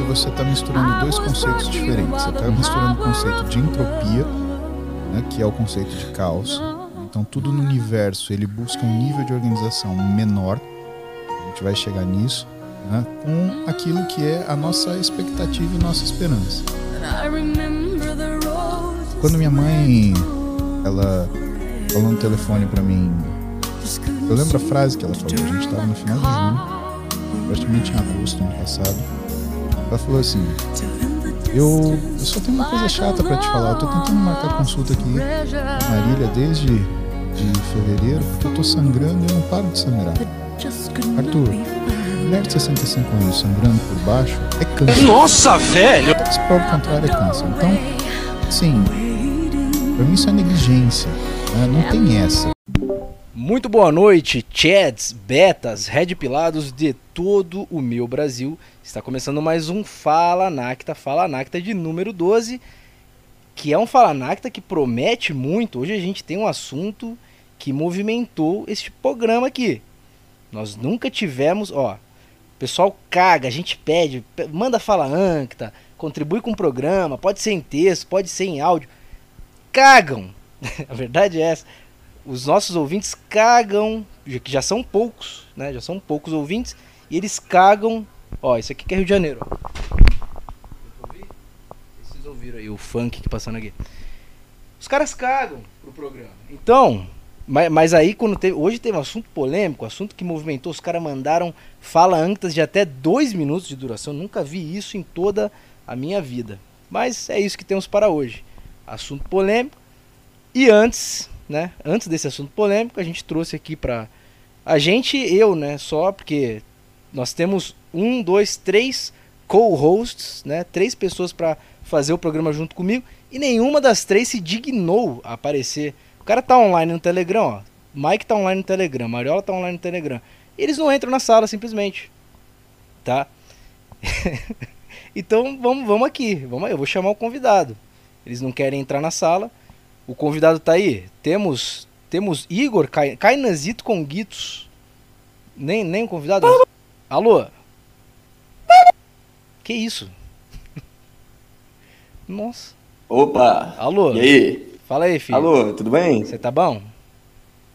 que você está misturando dois conceitos diferentes. Você está misturando o conceito de entropia, né, que é o conceito de caos. Então, tudo no universo ele busca um nível de organização menor. A gente vai chegar nisso, né, com aquilo que é a nossa expectativa e nossa esperança. Quando minha mãe, ela falou no telefone para mim, eu lembro a frase que ela falou. A gente estava no final de junho, praticamente em agosto do ano passado. Ela falou assim: eu, eu só tenho uma coisa chata para te falar. Eu tô tentando marcar consulta aqui Marília desde de fevereiro, porque eu tô sangrando e eu não paro de sangrar. Arthur, mulher de 65 anos sangrando por baixo é câncer. Nossa, velho! Se prova o contrário é câncer. Então, sim, pra mim isso é negligência. Né? Não tem essa. Muito boa noite, Chads, Betas, Red Pilados de todo o meu Brasil. Está começando mais um Fala Nacta, Fala Nacta de número 12, que é um Fala Nacta que promete muito. Hoje a gente tem um assunto que movimentou este programa aqui. Nós nunca tivemos, ó, o pessoal caga, a gente pede, manda Fala Ancta, contribui com o programa, pode ser em texto, pode ser em áudio. Cagam! a verdade é essa os nossos ouvintes cagam, que já são poucos, né? Já são poucos ouvintes, e eles cagam. Ó, isso aqui que é Rio de Janeiro. Vocês ouviram aí o funk que passando aqui. Os caras cagam pro programa. Então, mas, mas aí quando teve. Hoje teve um assunto polêmico, assunto que movimentou, os caras mandaram fala antas de até dois minutos de duração. Nunca vi isso em toda a minha vida. Mas é isso que temos para hoje. Assunto polêmico. E antes, né? Antes desse assunto polêmico, a gente trouxe aqui para a gente, eu, né? Só porque nós temos um, dois, três co-hosts, né? Três pessoas para fazer o programa junto comigo e nenhuma das três se dignou a aparecer. O cara tá online no Telegram, ó. Mike tá online no Telegram, Mariola tá online no Telegram. E eles não entram na sala simplesmente, tá? então vamos, vamos aqui, vamos, eu vou chamar o convidado. Eles não querem entrar na sala. O convidado tá aí. Temos temos Igor Cainazito com Guitos. Nem, nem o convidado. Alô? Que isso? Nossa. Opa! Alô? E aí? Fala aí, filho. Alô, tudo bem? Você tá bom?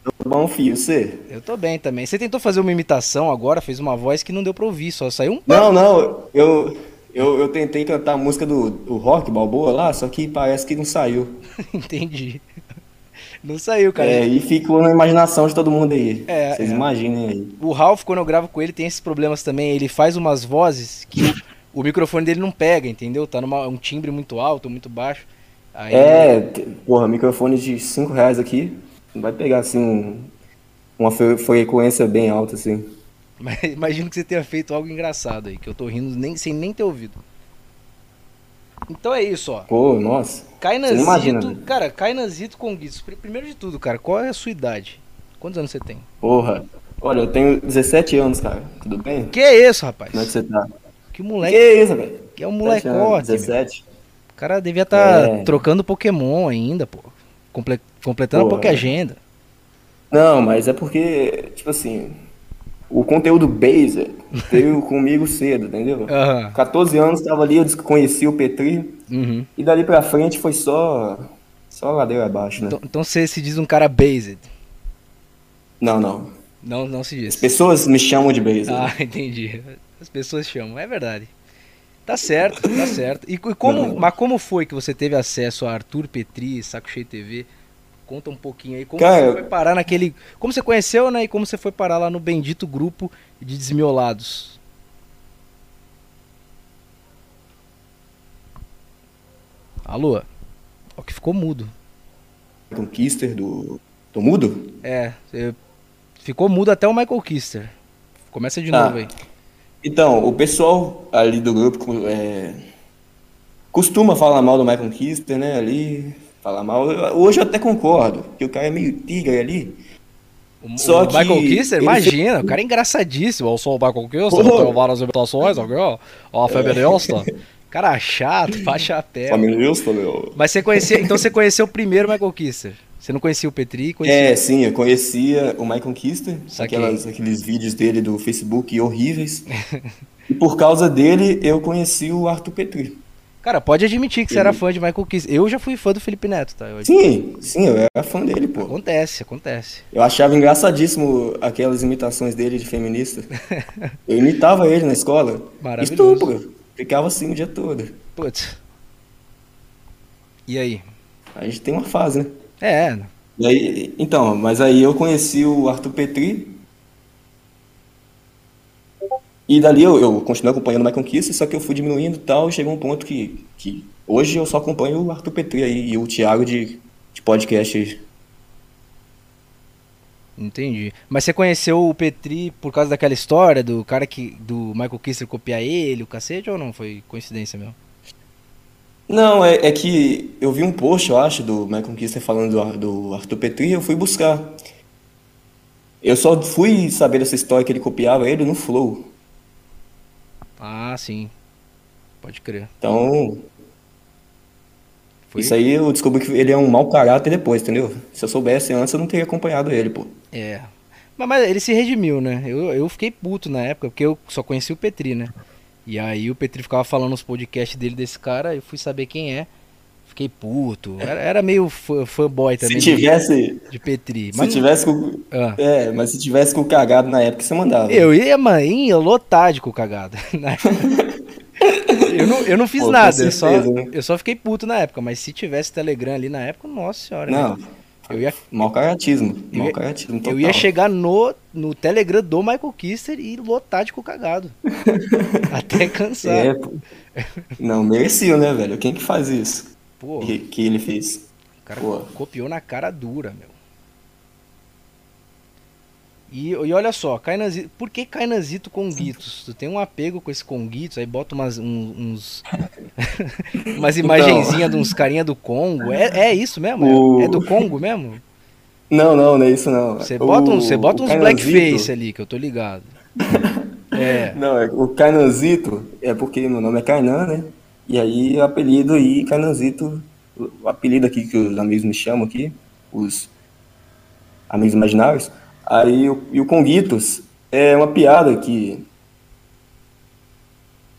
Tô bom, filho. Você? Eu tô bem também. Você tentou fazer uma imitação agora, fez uma voz que não deu pra ouvir, só saiu um. Não, não. Eu, eu, eu tentei cantar a música do, do Rock Balboa lá, só que parece que não saiu. Entendi. Não saiu, cara. É, e ficou na imaginação de todo mundo aí. É, Vocês é. imaginem aí. O Ralph, quando eu gravo com ele, tem esses problemas também. Ele faz umas vozes que o, microfone dele não pega, entendeu? Tá numa um timbre muito alto, muito baixo. Aí, É, porra, microfone de 5 reais aqui. Não vai pegar assim um- uma fre- frequência bem alta assim. Mas imagino que você tenha feito algo engraçado aí, que eu tô rindo nem, sem nem ter ouvido. Então é isso, ó. Pô, nossa. Não imagina, cara, Cainazito com Guitos. Pri- Primeiro de tudo, cara, qual é a sua idade? Quantos anos você tem? Porra. Olha, eu tenho 17 anos, cara. Tudo bem? Que é isso, rapaz? Como é que você tá? Que Que moleque, isso, velho? que é um 17 anos, molecote. meu. 17? O cara devia estar É. trocando Pokémon ainda, pô. Comple- completando a Porra. Pokéagenda. Não, mas é porque, tipo assim, o conteúdo base veio comigo cedo, entendeu? Aham. 14 anos tava ali, eu conheci o Petri, Uhum. e dali pra frente foi só, só ladeira abaixo, né? Então, então você se diz um cara based. Não, não. Não, não se As diz. pessoas me chamam de base. Ah, entendi. As pessoas chamam, é verdade. Tá certo, tá certo. E, e como, Não. mas como foi que você teve acesso a Arthur Petri, Saco Cheio TV? Conta um pouquinho aí como Cara, você foi parar naquele, como você conheceu, né? E como você foi parar lá no bendito grupo de desmiolados. Alô? Ó, que ficou mudo. Conquister do... Tô mudo? É, ficou mudo até o Michael Kister. Começa de Tá. novo aí. Então, o pessoal ali do grupo é, costuma falar mal do Michael Kister, né? Ali, falar mal. Hoje eu até concordo, que o cara é meio tigre ali. O, Só o que Michael Kisser, imagina, o cara é engraçadíssimo. Eu sou o Michael Kisser, eu tenho várias imitações, ó. Ó, a feminista. Cara chato, faz chapéu. Feminista, meu. Mas você conhecia, então você conheceu primeiro o Michael Kisser. Você não conhecia o Petri, conhecia. É, sim, eu conhecia o Michael Kister, aquelas, aqueles vídeos dele do Facebook horríveis. E por causa dele, eu conheci o Arthur Petri. Cara, pode admitir que você era fã de Michael Kiss. Eu já fui fã do Felipe Neto, tá? Eu... Sim, sim, eu era fã dele, pô. Acontece, acontece. Eu achava engraçadíssimo aquelas imitações dele de feminista. Eu imitava ele na escola. Maravilhoso. Estupro. Ficava assim o dia todo. Putz. E aí? A gente tem uma fase, né? É, E aí, então, mas aí eu conheci o Arthur Petri. E dali eu, eu continuei acompanhando o My Conquista, só que eu fui diminuindo e tal, e chegou um ponto que, que hoje eu só acompanho o Arthur Petri aí e o Thiago de, de podcast. entendi. Mas você conheceu o Petri por causa daquela história do cara que. do Michael Kister copiar ele, o cacete, ou não? Foi coincidência mesmo? Não, é, é que eu vi um post, eu acho, do My Conquista falando do, do Arthur Petri e eu fui buscar. Eu só fui saber dessa história que ele copiava ele no Flow. Ah, sim. Pode crer. Então, Foi? isso aí eu descobri que ele é um mau caráter depois, entendeu? Se eu soubesse antes, eu não teria acompanhado ele, pô. É. Mas, mas ele se redimiu, né? Eu, eu fiquei puto na época, porque eu só conheci o Petri, né? E aí o Petri ficava falando nos podcasts dele desse cara, eu fui saber quem é. Fiquei puto. Era, era meio fã- fanboy também Se de- tivesse, de Petri. se Mas não- tivesse com, Ah. é, mas se tivesse com o cagado na época, você mandava. Eu ia, mano, ia lotar de com cagada. Na- eu, não, eu não fiz Pô, nada, eu só, certeza, né? eu só fiquei puto na época. Mas se tivesse Telegram ali na época, nossa senhora. Não, né? Eu ia, Eu mau ia- caratismo total. eu ia chegar no, no Telegram do Michael Kister e lotar de cagado. Até cansar. É. Não, merecia, né, velho? Quem que faz isso? Pô, Que, que ele fez? o cara pô. copiou na cara dura, meu. E, e olha só, Kainazito, por que Kainazito Conguitos? Tu tem um apego com esse Conguitos, aí bota umas, um- uns, umas imagenzinhas de uns carinha do Congo. É, é isso mesmo? É- O- É, do Congo mesmo? Não, não, não é isso não. Você bota, um, você bota uns Kainanzito- blackface ali, que eu tô ligado. É, Não, é- o Kainanzito é porque meu nome é Kainan, né? E aí o apelido aí, Kainanzito, o apelido aqui que os amigos me chamam aqui, os amigos imaginários. Aí o- e o Conguitos é uma piada que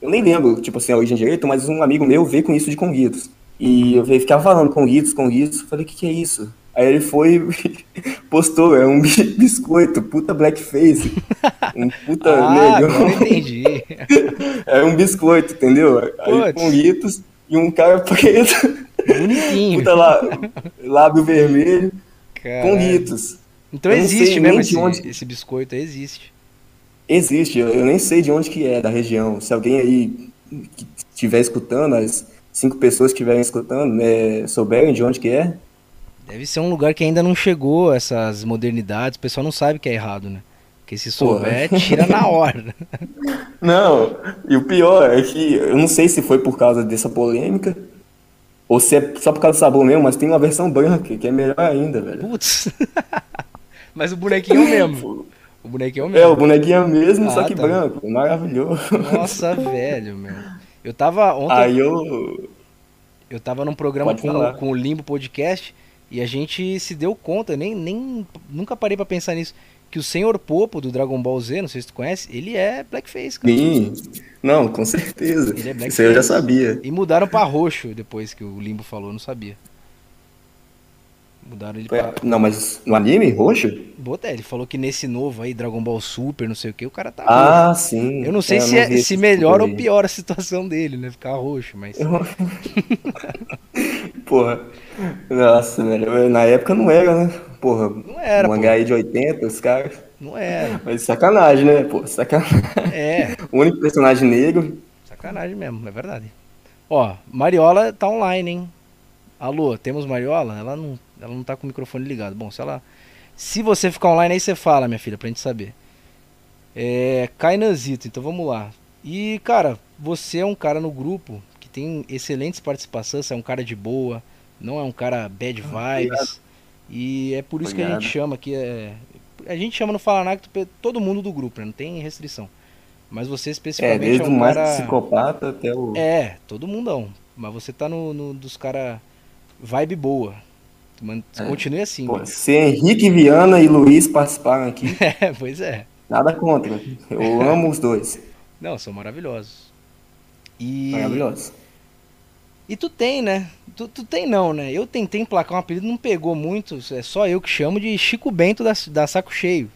eu nem lembro, tipo assim, a origem direito, mas um amigo meu veio com isso de Conguitos. E eu ficava falando Conguitos, Conguitos, falei, o que que é isso? Aí ele foi e postou, é um bi- biscoito, puta blackface, um puta ah, eu entendi. É um biscoito, entendeu? Aí com litos e um cara preto, Bonitinho. puta lá, lábio vermelho, com Caralho. litos. Então Eu existe mesmo esse, onde- esse biscoito, existe. Existe, eu, eu nem sei de onde que é, da região. Se alguém aí que estiver escutando, as cinco pessoas que estiverem escutando, né, souberem de onde que é, Deve ser um lugar que ainda não chegou essas modernidades, o pessoal não sabe que é errado, né? Porque se souber, tira na hora. Não, e o pior é que eu não sei se foi por causa dessa polêmica ou se é só por causa do sabor mesmo, mas tem uma versão branca que é melhor ainda, velho. Putz. Mas o bonequinho é o mesmo. O bonequinho é o É, o mesmo. bonequinho mesmo, só Ah, que tá. branco, maravilhoso. Nossa, velho, meu. Eu tava ontem, Aí eu. eu tava num programa Pode com, falar. com o Limbo Podcast e a gente se deu conta, nem, nem nunca parei pra pensar nisso, que o Senhor Popo do Dragon Ball Z, não sei se tu conhece, ele é blackface, cara. Sim, não, com certeza. Ele é blackface. Isso eu já sabia. E mudaram pra roxo depois que o Limbo falou, não sabia. Mudaram ele pra. Não, mas no anime, roxo? Bota, ele falou que nesse novo aí, Dragon Ball Super, não sei o que, o cara tá Ah, roxo. sim. Eu não sei É, se, é, se melhora ou piora a situação dele, né? Ficar roxo, mas. Porra. Nossa, velho. Na época não era, né? Porra. Não era, um mangá aí de 80, os caras. Não é. Mas sacanagem, né? Pô, sacanagem. É, O único personagem negro. sacanagem mesmo, é verdade. Ó, Mariola tá online, hein? Alô, temos Mariola? Ela não, ela não tá com o microfone ligado. Bom, se ela. Se você ficar online aí, você fala, minha filha, pra gente saber. É. Kainanzito, então vamos lá. E, cara, você é um cara no grupo que tem excelentes participações, você é um cara de boa, não é um cara bad vibes. E é por isso que a Obrigado. gente chama aqui. É, a gente chama no Falanacto todo mundo do grupo, né? Não tem restrição. Mas você É, especificamente desde é o um mais cara. psicopata até o. É, todo mundão. Mas você tá no, no dos cara vibe boa. É. Continue assim. Pô, se Henrique Viana e Luiz participaram aqui, É, pois é. nada contra. Eu amo os dois. Não, são maravilhosos. E... Maravilhosos. E tu tem, né? Tu, tu tem não, né? Eu tentei emplacar um apelido, não pegou muito. É só eu que chamo de Chico Bento da, da Saco Cheio.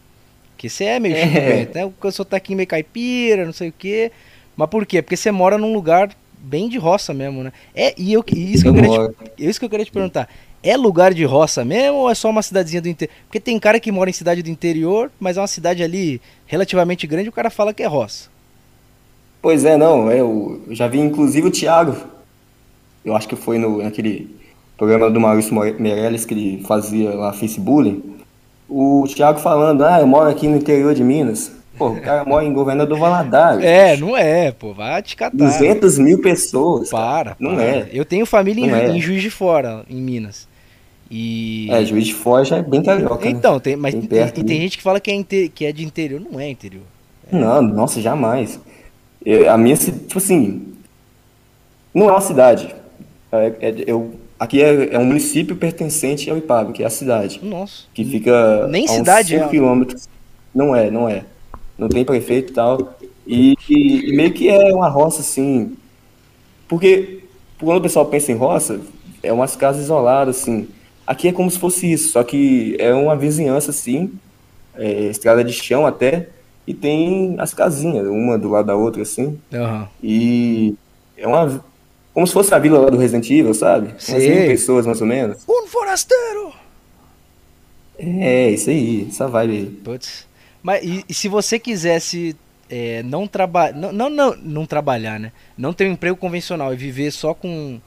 Que você é meio Chico É. Bento, né? O seu taquinho meio caipira, não sei o quê. Mas por quê? Porque você mora num lugar bem de roça mesmo, né? É, e eu, e isso, que eu, Eu queria te, isso que eu queria te perguntar. É lugar de roça mesmo ou é só uma cidadezinha do interior? Porque tem cara que mora em cidade do interior, mas é uma cidade ali relativamente grande e o cara fala que é roça. Pois é, não, é, eu já vi inclusive o Thiago, eu acho que foi no, naquele programa do Maurício Meirelles que ele fazia lá Bullying, o Thiago falando, ah, eu moro aqui no interior de Minas. Pô, o cara mora em Governador Valadares. É, não é, pô. Vai te catar. 200 mil pessoas. Para, Não para. é. Eu tenho família em, é. em Juiz de Fora, em Minas. E. É, Juiz de Fora já é bem carioca, né? Então, tem, mas tem, perto e tem gente que fala que é, inte- que é de interior. Não é interior. Não, nossa, jamais. Eu- a minha, tipo assim, não é uma cidade. É- é- eu, aqui é, é um município pertencente ao Ipaba, que é a cidade. Nossa. que fica Nem a uns cidade 5 é. quilômetros. Não é, não é. Não tem prefeito e tal. E, e- e meio que é uma roça, assim. Porque quando o pessoal pensa em roça, é umas casas isoladas, assim. Aqui é como se fosse isso, só que é uma vizinhança, assim, é, estrada de chão até, e tem as casinhas, uma do lado da outra, assim. Aham. E é uma. Como se fosse a vila lá do Resident Evil, sabe? Umas Sei. mil pessoas, mais ou menos. Um forasteiro! É, isso aí, essa vibe aí. Putz. Mas e, e se você quisesse é, não trabalhar. Não, não, não, não trabalhar, né? Não ter um emprego convencional e viver só com,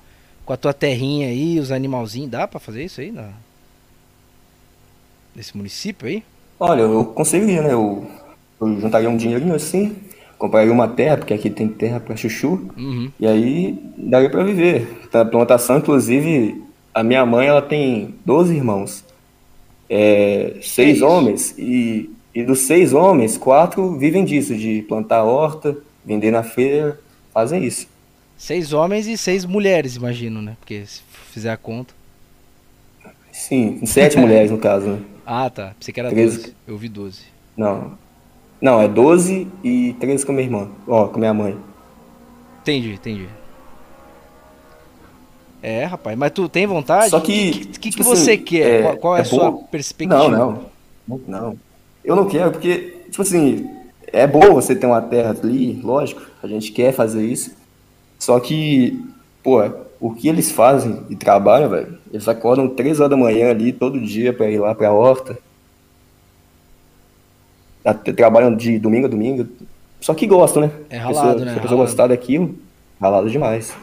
com a tua terrinha aí, os animalzinhos, dá pra fazer isso aí? Na... Nesse município aí? Olha, eu conseguiria, né? Eu, eu juntaria um dinheirinho assim, compraria uma terra, porque aqui tem terra pra chuchu, Uhum. e aí daria pra viver. Tá, plantação, inclusive, a minha mãe, ela tem 12 irmãos. É, seis isso? homens, e, e dos seis homens, quatro vivem disso, de plantar horta, vender na feira, fazem isso. Seis homens e seis mulheres, imagino, né? Porque se fizer a conta. Sim, sete mulheres no caso, né? Ah, tá. Pensei que era. 12. Eu vi 12. Não. Não, é 12 e 13 com minha irmã. Ó, com minha mãe. Entendi, entendi. É, rapaz, mas tu tem vontade? Só O que, que, que, que tipo você assim, quer? é- qual, qual é, é a sua bom. perspectiva? Não, não. Não. Eu não quero, porque, tipo assim, é bom você ter uma terra ali, lógico, a gente quer fazer isso. Só que, pô, o que eles fazem e trabalham, velho, eles acordam três horas da manhã ali todo dia pra ir lá pra horta. Até Trabalham de domingo a domingo. Só que gostam, né? É ralado, pessoa- né? Se a pessoa Ralado. gostar daquilo, ralado demais.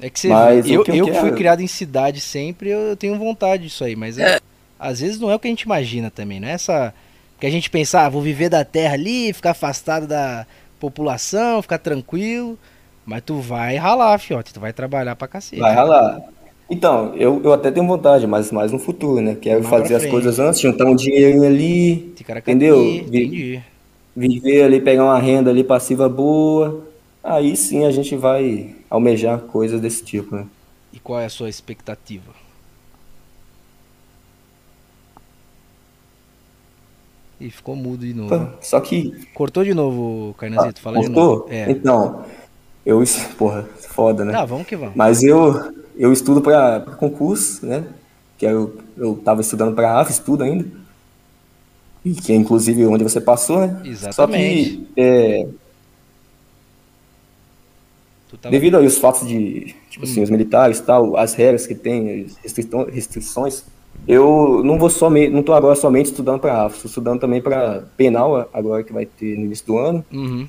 É que você Mas eu, que eu eu que fui quero- criado em cidade sempre, eu, eu tenho vontade disso aí, mas é- às vezes não é o que a gente imagina também, não é essa que a gente pensa, ah, vou viver da terra ali, ficar afastado da população, ficar tranquilo, mas tu vai ralar, fiote, tu vai trabalhar pra cacete. Vai ralar. Então, eu, eu até tenho vontade, mas mais no futuro, né? Quero Mais pra fazer as coisas antes, juntar um dinheirinho ali, entendeu? Vi- viver ali, pegar uma renda ali passiva boa. Aí sim a gente vai almejar coisas desse tipo, né? E qual é a sua expectativa? Ih, ficou mudo de novo. Só que. Cortou de novo, Carnazito, fala de Cortou? novo. É. Então, eu. Porra, foda, né? Tá, vamos que vamos. Mas eu, eu estudo para concurso, né? Que eu, eu tava estudando para AF, estudo ainda. E que é inclusive onde você passou, né? Exatamente. Só que, é, tava- devido aos fatos de, tipo Hum. assim, os militares e tal, as regras que tem, as restrições, eu não vou somente, não tô agora somente estudando para AF, estou estudando também para penal agora que vai ter no início do ano. Uhum.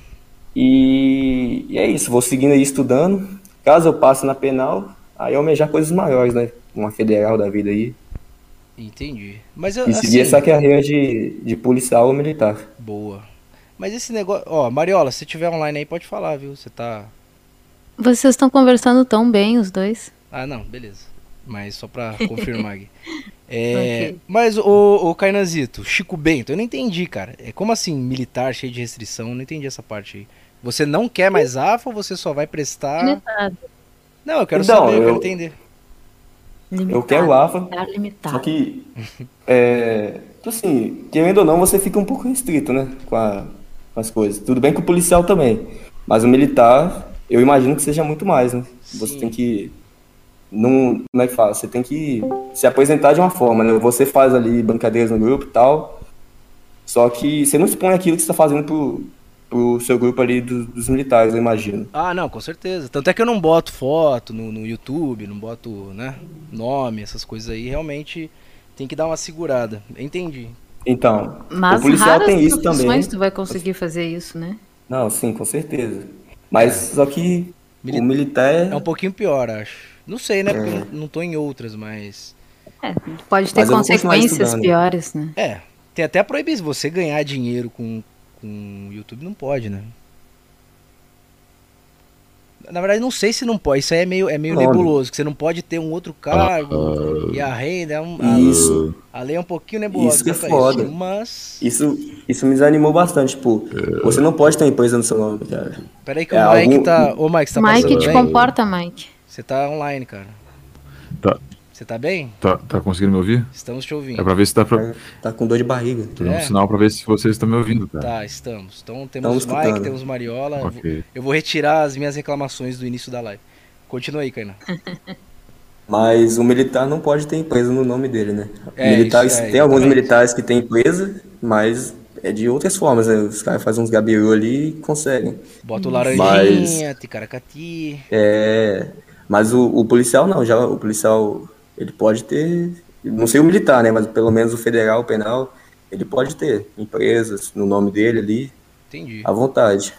E, e é isso, vou seguindo aí estudando. Caso eu passe na penal, aí almejar coisas maiores, né? Uma federal da vida aí. Entendi. Mas eu, E seguir assim, essa carreira de, de policial ou militar. boa. Mas esse negócio, ó, Mariola, se tiver online aí pode falar, viu? Você tá Vocês estão conversando tão bem, os dois. Ah, não, beleza. Mas só pra confirmar aqui. É, Ok. Mas o, o Kainazito, Chico Bento, eu não entendi, cara. É como assim, militar cheio de restrição? Eu não entendi essa parte aí. Você não quer mais AFA ou você só vai prestar. Limitado. Não, eu quero Então, saber, eu quero eu- entender. limitado. Eu quero AFA, limitado. só que, é, tipo assim, querendo ou não, você fica um pouco restrito, né? Com, a- com as coisas. Tudo bem que o policial também, mas o militar, eu imagino que seja muito mais, né? Você Sim. tem que. Não, como é que fala? Você tem que se apresentar de uma forma, né? Você faz ali brincadeiras no grupo e tal, só que você não expõe aquilo que você está fazendo pro, pro seu grupo ali dos, dos militares, eu imagino. Ah, não, com certeza. Tanto é que eu não boto foto no, no YouTube, não boto, né, nome, essas coisas aí. Realmente tem que dar uma segurada. Entendi. Então, Mas o policial raras tem isso também. tu vai conseguir fazer isso, né? Não, sim, com certeza. Mas só que Mili- o militar É um pouquinho pior, acho. Não sei, né, porque eu É. não, não tô em outras, mas... É, pode ter Mas consequências piores, né? É, tem até a proibição. Você ganhar dinheiro com, com o YouTube não pode, né? Na verdade, não sei se não pode. Isso aí é meio, é meio nebuloso. Que você não pode ter um outro cargo e a renda é um... A, Isso, a lei é um pouquinho nebulosa Isso que é a foda. Isso, mas... isso, isso me desanimou bastante. Tipo, você não pode ter empresa no seu nome, cara. Peraí que É o Mike algum- tá... Ô, Mike, você tá Mike, passando te bem? comporta, Mike. Você tá online, cara. Tá, Você tá bem? tá, tá conseguindo me ouvir? Estamos te ouvindo. É pra ver se dá pra. Tá com dor de barriga. Tô dando É. um sinal pra ver se vocês estão me ouvindo, cara. Tá, estamos. Então temos Estamos Mike, escutando. temos Mariola. Eu vou- Ok. Eu vou retirar as minhas reclamações do início da live. Continua aí, Kainan. Mas o militar não pode ter empresa no nome dele, né? É, militares, isso, é, tem alguns militares que têm empresa, mas é de outras formas, né? Os caras fazem uns gabiru ali e conseguem. Bota o laranjinha, Mas- ticaracati. É, mas o, o policial não, já o policial ele pode ter, não sei o militar, né? Mas pelo menos o federal, o penal, ele pode ter empresas no nome dele ali, Entendi. à vontade.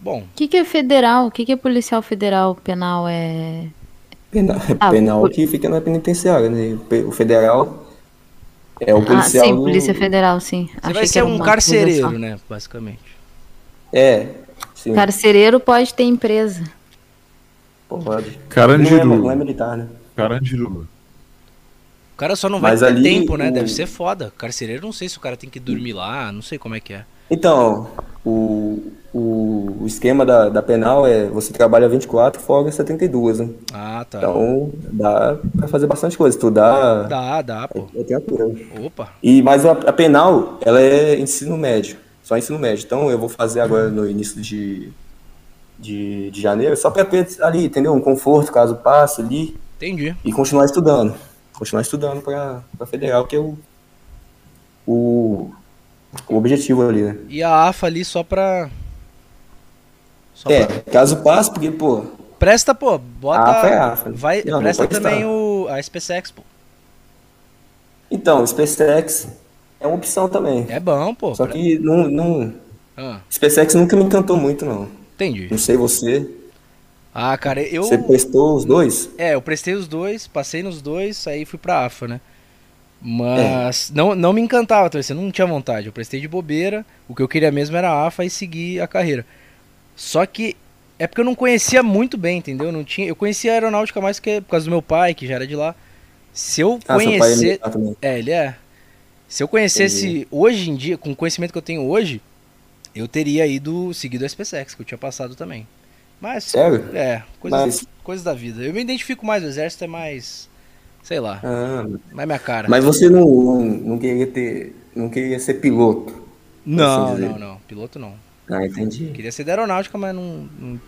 Bom, O que, que é federal? O que, que é policial federal penal? É. Penal, Ah, penal por- que fica na penitenciária, né? O federal é o Ah, policial. sim, do- Polícia Federal, sim. você Achei vai que ser um carcereiro, só. né? Basicamente. É, sim, Carcereiro pode ter empresa. pode. Não é, Carandiru. não é militar, né? Carandiru. O cara só não vai Mas ter ali tempo, né? o- Deve ser foda. Carcereiro, não sei se o cara tem que dormir lá, não sei como é que é. Então, o, o, esquema da, da penal é você trabalha 24, folga 72, né? Ah, tá. Então, dá pra fazer bastante coisa, estudar, Dá, dá, pô. é tranquilo. Opa. E, mas a, a penal, ela é ensino médio, só ensino médio. Então, eu vou fazer agora no início de, de, de janeiro, só pra ter ali, entendeu? Um conforto, caso passe ali, Entendi. e continuar estudando. Continuar estudando pra, pra federal, que é o, o, o objetivo ali, né? E a AFA ali só pra. Só É, pra... caso passe, porque, pô, Presta, pô, bota. A AFA é a AFA. Vai, Não, presta prestar. também o, a SpaceX, pô. então, SpaceX é uma opção também. É bom, pô. Só que não, não, Ah, SpaceX nunca me encantou muito, não. entendi. Não sei você, Ah, cara, eu. você prestou os dois? É, eu prestei os dois, passei nos dois, aí fui pra AFA, né? Mas não, não me encantava, torcer, não tinha vontade. Eu prestei de bobeira, o que eu queria mesmo era a AFA e seguir a carreira. Só que é porque eu não conhecia muito bem, entendeu? Não tinha, eu conhecia a aeronáutica mais que por causa do meu pai, que já era de lá. Se eu Ah, é conhecer. É, ele é. Se eu conhecesse hoje em dia, com o conhecimento que eu tenho hoje, eu teria ido seguido a SpaceX, que eu tinha passado também. Mas, Sério? é, coisas, Mas, coisas da vida. Eu me identifico mais, o exército é mais, sei lá, ah, mais minha cara. mas você não, não, não queria ter, não queria ser piloto? não, assim não, não, piloto não. Ah, entendi. Queria ser da aeronáutica, mas não, não,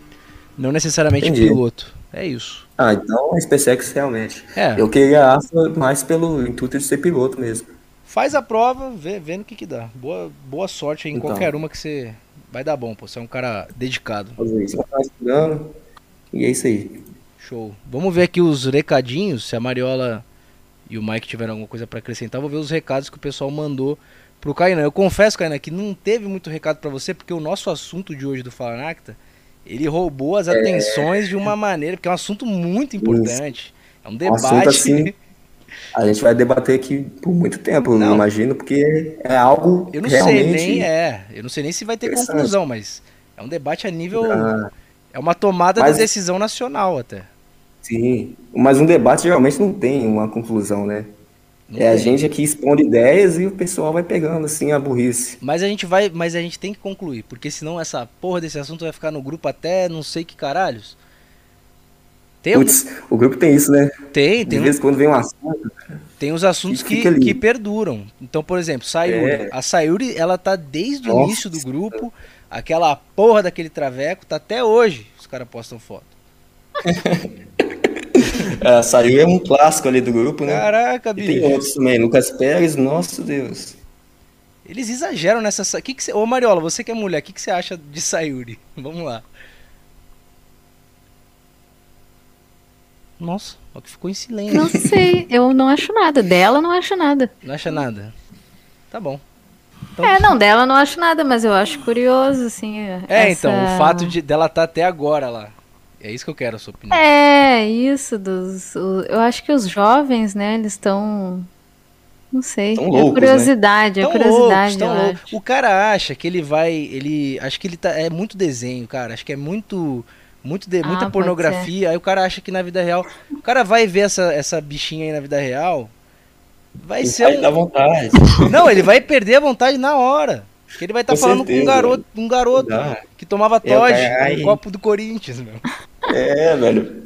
não necessariamente Entendi. piloto. É isso. Ah, então a SpaceX realmente. É, Eu queria a AFA mais pelo intuito de ser piloto mesmo. faz a prova, vê, vê no que que dá. Boa, boa sorte aí em Então. qualquer uma que você vai dar bom, pô. Você é um cara dedicado. Fazer isso. Continuar estudando. E é isso aí. Show. Vamos ver aqui os recadinhos, se a Mariola e o Mike tiveram alguma coisa pra acrescentar. Vou ver os recados que o pessoal mandou pro Kainan. Eu confesso, Kainan, que não teve muito recado pra você, porque o nosso assunto de hoje do Fala Nacta, ele roubou as atenções de uma maneira, porque é um assunto muito importante. É um debate. assunto assim, A gente vai debater aqui por muito tempo, Não. imagino, porque é algo eu não realmente... sei nem, é, eu não sei nem se vai ter conclusão, mas é um debate a nível, Ah, é uma tomada Mas- de decisão nacional até. sim, mas um debate geralmente não tem uma conclusão, né? Não é a tem. gente aqui expondo ideias e o pessoal vai pegando assim a burrice. Mas a gente vai, mas a gente tem que concluir, porque senão essa porra desse assunto vai ficar no grupo até não sei que caralhos. Tem, algum- Putz, o grupo tem isso, né? tem, De tem, vez em quando vem um assunto. tem os assuntos que que, perduram. Então, por exemplo, Sayuri. É. A Sayuri, ela tá desde o Nossa início do grupo. Aquela porra daquele traveco tá até hoje. Os caras postam foto. É, saiu é um clássico ali do grupo, né? Caraca, E tem bicho. outros também. Lucas Pérez, nosso Deus. Eles exageram nessa. sa- Que que cê... Ô Mariola, você que é mulher, o que, que você acha de Sayuri? Vamos lá. Nossa, o que ficou em silêncio. Não sei, eu não acho nada. Dela eu não acho nada. Não acha nada? Tá bom. Então- É, não, dela eu não acho nada, mas eu acho curioso, assim. É, essa- então, o fato de dela estar até agora lá. É isso que eu quero, a sua opinião. É, isso dos. o- eu acho que os jovens, né, eles estão. Não sei. Tão é loucos, curiosidade, é Tão curiosidade. loucos, tão eu loucos. acho. O cara acha que ele vai. Ele. Acho que ele tá. É muito desenho, cara. Acho que é muito. Muito de, Ah, muita pornografia. Aí o cara acha que na vida real. O cara vai ver essa, essa bichinha aí na vida real. Vai ser. Aí um- dá vontade. Não, ele vai perder a vontade na hora. Porque ele vai estar Com falando com um certeza. garoto, um garoto Dá. que tomava É, o Todd no copo do Corinthians, meu. É, velho.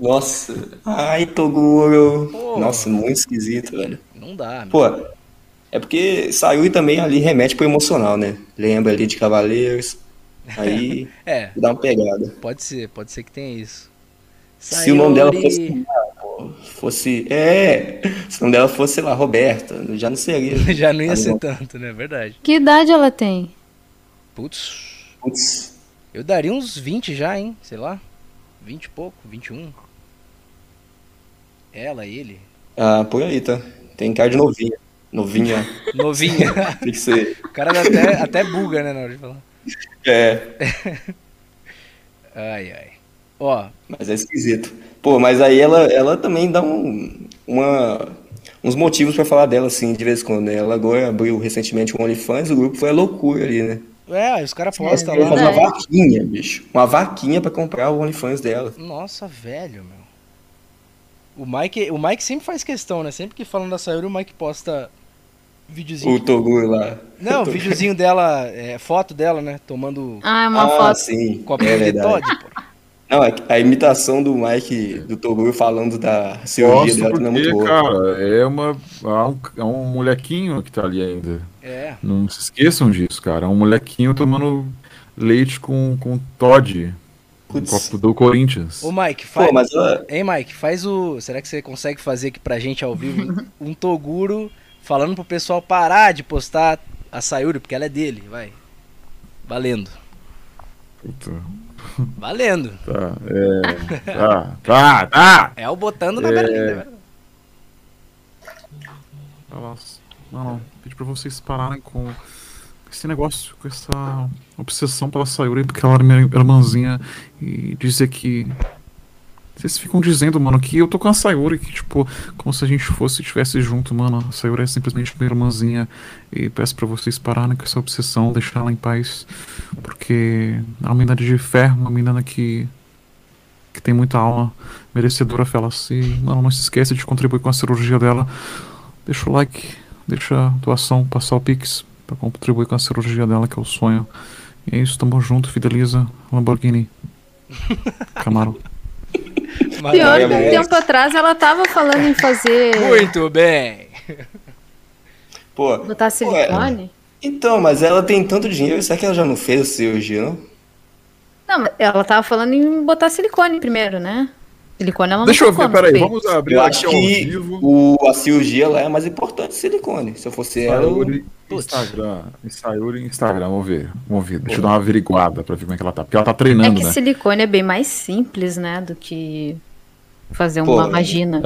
Nossa. Ai, Toguro. Pô. Nossa, muito esquisito, velho. Não dá, meu. Pô, é porque saiu e também ali remete pro emocional, né? Lembra ali de Cavaleiros. Aí É, dá uma pegada. pode ser, pode ser que tenha isso. Se o nome dela Sayori- fosse. Fosse. É! Se o nome dela fosse, sei lá, Roberta, já não seria. Já não ia Ah, ser tanto, né? Verdade. Que idade ela tem? Putz, Putz. eu daria uns 20 já, hein? Sei lá. 20 e pouco, 21. Ela, ele. Ah, por aí, tá? Tem cara de novinha. Novinha, Novinha. tem que ser. o cara até, até buga, né, na hora de falar. É, Ai, ai. Ó, mas é esquisito. Pô, mas aí ela, ela também dá um, uma, uns motivos pra falar dela, assim, de vez em quando. né? Ela agora abriu recentemente um OnlyFans, o grupo foi a loucura ali, né? é, os caras postam lá. uma verdade. vaquinha, bicho. Uma vaquinha pra comprar o OnlyFans dela. Nossa, velho, meu. O Mike, o Mike sempre faz questão, né? Sempre que falam da Sayuri, o Mike posta videozinho. O Toguro lá. Não, videozinho dela, é, foto dela, né? Tomando Ah, é uma Ah, foto. sim, copinho é de. Todd, pô. Não, é a imitação do Mike, do Toguro falando da cirurgia dela também é muito porque, boa. cara, é, uma, é, um, é um molequinho que tá ali ainda. É. Não se esqueçam disso, cara. É um molequinho tomando leite com, com Todd, um copo do Corinthians. Ô, Mike, faz. Pô, mas ela, Hein, Mike, faz o. Será que você consegue fazer aqui pra gente ao vivo um Toguro falando pro pessoal parar de postar a Sayuri, porque ela é dele, vai. Valendo. Puta, Valendo. tá, é, tá, tá, tá. É o botando na É. berlinda, velho. Elas, não, não, pedi pra vocês pararem com esse negócio, com essa obsessão pela Sayuri, porque ela era minha irmãzinha, e dizer que. Vocês ficam dizendo, mano, que eu tô com a Sayuri, que, tipo, como se a gente fosse estivesse junto, mano. A Sayuri é simplesmente minha irmãzinha. E peço pra vocês pararem com essa obsessão, deixar ela em paz. Porque é uma menina de ferro, uma menina que. que tem muita alma merecedora, Felas. E, mano, não se esqueça de contribuir com a cirurgia dela. Deixa o like, deixa a doação, passar o Pix pra contribuir com a cirurgia dela, que é o sonho. E é isso, tamo junto, fideliza Lamborghini. Camaro. Mas- Pior que um tempo atrás ela tava falando em fazer. Muito bem. pô, botar silicone. então, mas ela tem tanto dinheiro, será que ela já não fez a cirurgia, não? Não, mas ela tava falando em botar silicone primeiro, né? Silicone ela não Deixa eu ver, peraí, vamos abrir Eu aqui acho que vivo. o, a cirurgia lá é mais importante que silicone. Se eu fosse ela, eu-. Instagram. Sayuri, Instagram, vamos ver. Vamos ver. Deixa eu dar uma averiguada pra ver como é que ela tá. Porque ela tá treinando, É que né? silicone é bem mais simples, né? Do que fazer Pô, uma vagina.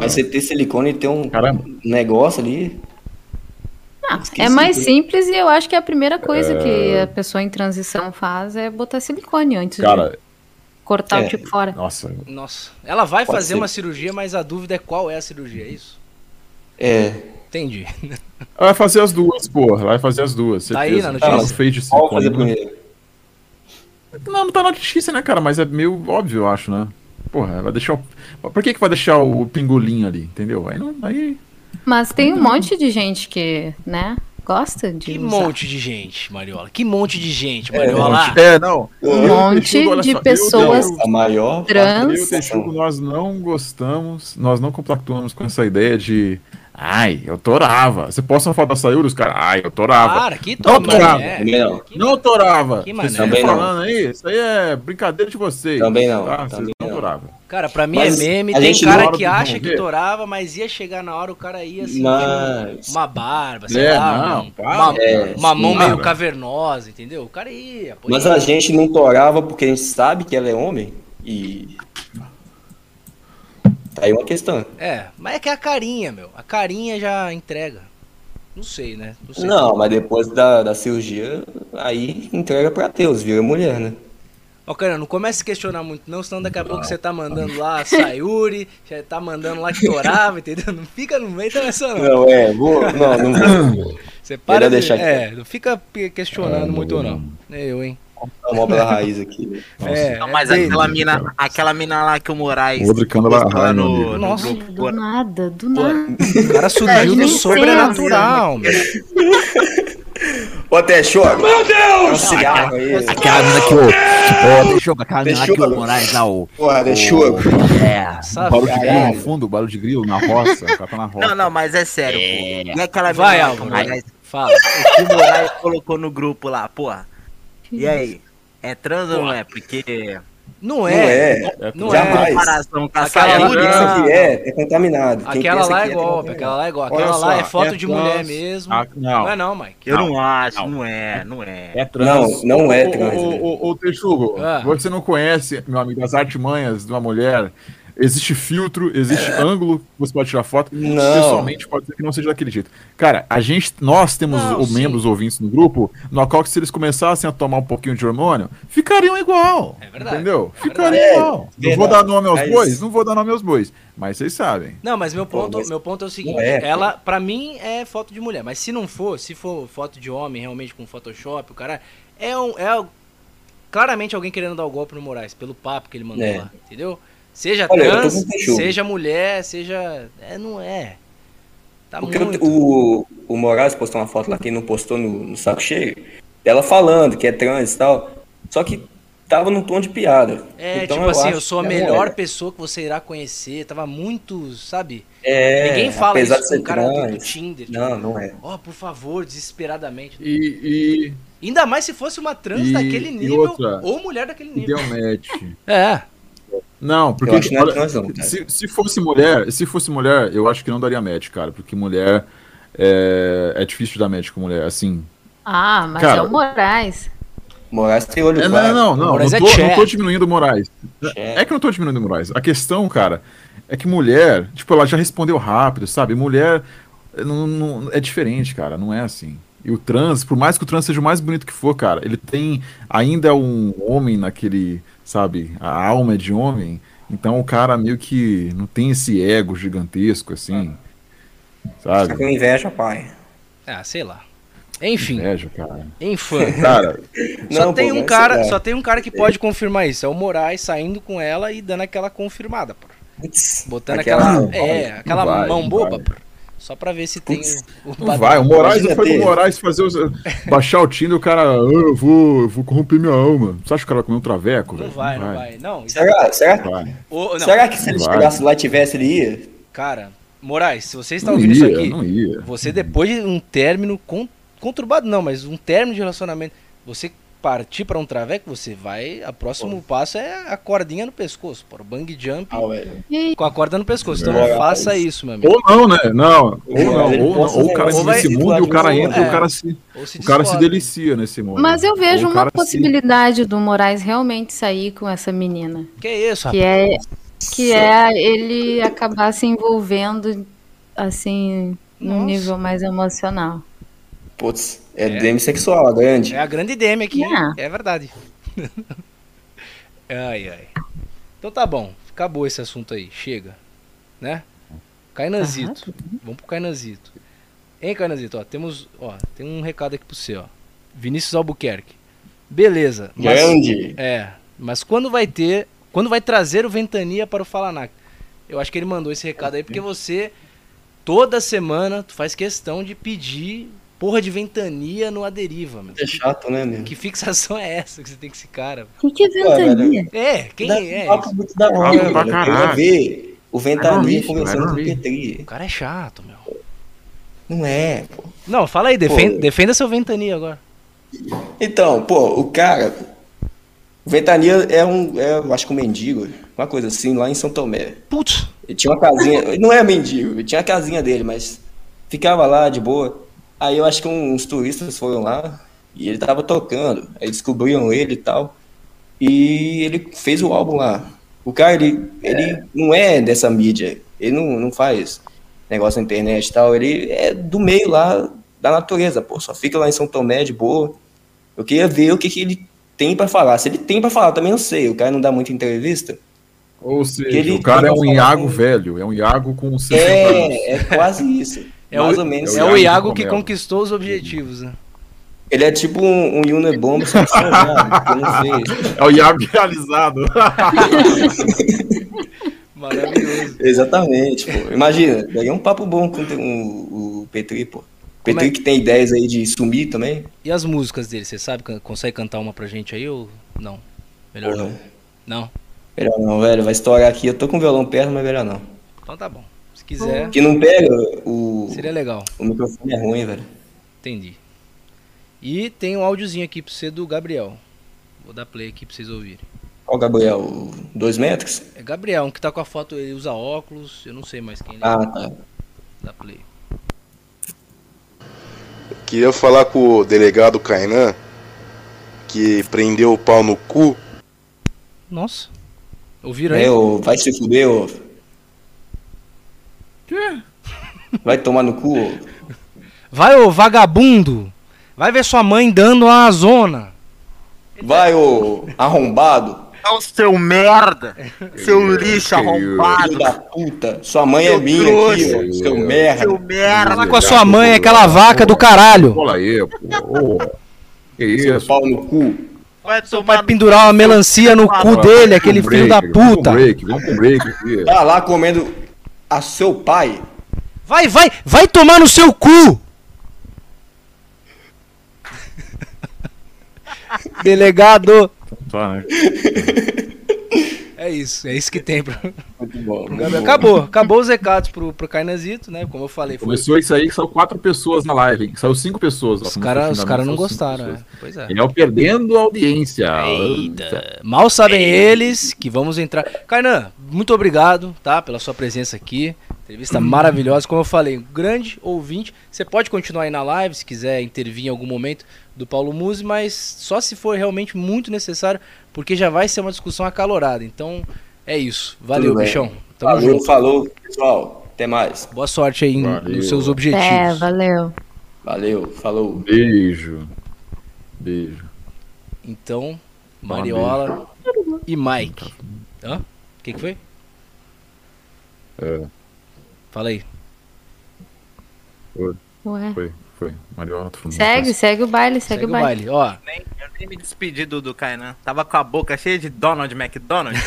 mas você ter silicone e ter um Caramba. negócio ali. Ah, é mais simples e eu acho que a primeira coisa que a pessoa em transição faz é botar silicone antes de Cara, cortar é. o tipo fora. nossa. Nossa. Ela vai Pode fazer ser. uma cirurgia, mas a dúvida é qual é a cirurgia, é isso? É. Entendi. Ela vai fazer as duas, porra. Ela vai fazer as duas. Tá aí certeza. na notícia? Ela não fez de Qual fazer silicone. primeiro? Não, não tá na notícia, né, cara? Mas é meio óbvio, eu acho, né? Porra, vai deixar o. Por que, que vai deixar o pingolim ali, entendeu? Aí não. Aí. Mas tem um monte de gente que, né, gosta de Que usar. monte de gente, Mariola. Que monte de gente, É, Mariola. É, não. Um monte Texugo, de só, pessoas eu- A maior Trans. Eu e o Texugo, nós não gostamos, nós não compactuamos com essa ideia de Ai, eu torava. Você posta uma foto da Sayuri, os caras. Ai, eu torava. Para, que Não, torava. né? Também não. Não torava. Que Vocês maneiro. ficam Também não. falando aí, isso aí é brincadeira de vocês. Também não, Tá? Vocês também não não. toravam. Cara, pra mim Mas é meme. Tem gente cara que acha que torava, mas ia chegar na hora o cara ia assim, Mas- uma barba, sei É, lá, não, um- para. uma, É, uma mão sim, meio cara. cavernosa, entendeu? O cara ia. Mas ia. a gente não torava porque a gente sabe que ela é homem e. Tá aí uma questão. É, mas é que é a carinha, meu. A carinha já entrega. Não sei, né? Não sei. Não, mas depois da, da cirurgia, aí entrega pra Deus, vira mulher, né? Ó, cara, não comece a questionar muito, não, senão daqui a pouco você tá mandando lá a Sayuri, já tá mandando lá que torava, entendeu? Não fica no meio dessa não. Não, é, vou. Não, não. Você para de, deixar É, não fica questionando Ah, muito, não. não. É eu, hein? Uma pela raiz aqui. é, Não, é mas dele. aquela mina, aquela mina lá que o Moraes. O outro cano lá, meu no, no Nossa. grupo, Do nada, do nada. O cara surgiu É, no sobrenatural. Ô, até chora. Meu Deus! Um cigarro aí. Aquela mina que o. Ô, deixou aquela mina lá que o Moraes lá, o. Porra, deixou. É. Sabe? Barulho de grilo no fundo, barulho de grilo na roça. O cara tá na roça. Não, não, mas é sério, É. pô. E aquela mina Vai, lá que o Álvaro. Moraes, Fala. o que o Moraes colocou no grupo lá, porra. E aí? É trans ou não é? Porque. Não Não é. é. Não Jamais. é. Comparação com a Aquela Quem lá- Não. que é, é contaminado. Quem Aquela lá é tá golpe, aquela lá é igual. Aquela lá é foto é de trans. mulher mesmo. Ah, não. Não é não, Mike. Eu não, Não, acho, não. não é, não é. É trans. Não, não é trans, Ô, né? ô, ô, Texugo, Ah. você não conhece, meu amigo, as artimanhas de uma mulher. Existe filtro, existe ângulo que você pode tirar foto. Não. Pessoalmente, pode ser que não seja daquele jeito. Cara, a gente, nós temos Não, o- membros ouvintes no grupo, no qual que se eles começassem a tomar um pouquinho de hormônio, ficariam igual. É verdade. Entendeu? É ficariam verdade. igual. É, não vou dar nome aos Mas- bois? Não vou dar nome aos bois. Mas vocês sabem. Não, mas meu ponto, mas meu ponto é o seguinte, é, pô. ela, pra mim, é foto de mulher, mas se não for, se for foto de homem, realmente com Photoshop, o cara é um, é claramente alguém querendo dar o golpe no Moraes, pelo papo que ele mandou É. lá, entendeu? Seja Olha, eu trans, seja mulher, seja, é, não é. Tá Porque muito. o, o, Moraes postou uma foto lá, quem não postou no, no saco cheio, dela falando que é trans e tal. Só que tava num tom de piada. É, Então tipo assim, acho eu sou a ela melhor é. pessoa que você irá conhecer. Tava muito, sabe? É, Ninguém fala apesar isso de com ser o cara do, do trans. Tinder. tipo, Não, não é. Ó, por favor, desesperadamente. E, Ainda mais se fosse uma trans E- daquele e nível outra? ou mulher daquele e nível. deu match. É. Não, porque Eu acho que não é olha, se, se fosse mulher, se fosse mulher, eu acho que não daria match, cara, porque mulher é, é difícil dar match com mulher, assim. Ah, mas Cara, é o Moraes. Moraes tem olho É, claro. não, não, não, Moraes não é tô, Che. não tô diminuindo o Moraes. É. É que eu não tô diminuindo o Moraes. A questão, cara, é que mulher, tipo, ela já respondeu rápido, sabe? Mulher é, não, não- é diferente, cara, não é assim. E o trans, por mais que o trans seja o mais bonito que for, cara, ele tem ainda um homem naquele, sabe? A alma é de homem. Então o cara meio que não tem esse ego gigantesco, assim. Sabe? com inveja, pai. Ah, sei lá. Enfim, Inveja, cara. enfim. Cara, Só Não, tem pô, um cara, lá. só tem um cara que pode confirmar isso, é o Moraes saindo com ela e dando aquela confirmada, pô. Botando aquela, aquela- é, aquela vai, mão boba, vai. pô. Só pra ver se tem Putz, o, o não vai. O Moraes não foi do Moraes fazer os, baixar o Tinder e o cara, "Ah, eu vou, eu vou corromper minha alma. Você acha que o cara vai comer um traveco, Não velho? vai, não vai. Não, Será, será, Vai. Não, será que se ele Vai. chegasse lá e tivesse, ele ia? cara, Moraes, se você está Não ouvindo ia, isso aqui, não ia. você depois de um término con- conturbado não, mas um término de relacionamento, você partir pra um traveco, você vai, a próximo passo é a cordinha no pescoço, pô, o bang jump Ah, com a corda no pescoço. Então É. não faça isso, meu amigo. Ou não, né? Não, ou É, não. Ou, não, ou o cara nesse de mundo e o cara entra e é. o cara se, Ou se o cara se delicia nesse mundo. Mas eu vejo Ou o uma cara se- possibilidade do Moraes realmente sair com essa menina. Que isso, Que rapaz? é, que é ele acabar se envolvendo, assim, num Nossa. nível mais emocional. Putz, é, demissexual, a grande. É a grande DM aqui? Não. é verdade. ai, ai. Então tá bom, acabou esse assunto aí, chega. Né? Cainanzito. Vamos pro Cainanzito. Hein, Cainanzito, ó, temos, ó, tem um recado aqui pro você, ó. Vinícius Albuquerque. Beleza. Mas, Grande. é, mas quando vai ter, quando vai trazer o Ventania para o Falanac? Eu acho que ele mandou esse recado aí porque você toda semana tu faz questão de pedir porra de Ventania no Aderiva, meu. É chato, né, meu? Que fixação é essa que você tem com esse cara? O que, que é ventania? É, quem Dá- é? papo muito da hora, Papo pra velho. Eu caralho. ver o Ventania dormir, conversando com o. Petri. O cara é chato, meu. Não é, pô. Não, fala aí, defenda, Pô. defenda seu Ventania agora. Então, pô, o cara. O Ventania é um. É, eu acho que um mendigo, uma coisa assim, lá em São Tomé. Putz, Ele tinha uma casinha. não é mendigo, ele tinha a casinha dele, mas ficava lá de boa. Aí eu acho que uns turistas foram lá e ele tava tocando. Aí descobriram ele e tal. E ele fez o álbum lá. O cara, ele, ele não é dessa mídia. Ele não, não faz negócio na internet e tal. Ele é do meio lá da natureza, pô. Só fica lá em São Tomé de boa. Eu queria ver o que, que ele tem pra falar. Se ele tem pra falar, também não sei. O cara não dá muita entrevista. Ou seja, o cara é um Iago com- velho, é um Iago com 60 anos. É, é quase isso. É Mais o, ou menos. é Iago o de Iago que conquistou os objetivos, né? Ele é tipo um, um Unibomb só que. É o Iago realizado. Maravilhoso. Exatamente, pô. Imagina, daí é um papo bom com o, o Petri, pô. Como Petri é- que tem ideias aí de sumir também. E as músicas dele, você sabe? Consegue cantar uma pra gente aí ou não? Melhor Porra. não. Não? Melhor não, velho. Vai estourar aqui. Eu tô com o violão perto, mas melhor não. Então tá bom. Se quiser, Que não pega, o, seria legal. o microfone é ruim, velho. Entendi. E tem um áudiozinho aqui pra você do Gabriel. Vou dar play aqui pra vocês ouvirem. Qual o Gabriel? Dois metros? É Gabriel, um que tá com a foto, ele usa óculos, eu não sei mais quem ele é. Ah, tá. Dá play. Queria falar com o delegado Kainan, que prendeu o pau no cu. Nossa. Ouviram aí? É, ô, vai se fuder, ô. Vai tomar no cu, ô. Vai, ô vagabundo! Vai ver sua mãe dando uma zona. Vai, ô arrombado. É o seu merda! Seu lixo arrombado! Filho da puta. Sua mãe é Seu minha trouxa. aqui, ó. Seu merda. Seu merda! Fala com a sua mãe, aquela vaca do caralho. Cola aí, pô. Que Seu isso? pau no cu. Vai Vai pendurar uma melancia no cu dele, aquele filho da break, Vamos puta. pro break, vamos pro break. Tá lá comendo a seu pai. Vai, vai, vai tomar no seu cu! Delegado! Tá, né? É isso, é isso que tem pro, Muito bom. muito Gabriel. bom. Acabou, acabou os recados pro, pro Cainazito, né? Como eu falei, foi. Começou isso aí que saiu quatro pessoas na live, hein? Saiu cinco pessoas. ó, Os caras cara não gostaram, né? Pois é. Ele é perdendo a audiência. Eita. Mal sabem eles que vamos entrar. Kainan, muito obrigado, tá? Pela sua presença aqui. Entrevista maravilhosa. Como eu falei, um grande ouvinte. Você pode continuar aí na live se quiser intervir em algum momento do Paulo Musi, mas só se for realmente muito necessário, porque já vai ser uma discussão acalorada. Então, é isso. Valeu, bichão. Tamo Falou, junto. falou, pessoal. Até mais. Boa sorte aí Valeu. nos seus É, objetivos. valeu. Valeu, falou. Beijo. Beijo. Então, Mariola e Mike. Hã? O que, que foi? É, Fala aí. Ué. foi, foi. Mariola, falou. Segue, segue o baile, segue, Segue o baile. Ó, Nem, eu nem me despedi do, do Kainan. Tava com a boca cheia de Donald McDonald.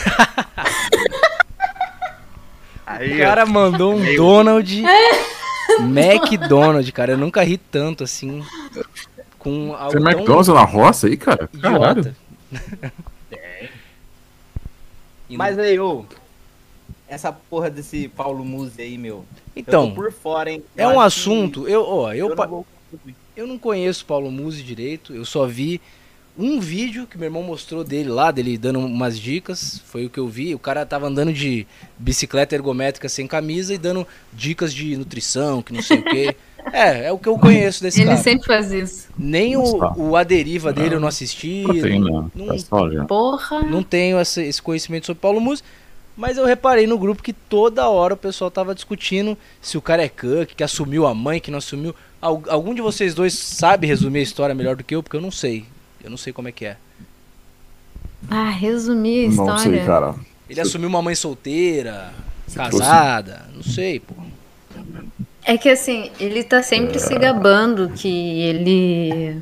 O Aí, cara mandou um Donald McDonald, cara. Eu nunca ri tanto assim. Com algo Você é tão McDonald's na roça aí, cara? Caralho. idiota. Mas aí, ô. Essa porra desse Paulo Musi aí, meu. Eu Então, tô por fora, hein? é Eu um acho que assunto. Eu, ó, eu, Eu, não vou... eu não conheço Paulo Musi direito. Eu só vi um vídeo que meu irmão mostrou dele lá, dele dando umas dicas. Foi o que eu vi. O cara tava andando de bicicleta ergométrica sem camisa e dando dicas de nutrição, que não sei o quê. É, é o que eu conheço desse Ele cara. sempre faz isso. Nem o, o A Deriva dele eu não assisti. Proteína. não- Tá só já. Porra. Não tenho esse, esse conhecimento sobre Paulo Musi, mas eu reparei no grupo que toda hora o pessoal tava discutindo se o cara é cuck, que assumiu a mãe, que não assumiu. Al- algum de vocês dois sabe resumir a história melhor do que eu? Porque eu não sei. Eu não sei como é que é. Ah, resumir a história. Não sei, cara. Ele assumiu uma mãe solteira, casada, não sei, pô. É que assim, ele tá sempre se gabando que ele.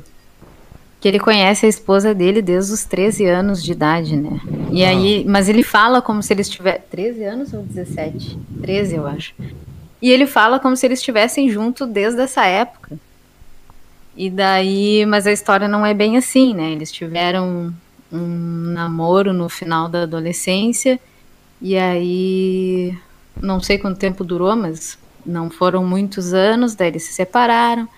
Que ele conhece a esposa dele desde os 13 anos de idade, né? E aí, mas ele fala como se eles tivessem. 13 anos ou 17? 13, eu acho. E ele fala como se eles estivessem juntos desde essa época. E daí, mas a história não é bem assim, né? Eles tiveram um namoro no final da adolescência. E aí, não sei quanto tempo durou, mas não foram muitos anos, daí eles se separaram.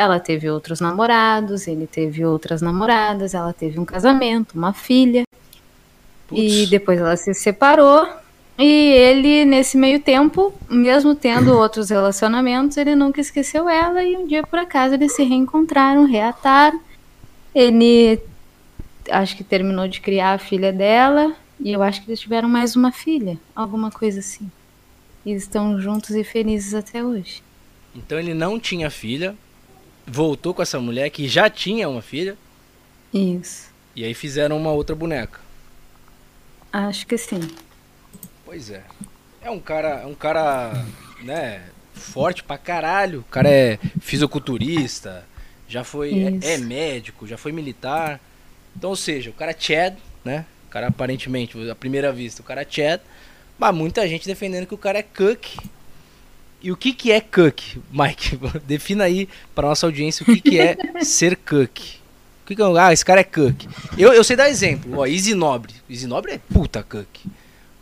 Ela teve outros namorados, ele teve outras namoradas, ela teve um casamento, uma filha. E depois ela se separou. E ele, nesse meio tempo, mesmo tendo outros relacionamentos, ele nunca esqueceu ela. E um dia, por acaso, eles se reencontraram, reataram. Ele acho que terminou de criar a filha dela. E eu acho que eles tiveram mais uma filha, alguma coisa assim. E estão juntos e felizes até hoje. Então ele não tinha filha, voltou com essa mulher que já tinha uma filha, Isso. e aí fizeram uma outra boneca. Acho que sim. Pois é. É um cara, é um cara, né, forte pra caralho. O cara é fisiculturista, já foi é, é médico, já foi militar. Então, ou seja, o cara é Chad, né? O cara aparentemente, à primeira vista, o cara é Chad, mas muita gente defendendo que o cara é Cook. E o que que é Cook, Mike? Defina aí pra nossa audiência o que que é ser Cook. O que que é, ah, esse cara é Cook. Eu, eu sei dar exemplo, ó, Easy Nobre. Easy Nobre é puta Cook.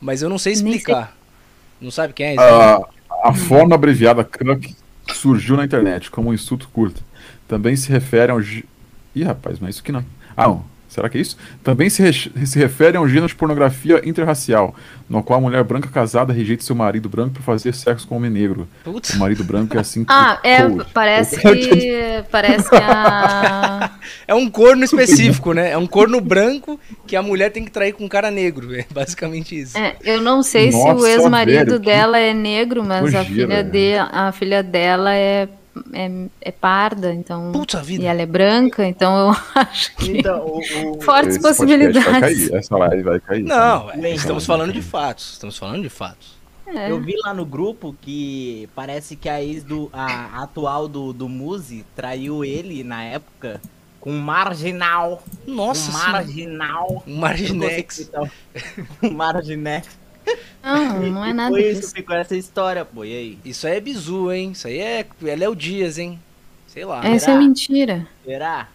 Mas eu não sei explicar. Não sabe quem é Easy Nobre? A, forma abreviada CUC surgiu na internet como um insulto curto. Também se refere a um. gê- Ih, rapaz, mas isso aqui não. Ah, não. Será que é isso? Também se, re- se refere a um gênero de pornografia interracial, no qual a mulher branca casada rejeita seu marido branco por fazer sexo com um homem negro. Putz. O marido branco é assim que. Ah, é, parece que. Parece que a. É um corno específico, né? É um corno branco que a mulher tem que trair com um cara negro. É basicamente isso. É, eu não sei se Nossa, o ex-marido velho, que dela é negro, mas a filha, de, a filha dela é, é, é parda, então. Puta vida. E ela é branca, então eu acho que. Então, o, o- Fortes Esse podcast Vai possibilidades. cair, essa live vai cair. Não, é, estamos falando de fatos. Estamos falando de fatos. É. eu vi lá no grupo que parece que a ex do. A atual do, do Muzi traiu ele na época com um marginal. Nossa um marginal. Um Marginex. Um marginex. Não, não é nada Foi isso, disso. ficou essa história, pô. E aí? Isso aí é bizu, hein? Isso aí é, é Léo Dias, hein? Sei lá. Essa é será? mentira. Será?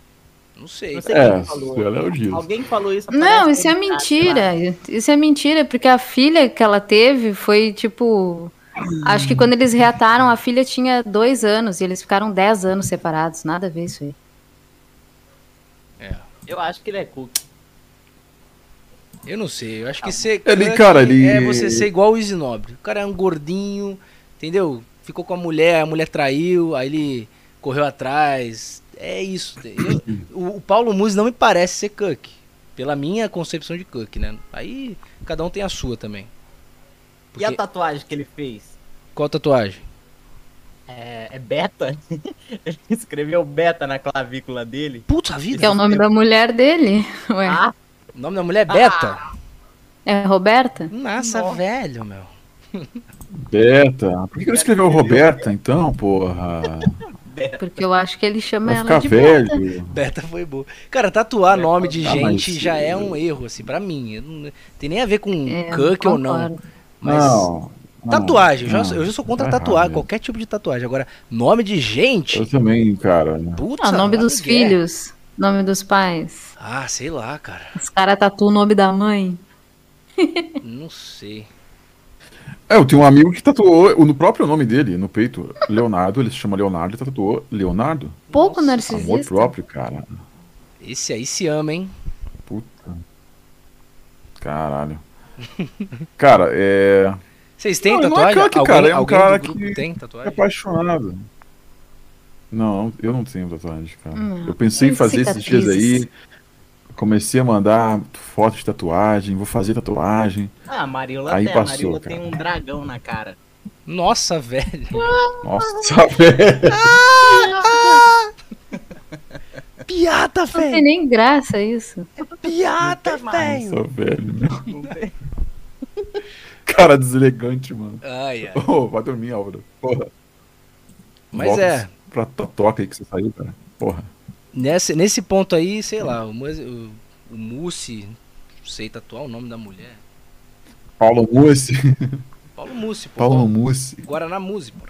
Não sei. Não sei É, quem falou. ela é o Dias. Alguém falou isso. Não, isso é tá- mentira. Isso é mentira, porque a filha que ela teve foi tipo. Acho que quando eles reataram, a filha tinha dois anos e eles ficaram dez anos separados. Nada a ver isso aí. Eu acho que ele é cook. Eu não sei. Eu acho que ser. Ele, cara, ele- É você ser igual o Easy Nobre. O cara é um gordinho, entendeu? Ficou com a mulher, a mulher traiu, aí ele correu atrás. É isso. Eu- o, o Paulo Musi não me parece ser Cook. Pela minha concepção de Cook, né? Aí cada um tem a sua também. E a Porque- tatuagem que ele fez? Qual tatuagem? É, é beta? ele escreveu beta na clavícula dele. Puta vida! Que é o nome da mulher dele. Ué, Ah, O nome da mulher é Beta? é Roberta? Nossa, Nossa. velho, meu. Beta. Por que ele escreveu Roberta, então, porra? Porque eu acho que ele chama Vai ela de Beta. velho. Beta foi boa. Cara, tatuar nome de Ah, gente já é um erro, assim, pra mim. Não tem nem a ver com É, Cook ou não. Mas Não. não, tatuagem, eu já, não. eu já sou contra Tá tatuar, errado. qualquer tipo de tatuagem. Agora, nome de gente. Eu também, cara. Putz, Ah, nome dos filhos, nome dos pais. Ah, sei lá, cara. Os caras tatuam o nome da mãe. Não sei. É, eu tenho um amigo que tatuou o- no próprio nome dele, no peito, Leonardo, ele se chama Leonardo, ele tatuou Leonardo. Pouco Amor narcisista. próprio, cara. Esse aí se ama, hein? Puta. Caralho. Cara, é. Vocês têm Não, não é tatuagem? Cook, alguém cara, é um cara que- tem É tatuagem? apaixonado. Não, eu não tenho tatuagem, cara. Hum, eu pensei em fazer esses dias aí. Comecei a mandar fotos de tatuagem, vou fazer tatuagem. ah, a Mariola Aí tem. passou, Mariola cara. tem um dragão na cara. Nossa, velho. Nossa, velho. Piada, Não tem velho. nem graça isso. Piada, Não tem velho. Nossa, velho. meu. Cara deselegante, mano. Ai, ai. Ô, vai dormir, Álvaro. Porra. Mas Volta é. Pra totoca aí que você saiu, cara. Porra. Nesse, nesse ponto aí, sei lá, o, o, o Mussi, não sei tatuar o nome da mulher. Paulo Mussi. Paulo Mussi, pô. Paulo Mussi. Guaraná Musi, pô.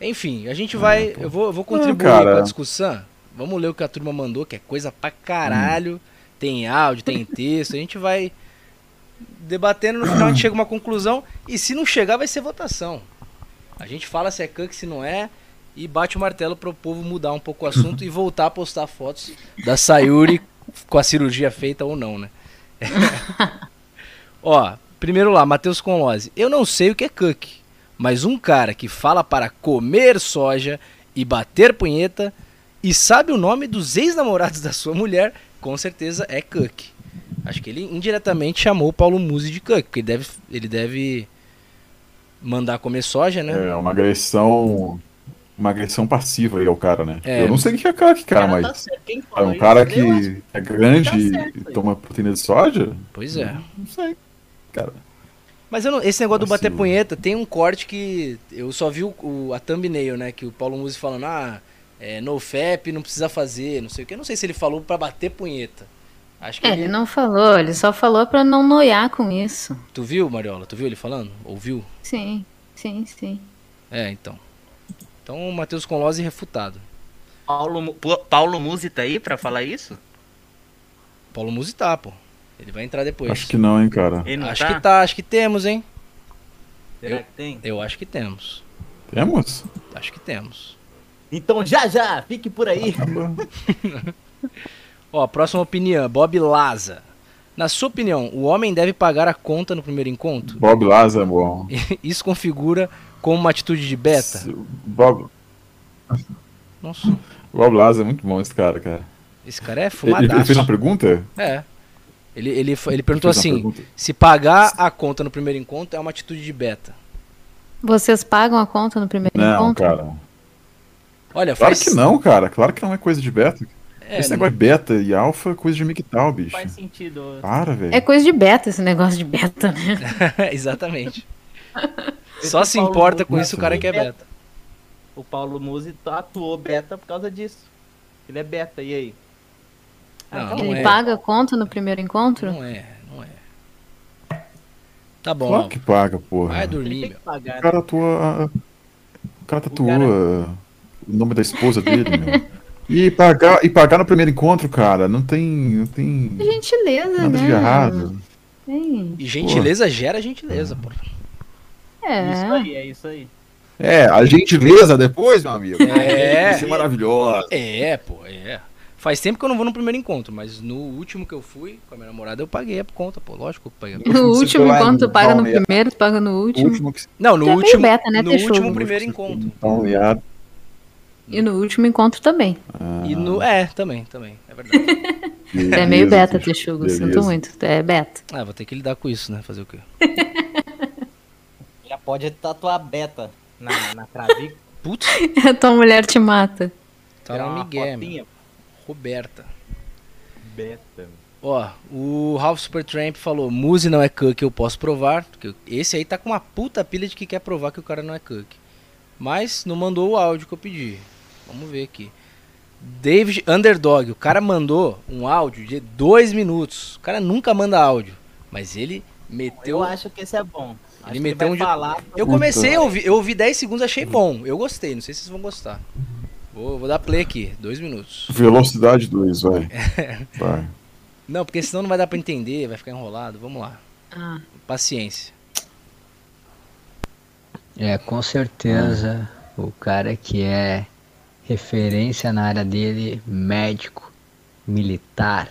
Enfim, a gente vai. eu, vou, eu vou contribuir cara. com a discussão. Vamos ler o que a turma mandou, que é coisa pra caralho. Tem áudio, tem texto. A gente vai debatendo, no final a gente chega a uma conclusão. E se não chegar, vai ser votação. A gente fala se é Cook, se não é. E bate o martelo pro povo mudar um pouco o assunto e voltar a postar fotos da Sayuri com a cirurgia feita ou não, né? Ó, primeiro lá, Matheus Conlose. Eu não sei o que é Cook, mas um cara que fala para comer soja e bater punheta e sabe o nome dos ex-namorados da sua mulher, com certeza é Cook. Acho que ele indiretamente chamou o Paulo Musi de Cook, porque ele deve, ele deve mandar comer soja, né? É uma agressão. Uma agressão passiva aí ao cara, né? É. Eu não sei o que é cara, que cara, Cara, tá mas. certo. Quem É um isso? cara que acho. é grande Tá e toma proteína de soja? Pois é. Não sei. Cara. Mas eu não- esse negócio do bater punheta, tem um corte que eu só vi o, o- a thumbnail, né? Que o Paulo Musi falando, ah, é, no FAP não precisa fazer, não sei o que. Eu não sei se ele falou pra bater punheta. Acho que É, ele... ele não falou, ele só falou pra não noiar com isso. Tu viu, Mariola? Tu viu ele falando? Ouviu? Sim, sim, sim. É, então. Então o Matheus Conlose refutado. Paulo, Paulo Musi tá aí pra falar isso? Paulo Musi tá, pô. Ele vai entrar depois. Acho que não, hein, cara. Ele não Acho tá? que tá, acho que temos, hein? Será Eu- que tem? Eu acho que temos. Temos? Acho que temos. Então já já, fique por aí. Ó, próxima opinião, Bob Laza. Na sua opinião, o homem deve pagar a conta no primeiro encontro? Bob Laza é bom. Isso configura como uma atitude de beta? Bob, Nossa, Bob Laza é muito bom esse cara, cara. esse cara é Ele, fumadaço. ele fez uma pergunta? É. Ele, ele, ele perguntou uma assim: pergunta. se pagar a conta no primeiro encontro é uma atitude de beta. Vocês pagam a conta no primeiro Não, encontro? cara. Olha, Claro faz. que não, cara. Claro que não é coisa de beta. É, Esse negócio de beta e alfa é coisa de MGTOW, bicho. Faz sentido. Para, velho. É coisa de beta esse negócio de beta, né? Exatamente. Só se Paulo importa com isso o cara que é beta. O Paulo Musi atuou beta por causa disso. Ele é beta, e aí? Não, então não Ele é. paga conta no primeiro encontro? Não é, não é. Tá bom, Claro que paga, porra. vai Ele dormir, meu. pagar. O cara atua. O cara tatua cara- o nome da esposa dele, meu. E pagar, e pagar no primeiro encontro, cara, não tem. Não tem Gentileza, nada né? de errado. Tem. E gentileza gera gentileza, pô. É. Isso aí, é isso aí. É, a gentileza depois, meu amigo. É. Isso é maravilhosa. É, pô, é. Faz tempo que eu não vou no primeiro encontro, mas no último que eu fui com a minha namorada eu paguei a conta, pô. Lógico que eu paguei a conta. No último encontro, tu paga no primeiro, tu paga no último. último que Não, no Tu é último. beta, né, no último primeiro encontro. Então, ligado. E no último encontro também. E no. É, também, também. É verdade. Tu é meio beta, Texugo. Sinto beleza. muito. É beta. Ah, vou ter que lidar com isso, né? Fazer o quê? Já pode tatuar beta na, na clavícula. Putz, A tua mulher te mata. tá no uma Miguel, fotinha. Roberta. Beta. Ó, o Ralph Supertramp falou: Muse não é Cook, eu posso provar. Porque esse aí tá com uma puta pilha de que quer provar que o cara não é Cook. Mas não mandou o áudio que eu pedi. Vamos ver aqui. David Underdog, o cara mandou um áudio de dois minutos. O cara nunca manda áudio. Mas ele meteu. Eu acho que esse é bom. Acho que meteu vai um de- falar. Eu comecei a ouvir, eu ouvi 10 segundos, achei bom. Eu gostei, não sei se vocês vão gostar. Vou, vou dar play aqui, dois minutos. Velocidade 2, vai. Vai. Não, porque senão não vai dar pra entender, vai ficar enrolado. Vamos lá. Ah. Paciência. É, com certeza o cara que é referência na área dele, médico, militar,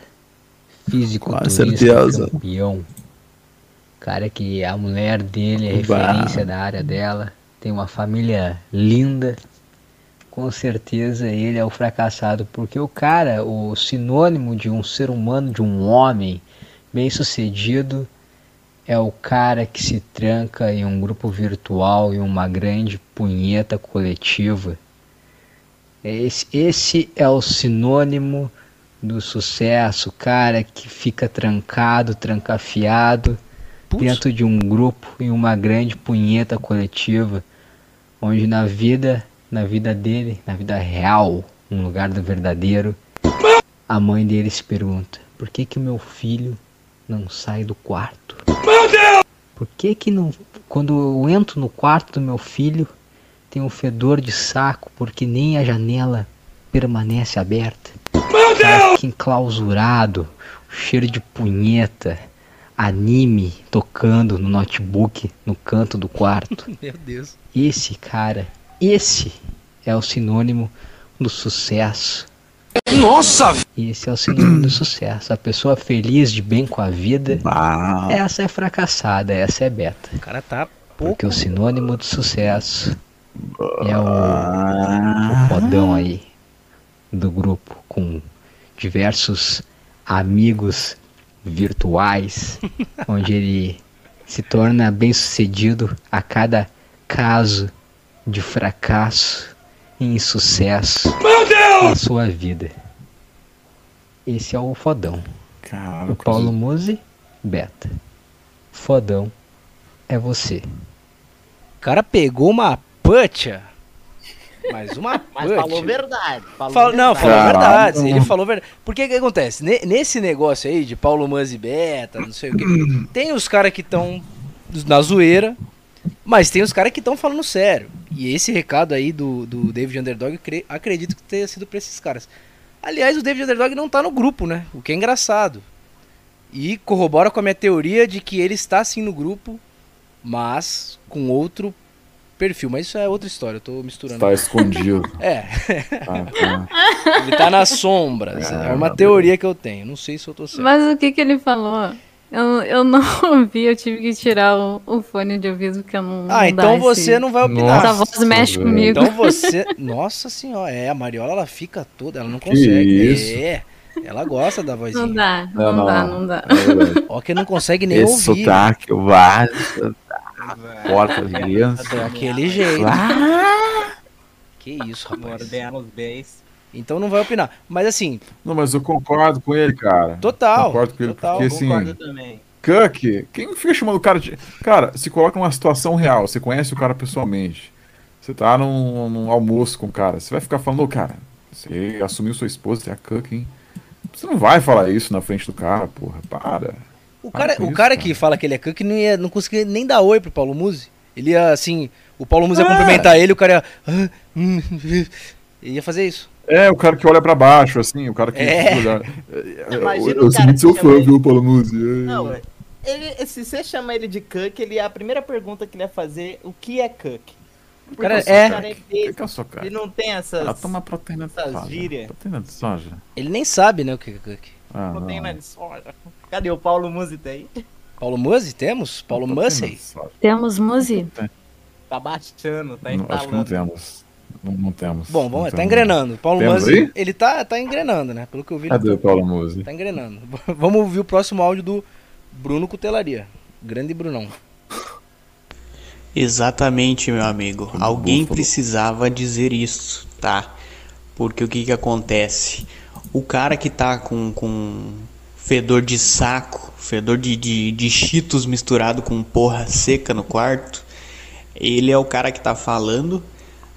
fisiculturista, certeza. campeão. Cara que a mulher dele é referência da área dela, tem uma família linda. Com certeza ele é o fracassado, porque o cara, o sinônimo de um ser humano, de um homem bem-sucedido, é o cara que se tranca em um grupo virtual, em uma grande punheta coletiva. Esse, esse é o sinônimo do sucesso, o cara que fica trancado, trancafiado Putz, dentro de um grupo em uma grande punheta coletiva, onde na vida, na vida dele, na vida real, no lugar do verdadeiro, a mãe dele se pergunta: por que que o meu filho não sai do quarto? Por que que não, quando eu entro no quarto do meu filho, tem um fedor de saco porque nem a janela permanece aberta? O cara fica enclausurado, cheiro de punheta, anime tocando no notebook no canto do quarto. Meu Deus. Esse cara, esse é o sinônimo do sucesso. Nossa! Esse é o sinônimo do sucesso. A pessoa feliz de bem com a vida. Essa é fracassada, essa é beta. O cara tá pouco. Porque o sinônimo do sucesso é o, o fodão aí do grupo, com diversos amigos virtuais, onde ele se torna bem sucedido a cada caso de fracasso e insucesso na sua vida. Esse é o fodão. O Paulo Musi, beta. Fodão é você. O cara pegou uma putcha. Mas uma Mas falou verdade. Falou Fala- não, verdade. falou a Caralho. verdade. Ele falou verdade. Porque o que acontece? Ne- Nesse negócio aí de Paulo Manzi Beta, não sei o quê, tem os caras que estão na zoeira, mas tem os caras que estão falando sério. E esse recado aí do, do David Underdog, acredito que tenha sido pra esses caras. Aliás, o David Underdog não tá no grupo, né? O que é engraçado. E corrobora com a minha teoria de que ele está sim no grupo, mas com outro perfil. Mas isso é outra história, eu tô misturando. Tá escondido. É. Tá, tá. Ele tá nas sombras. É uma teoria que eu tenho. Não sei se eu tô certo. Mas o que que ele falou? Eu, eu não ouvi, eu tive que tirar o, o fone de ouvido porque eu não. Ah, não então dá você esse- não vai opinar. Essa voz mexe velho. comigo. Então você. Nossa senhora, é, a Mariola ela fica toda, ela não consegue. isso? É. Ela gosta da vozinha. Não dá, Não, não, não. dá, não dá. É. Ó, que não consegue nem Esse ouvir. sotaque, o vaso, porta as crianças. Daquele jeito. Ah! Que isso, rapaz. Então não vai opinar. Mas assim, Não, mas eu concordo com ele, cara. total. Concordo com ele, total. porque assim. Concordo também. Cook, quem fica chamando o cara de. Cara, se coloca numa situação real, você conhece o cara pessoalmente. Você tá num, num almoço com o cara, você vai ficar falando, ô cara, você assumiu sua esposa, você é a Cook, hein? Você não vai falar isso na frente do cara, porra, para. O cara, o isso, cara cara. que fala que ele é cook não, ia, não conseguia nem dar oi pro Paulo Musi. Ele ia assim. O Paulo Musi ia É. cumprimentar ele, o cara ia. "Ah, hum", ele ia fazer isso. É, o cara que olha pra baixo, assim, o cara que. É. olha- eu o sou muito seu fã, ele- viu, Paulo Musi? Não, é- ele, se você chama ele de Cook, ele, a primeira pergunta que ele ia fazer, o que é Cook? Porque Cara, o é- cara é que que eu sou cara? Ele não tem essas Ah, toma proteína de soja. Proteína de soja. Ele nem sabe, né, o que é cook. Ah, não. proteína de soja. Cadê o Paulo Musita aí? Paulo Musi, temos? Paulo Musi? Temos Muzi? Tá baixando, tá Não, acho que não instalando. temos. Não, não temos. Bom, Não vamos, tá temos. engrenando. Paulo Temos Musi, aí? ele tá, tá engrenando, né? Pelo que eu vi. Cadê o Paulo Musi? Tá engrenando. Vamos ouvir o próximo áudio do Bruno Cutelaria. Grande Brunão. Exatamente, meu amigo. Alguém precisava dizer isso, tá? Porque o que que acontece? O cara que tá com, com fedor de saco, fedor de, de, de cheetos misturado com porra seca no quarto, ele é o cara que tá falando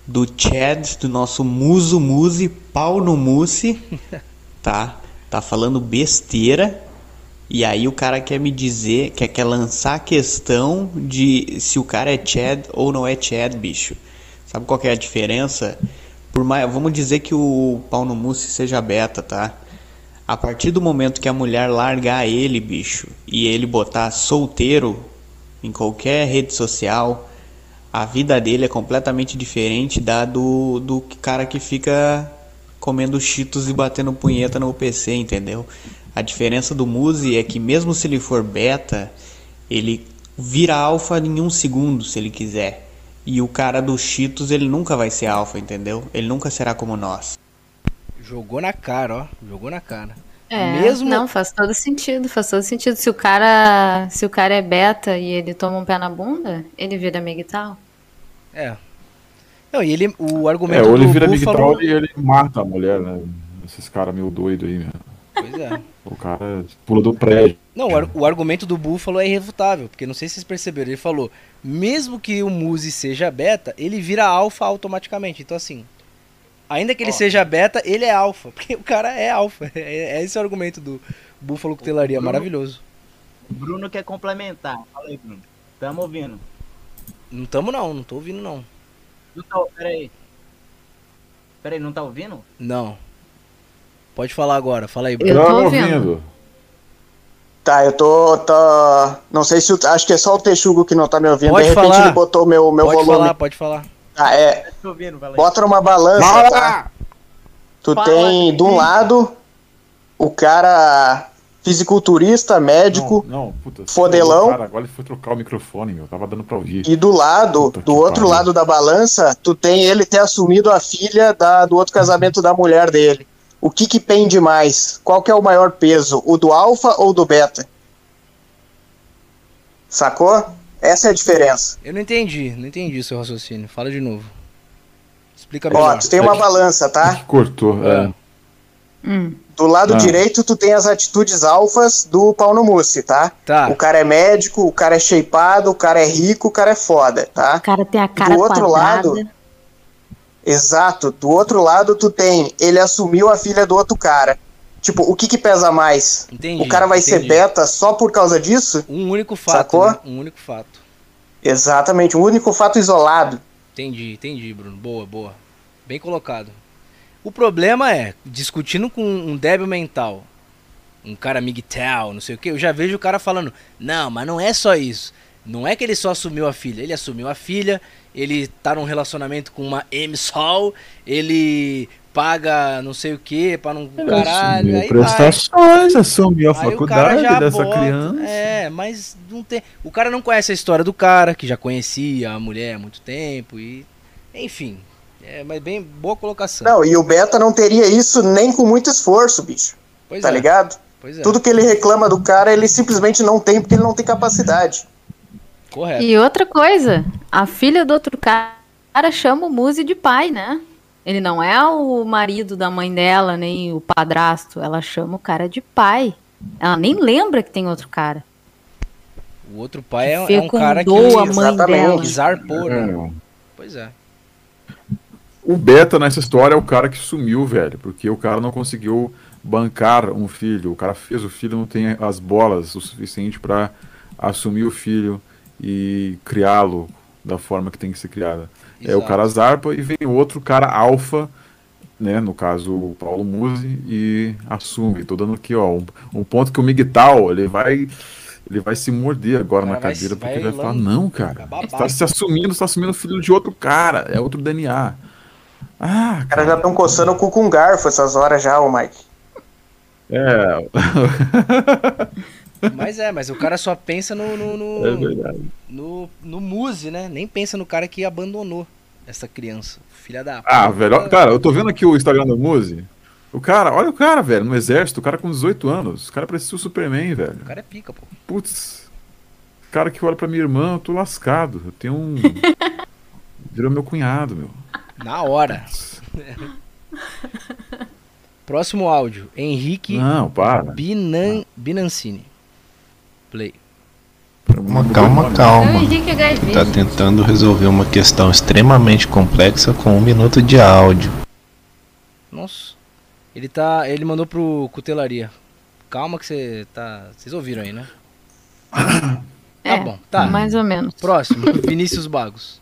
do Chad, do nosso muso muse, pau no mousse, tá? Tá falando besteira. E aí o cara quer me dizer, quer, quer lançar a questão de se o cara é Chad ou não é Chad, bicho. Sabe qual é a diferença? Por mais, vamos dizer que o pau no mousse seja beta, tá? A partir do momento que a mulher largar ele, bicho, e ele botar solteiro em qualquer rede social, a vida dele é completamente diferente da do, do cara que fica comendo cheetos e batendo punheta no PC, entendeu? A diferença do Muzi é que mesmo se ele for beta, ele vira alfa em um segundo, se ele quiser. E o cara do Cheetos, ele nunca vai ser alfa, entendeu? Ele nunca será como nós. Jogou na cara, ó. Jogou na cara. É, Mesmo- não, faz todo sentido, faz todo sentido. Se o cara, se o cara é beta e ele toma um pé na bunda, ele vira migtal. É. Não, e ele, o É, argumento ou ele do vira migtal e ele mata a mulher, né? Esses caras meio doidos aí, meu. Pois é. O cara pula do prédio. Não, o, ar- o argumento do Buffalo é irrefutável, porque não sei se vocês perceberam, ele falou, mesmo que o Muzi seja beta, ele vira alfa automaticamente. Então assim, ainda que ele seja beta, ele é alfa, porque o cara é alfa. É, é esse o argumento do Buffalo Cutelaria, Bruno- maravilhoso. O Bruno quer complementar. Fala aí, Bruno. Tamo ouvindo. Não tamo não, não tô ouvindo não. Não tá, peraí. Peraí, não tá ouvindo? Não. Pode falar agora, fala aí, Eu tô Tamo ouvindo. Tá, eu tô, tô. Não sei se. Acho que é só o Texugo que não tá me ouvindo. Pode de repente falar. ele botou meu, meu pode volume. falar, pode falar. Ah, é. Tô ouvindo, vai lá. Bota numa balança, Fala! tá? Tu Fala, tem, de um lado, o cara fisiculturista, médico, Não, não, puta. Fodelão. Cara, agora ele foi trocar o microfone, meu. Tava dando pra ouvir. e do lado, Puta do outro pariu. lado da balança, tu tem ele ter assumido a filha da, do outro casamento da mulher dele. O que que pende mais? Qual que é o maior peso? O do alfa ou do beta? Sacou? Essa é a diferença. Eu não entendi, não entendi o seu raciocínio. Fala de novo. Explica Ó, melhor. tu tem uma balança, tá? Que cortou. É. Hum. Do lado Ah. direito, tu tem as atitudes alfas do pau no mousse, tá? Tá. O cara é médico, o cara é shapeado, o cara é rico, o cara é foda, tá? O cara tem a cara do outro quadrada. lado, exato, do outro lado tu tem, ele assumiu a filha do outro cara. Tipo, o que que pesa mais? Entendi, o cara vai ser entendi. beta só por causa disso? Um único fato. Sacou? né? Um único fato. Exatamente, um único fato isolado. Entendi, entendi, Bruno. Boa, boa. Bem colocado. O problema é, discutindo com um débil mental, um cara migtal, não sei o que, eu já vejo o cara falando, não, mas não é só isso. Não é que ele só assumiu a filha, ele assumiu a filha, ele tá num relacionamento com uma M-Sol, ele paga não sei o que pra não caralho, aí vai. prestações, assumiu a Aí faculdade já dessa bota- criança. É, mas não tem. O cara não conhece a história do cara, que já conhecia a mulher há muito tempo e. Enfim. É, mas bem boa colocação. Não, e o beta não teria isso nem com muito esforço, bicho. Pois tá é. ligado? Pois é. Tudo que ele reclama do cara, ele simplesmente não tem porque ele não tem capacidade. Correto. E outra coisa, a filha do outro cara chama o Muzi de pai, né? Ele não é o marido da mãe dela, nem o padrasto. Ela chama o cara de pai. Ela nem lembra que tem outro cara. O outro pai é, é um cara que. Fecundou a mãe Exatamente. dela. zarpou, né? É. Pois é. O Beta nessa história é o cara que sumiu, velho, porque o cara não conseguiu bancar um filho. O cara fez o filho, não tem as bolas o suficiente pra assumir o filho e criá-lo da forma que tem que ser criada. É o cara zarpa e vem outro cara alfa, né, no caso o Paulo Musi, e assume. Tô dando aqui, ó, um, um ponto que o Miguel, ele vai ele vai se morder agora O na cara cadeira porque vai vai falar, não, cara, você tá se assumindo, você tá assumindo o filho de outro cara, é outro DNA. Ah, Os caras já estão coçando o cu com garfo essas horas já, ô Mike. É, Mas é, mas o cara só pensa no. no, no, é verdade. no, no Muse, né? Nem pensa no cara que abandonou essa criança. Filha da Ah, puta. velho, cara, eu tô vendo aqui o Instagram do Muzi. O cara, olha o cara, velho, no exército, o cara com 18 anos. O cara parecia o Superman, velho. O cara é pica, pô. Putz, cara que olha pra minha irmã, eu tô lascado. Eu tenho um. Virou meu cunhado, meu. Na hora. Próximo áudio. Henrique Não, para. Binan... Binancini. Play. Calma, calma, É calma. Henrique Gaivini. Tá tentando resolver uma questão extremamente complexa com um minuto de áudio. Nossa. Ele tá. Ele mandou pro cutelaria. Calma que você tá. Vocês ouviram aí, né? Tá É, bom, tá. Mais ou menos. Próximo, Vinícius Bagos.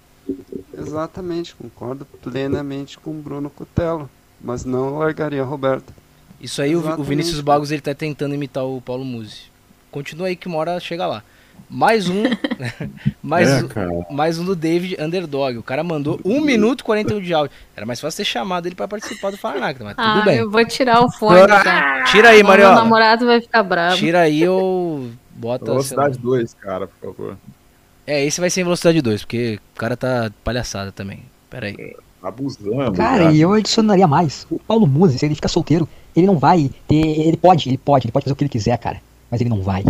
Exatamente, concordo plenamente com o Bruno Cutelo, mas não largaria a Roberta. Isso aí, o, Vi- o Exatamente. Vinícius Bagos ele tá tentando imitar o Paulo Musi. Continua aí que uma hora chega lá. Mais um. mais, É, um mais um do David Underdog. O cara mandou 1 minuto e 41 de áudio. Era mais fácil ter chamado ele pra participar do Falanacta, mas Ah, tudo bem. eu vou tirar o fone. Tá? Tira aí, Senão Meu Mariola. namorado vai ficar bravo. Tira aí ou bota. Velocidade 2, cara, por favor. É, esse vai ser em velocidade 2, porque o cara tá palhaçada também. Pera aí. Abusando. Cara, cara. e eu adicionaria mais. O Paulo Musi, se ele fica solteiro, ele não vai ter. Ele pode, ele pode, ele pode fazer o que ele quiser, cara. Mas ele não vai.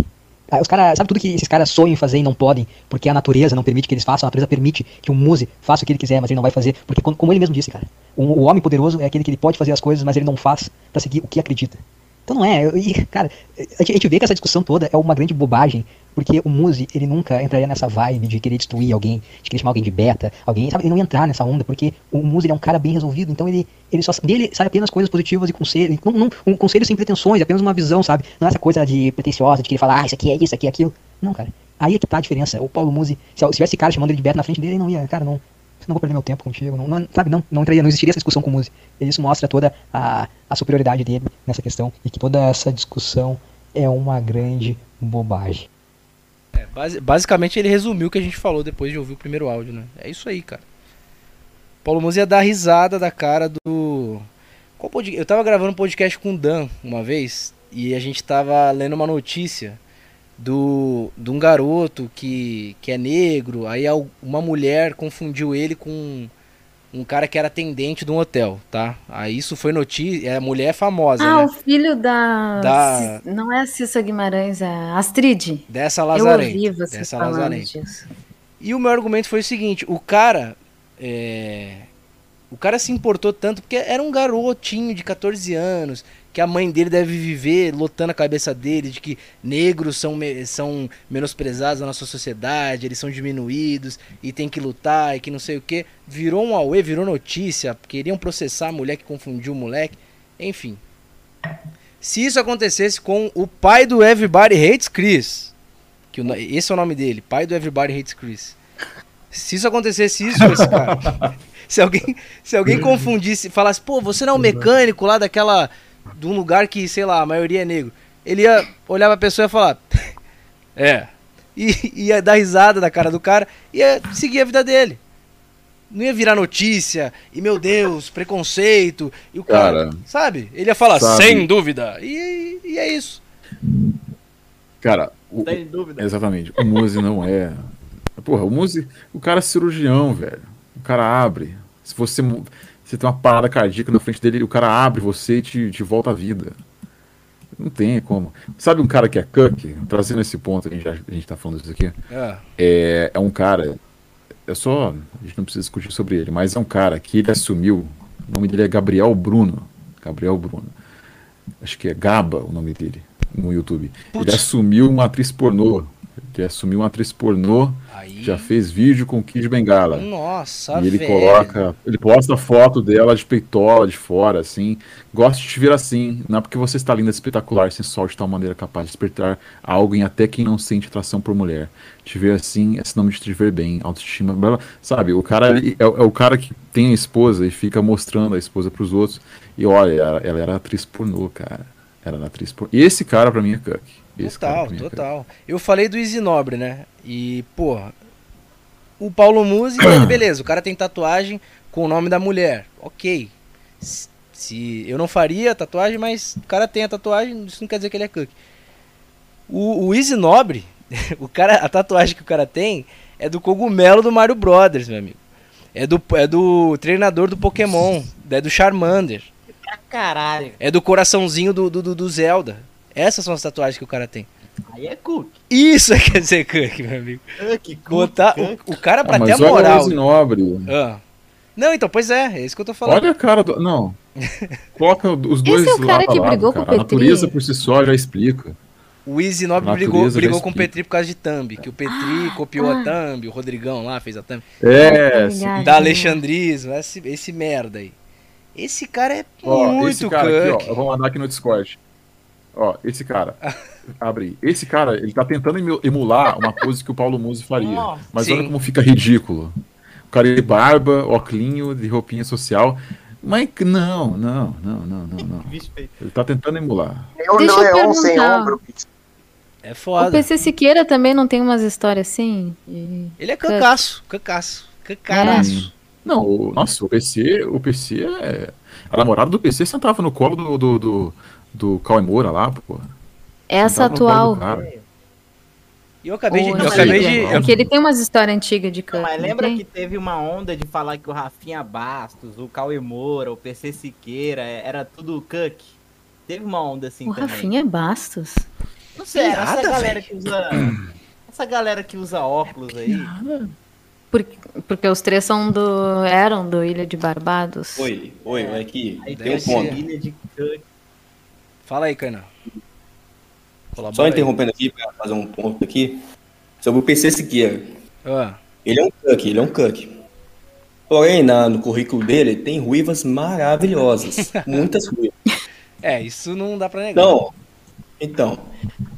Ah, Os caras, sabe tudo que esses caras sonham em fazer e não podem, porque a natureza não permite que eles façam, a natureza permite que o Muse faça o que ele quiser, mas ele não vai fazer, porque como ele mesmo disse, cara, o, o homem poderoso é aquele que ele pode fazer as coisas, mas ele não faz pra seguir o que acredita. Então não é, e, cara, a gente, vê que essa discussão toda é uma grande bobagem, porque o Muse, ele nunca entraria nessa vibe de querer destruir alguém, de querer chamar alguém de beta, alguém, sabe, ele não ia entrar nessa onda, porque o ele é um cara bem resolvido, então ele, ele só, dele sai apenas coisas positivas e conselhos, não, não, um conselho sem pretensões, é apenas uma visão, sabe, não é essa coisa de pretensiosa, de querer falar, ah, isso aqui é isso, aqui é aquilo, não, cara, aí é que tá a diferença, o Paulo Muse, se, se tivesse cara chamando ele de beta na frente dele, ele não ia, cara, não, não vou perder meu tempo contigo, não, não- sabe, não, não entraria, não existiria essa discussão com o Muse. Isso mostra toda a, a superioridade dele nessa questão e que toda essa discussão é uma grande Bobagem. É, basi- basicamente ele resumiu o que a gente falou depois de ouvir o primeiro áudio, né? É isso aí, cara. Paulo Musi ia dar risada da cara do. Pod- Eu tava gravando um podcast com o Dan uma vez e a gente tava lendo uma notícia do de um garoto que, que é negro, aí uma mulher confundiu ele com um cara que era atendente de um hotel, tá? Aí isso foi notícia, a mulher é famosa, Ah, né? o filho da. Da- Não é a Cissa Guimarães, é a Astrid. Dessa Eu Lazarento. ouvi você Dessa falando Lazarento. disso. E o meu argumento foi o seguinte: o cara. é, O cara se importou tanto porque era um garotinho de 14 anos, que a mãe dele deve viver lotando a cabeça dele de que negros são, são menosprezados na nossa sociedade, eles são diminuídos e tem que lutar e que não sei o que. Virou um auê, virou notícia, queriam processar a mulher que confundiu o moleque, enfim. Se isso acontecesse com o pai do Everybody Hates Chris, que o esse é o nome dele, pai do Everybody Hates Chris. Se isso acontecesse isso com esse cara, se alguém, se alguém confundisse, falasse, pô, você não é um mecânico lá daquela, de um lugar que, sei lá, a maioria é negro, ele ia olhar pra pessoa e ia falar, é, e ia dar risada da cara do cara e ia seguir a vida dele. Não ia virar notícia, e meu Deus, preconceito, e o cara, Cara, sabe? Ele ia falar, sabe- sem dúvida, e, e é isso. Cara, o, Sem dúvida. Exatamente. O Muzi não é. Porra, o Muzi, o cara é cirurgião, velho. O cara abre. Se você, você tem uma parada cardíaca na frente dele, o cara abre você e te, te volta à vida. Não tem como. Sabe um cara que é cuck? Trazendo esse ponto, a gente, já- a gente tá falando disso aqui. É. É, é um cara. É só. A gente não precisa discutir sobre ele, mas é um cara que ele assumiu. O nome dele é Gabriel Bruno. Gabriel Bruno. Acho que é Gaba o nome dele no YouTube. Ele assumiu uma atriz pornô. Ele assumiu uma atriz pornô. Já fez vídeo com Kid Bengala. Nossa, E ele velho. coloca, ele posta foto dela de peitola, de fora, assim. Gosto de te ver assim, não é porque você está linda, espetacular, sensual de tal maneira capaz de despertar algo em até quem não sente atração por mulher. Te ver assim é sinônimo de te ver bem, autoestima, blá, blá. sabe? O cara é, é o cara que tem a esposa e fica mostrando a esposa pros outros. E olha, ela, ela era atriz pornô, cara. Ela era atriz pornô. E esse cara pra mim é Cuck. Esse cara Total, total. Eu falei do Easy Nobre, né? E, porra, o Paulo Musi, ele, beleza, o cara tem tatuagem com o nome da mulher. Ok. Se, se- eu não faria a tatuagem, mas o cara tem a tatuagem, isso não quer dizer que ele é cook. O, o Easy Nobre, o cara, a tatuagem que o cara tem é do cogumelo do Mario Brothers, meu amigo. É do, é do treinador do Pokémon, é do Charmander. Caralho. É do coraçãozinho do, do- do Zelda. Essas são as tatuagens que o cara tem. Aí é cook. Isso é quer dizer Cook, meu amigo. Cook, cook, Botar, cook. o, o cara, pra Ah, ter a mas olha moral. o Ozzy Nobre. Ah. Não, então, pois é, é isso que eu tô falando. Olha a cara do. Não. Coloca os dois é o cara lado a que lado, brigou com cara. o A natureza Petri? por si só já explica. O Easy Nobre brigou, brigou com o. Petri por causa de Thumb, que o Petri copiou a Thumb, o Rodrigão lá fez a Thumb. É, Ah, sim. obrigada. Da Alexandrismo, esse, esse merda aí. Esse cara é Ó, muito esse cara aqui, ó, eu vou mandar aqui no Discord. Ó, esse cara. Abre aí. Esse cara, ele tá tentando emu- emular uma pose que o Paulo Musi faria. Nossa, mas sim. olha como fica ridículo. O cara de barba, óculinho, de roupinha social. Mas não, não, não, não, não, não. Ele tá tentando emular. Eu Deixa eu leão sem perguntar. ombro. É O foda. PC Siqueira também não tem umas histórias assim? de- Ele é cancaço, cancaço, cancaraço. Não, o, nossa, o PC, o PC é. A namorada do PC sentava no colo do, do, do, do Cauê Moura lá, pô. Essa atual. E eu acabei de. Eu acabei de. É que ele tem umas histórias antigas de canto. Mas lembra que teve uma onda de falar que o Rafinha Bastos, o Cauê Moura, o PC Siqueira, é- era tudo cuck? Teve uma onda assim O também. Rafinha Bastos. Não sei, era essa galera que usa. Essa galera que usa óculos aí. Porque, porque os três são do. eram do Ilha de Barbados. Oi, oi, olha aqui. Aí Tem um ponto. ilha de cuck. Fala aí, Kainan. Colabora Só aí. interrompendo aqui para fazer um ponto aqui sobre o PC Siqueira. Ah, Ele é um cuck, ele é um cuck. Porém, na, no currículo dele tem ruivas maravilhosas. muitas ruivas. é, isso não dá pra negar. Então, então,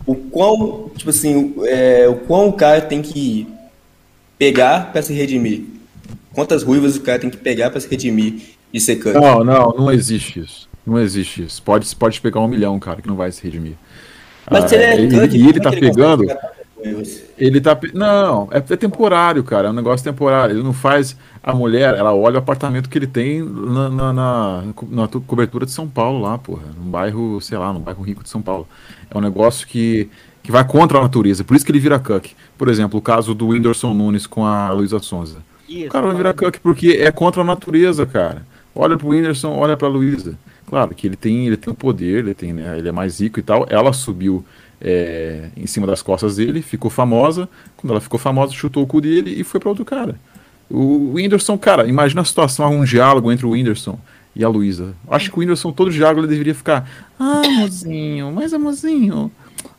o quão, tipo assim, o- é, o quão o cara tem que pegar para se redimir? Quantas ruivas o cara tem que pegar para se redimir de ser cuck? Não, não, não existe isso. Não existe isso. Pode, pode pegar um milhão, cara, que não vai se redimir. Mas se ele é e- Kant, e ele tá ele pegando. Ele tá. Não, é, é temporário, cara. É um negócio temporário. Ele não faz. A mulher, ela olha o apartamento que ele tem na, na, na- na tu- cobertura de São Paulo, lá, porra. Num bairro, sei lá, num bairro rico de São Paulo. É um negócio que, que vai contra a natureza. Por isso que ele vira cuck. Por exemplo, o caso do Whindersson Nunes com a Luísa Sonza. Isso, O cara vai virar cuck porque é contra a natureza, cara. Olha pro Whindersson, olha pra Luísa. Claro que ele tem, ele tem o poder, ele, tem, né, ele é mais rico e tal. Ela subiu é, em cima das costas dele, ficou famosa. Quando ela ficou famosa, chutou o cu dele e foi pra outro cara. O Whindersson, cara, imagina a situação, um diálogo entre o Whindersson e a Luísa. Acho que o Whindersson, todo diálogo, ele deveria ficar. Ah, mozinho, mas amorzinho.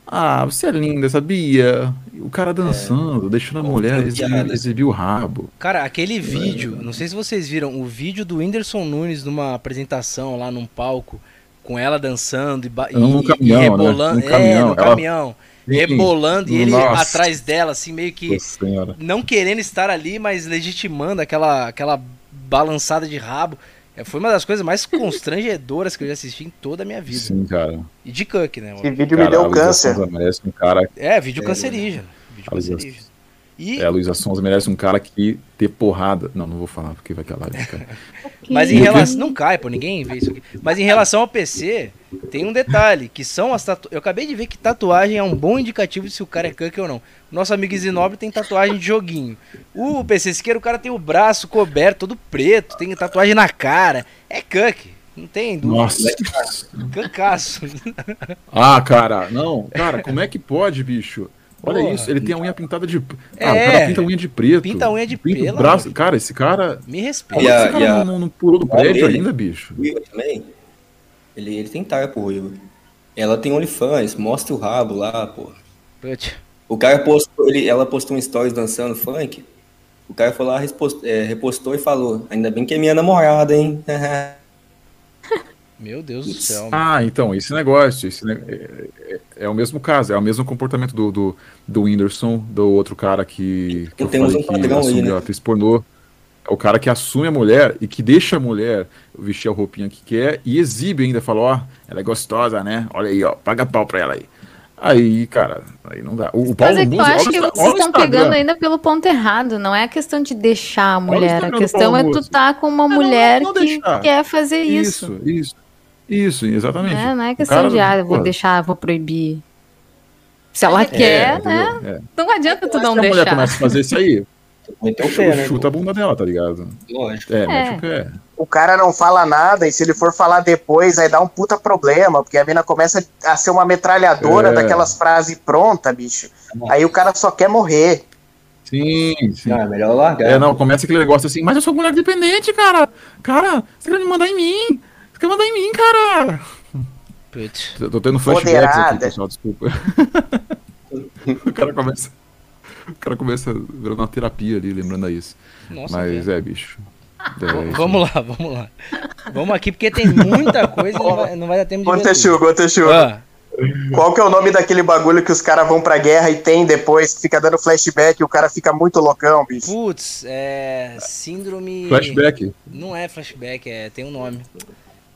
Ah, você é linda, sabia? E O cara dançando, deixando a mulher exibir, o rabo. Cara, aquele vídeo, não sei se vocês viram, o vídeo do Whindersson Nunes numa apresentação lá num palco, com ela dançando e, e, e caminhão, né? rebolando. Num caminhão, É, no ela- caminhão. Sim. rebolando e ele Nossa. atrás dela, assim, meio que Nossa senhora. não querendo estar ali, mas legitimando aquela, aquela balançada de rabo. É, Foi uma das coisas mais constrangedoras que eu já assisti em toda a minha vida. Sim, cara. E de Cook, né? Esse vídeo me Cara, deu câncer. Merece um cara. É, vídeo cancerígeno. Vídeo cancerígeno. E, É, a Luísa Sonza merece um cara que ter porrada. Não, não vou falar porque vai cai. Mas em relação. Não cai, pô, ninguém vê isso aqui. Mas em relação ao PC, tem um detalhe, que são as tatu... Eu acabei de ver que tatuagem é um bom indicativo de se o cara é cuck ou não. Nosso amigo Zinobre tem tatuagem de joguinho. O PC Siqueira, o cara tem o braço coberto, todo preto, tem tatuagem na cara. É cuck. Não tem dúvida. Nossa. Cancaço. Ah, cara, não. Cara, como é que pode, bicho? Olha Porra. isso, ele tem a unha pintada de. É. Ah, o cara pinta a unha de preto. Pinta a unha de Pinta o pelo, braço. mano. Cara, esse cara. Me respeita. é esse cara a- não, não pulou do prédio dele? ainda, bicho? Ruiva também. Ele, ele tem tara pro Ruiva. Ela tem OnlyFans, mostra o rabo lá, pô. Putz. O cara postou, ele, ela postou um stories dançando funk. O cara foi lá, respost- é, repostou e falou: Ainda bem que é minha namorada, hein? Meu Deus do céu. mano. Ah, então, esse negócio. Esse ne- é, é- é o mesmo caso, é o mesmo comportamento do, do, do Whindersson, do outro cara que, que eu Temos falei um que padrão aí, assume né? a atriz pornô. É o cara que assume a mulher e que deixa a mulher vestir a roupinha que quer e exibe ainda, fala, ó, ela é gostosa, né? Olha aí, ó, paga pau pra ela aí. Aí, cara, aí não dá. O, o Paulo Mas é que eu acho que o vocês estão pegando ainda pelo ponto errado. Não é a questão de deixar a mulher. A questão é tu Musi. tá com uma não, mulher não que deixar. quer fazer isso. Isso, isso. Isso, exatamente. né? Não é questão cara- de, ah, eu vou pô, deixar, vou proibir. Se ela quer, né? entendeu? É. Não adianta tu Se não a mulher deixar. começa a fazer isso aí, Meteu o pé, né? chuta a bunda dela, tá ligado? Lógico. É, É. mete o pé. O cara não fala nada e se ele for falar depois, aí dá um puta problema, porque a mina começa a ser uma metralhadora É. daquelas frases prontas, bicho. Aí o cara só quer morrer. Sim, sim. Não, é melhor largar. É, não, começa aquele negócio assim, mas eu sou mulher dependente, cara. Cara, você quer me mandar em mim? Quer mandar em mim, cara? Putz. Eu tô tendo flashbacks aqui, pessoal, desculpa. o cara começa. O cara começa virando uma terapia ali, lembrando a isso. Nossa, Mas velho. é, bicho. É, V- isso Vamos lá, vamos lá. Vamos aqui, porque tem muita coisa e não vai, não vai dar tempo de ô, Texugo. Ah, Qual que é o nome daquele bagulho que os caras vão pra guerra e tem depois, que fica dando flashback e o cara fica muito loucão, bicho? putz, é. Síndrome. Flashback. Não é flashback, é, tem um nome.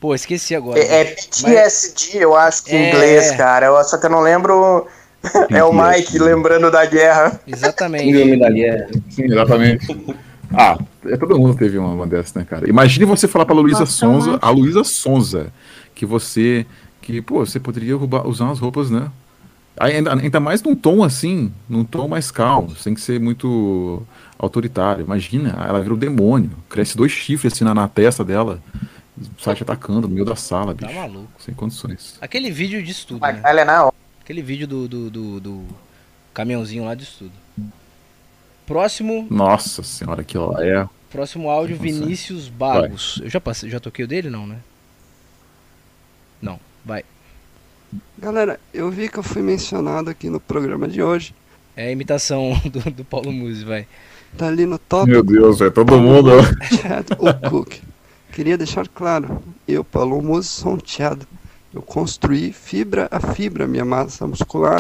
Pô, esqueci agora. É, é PTSD, eu acho que em É. inglês, cara. Eu- só que eu não lembro. é o Mike lembrando da guerra. Exatamente. Síndrome da guerra. Sim, exatamente. Ah, é, todo mundo teve uma, uma dessas, né, cara? Imagine você falar pra Luísa Sonza, a Luísa Sonza, que você. Que, pô, você poderia roubar- usar umas roupas, né? Ainda, ainda mais num tom assim, num tom mais calmo, sem que ser muito autoritário. Imagina, ela vira o demônio, cresce dois chifres assim na, na testa dela, sai te atacando no meio da sala, Tá bicho. maluco. Sem condições. Aquele vídeo de estudo, né? Na hora. Aquele vídeo do, do, do, do caminhãozinho lá de estudo. Próximo, Nossa senhora, aquilo lá é. próximo áudio. Vinícius Bagos. Eu já passei, já toquei o dele, não, né? Não, vai. Galera, eu vi que eu fui mencionado aqui no programa de hoje. É a imitação do, do Paulo Musi, vai. Tá ali no top. Meu Deus, é todo mundo. Chad ou Cook. Queria deixar claro, eu, Paulo um Chad. Eu construí fibra a fibra minha massa muscular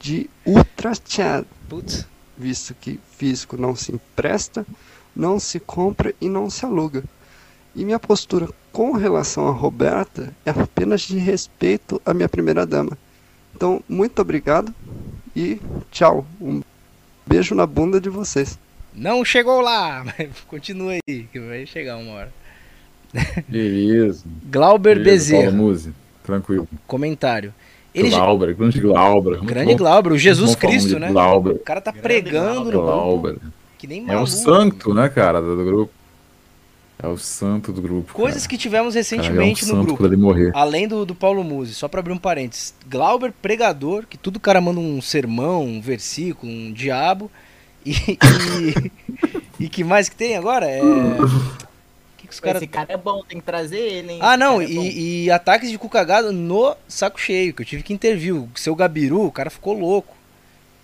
de Ultra Chad. Putz. Visto que físico não se empresta, não se compra e não se aluga. E minha postura com relação a Roberta é apenas de respeito à minha primeira dama. Então, muito obrigado e tchau. Um beijo na bunda de vocês. Não chegou lá, mas continua aí, que vai chegar uma hora. Beleza. Glauber Beleza, Bezerra. Paulo Musi. Tranquilo. Comentário. Ele Glauber, grande Glauber. Grande. Glauber, o Jesus Cristo, né? Glauber. O cara tá pregando no Glauber. grupo. Que nem É o maluco. santo, né, cara, do grupo. É o santo do grupo. Coisas que tivemos Cara, recentemente é um no grupo. ele morrer. Além do, do Paulo Musi, só pra abrir um parênteses. Glauber, pregador, que tudo cara manda um sermão, um versículo, um diabo. E, e, e que mais que tem agora? É. Os. Esse cara é bom, tem que trazer ele, hein? Ah, não, é e, e ataques de cu cagado no saco cheio, que eu tive que intervir. O seu Gabiru, o cara ficou louco.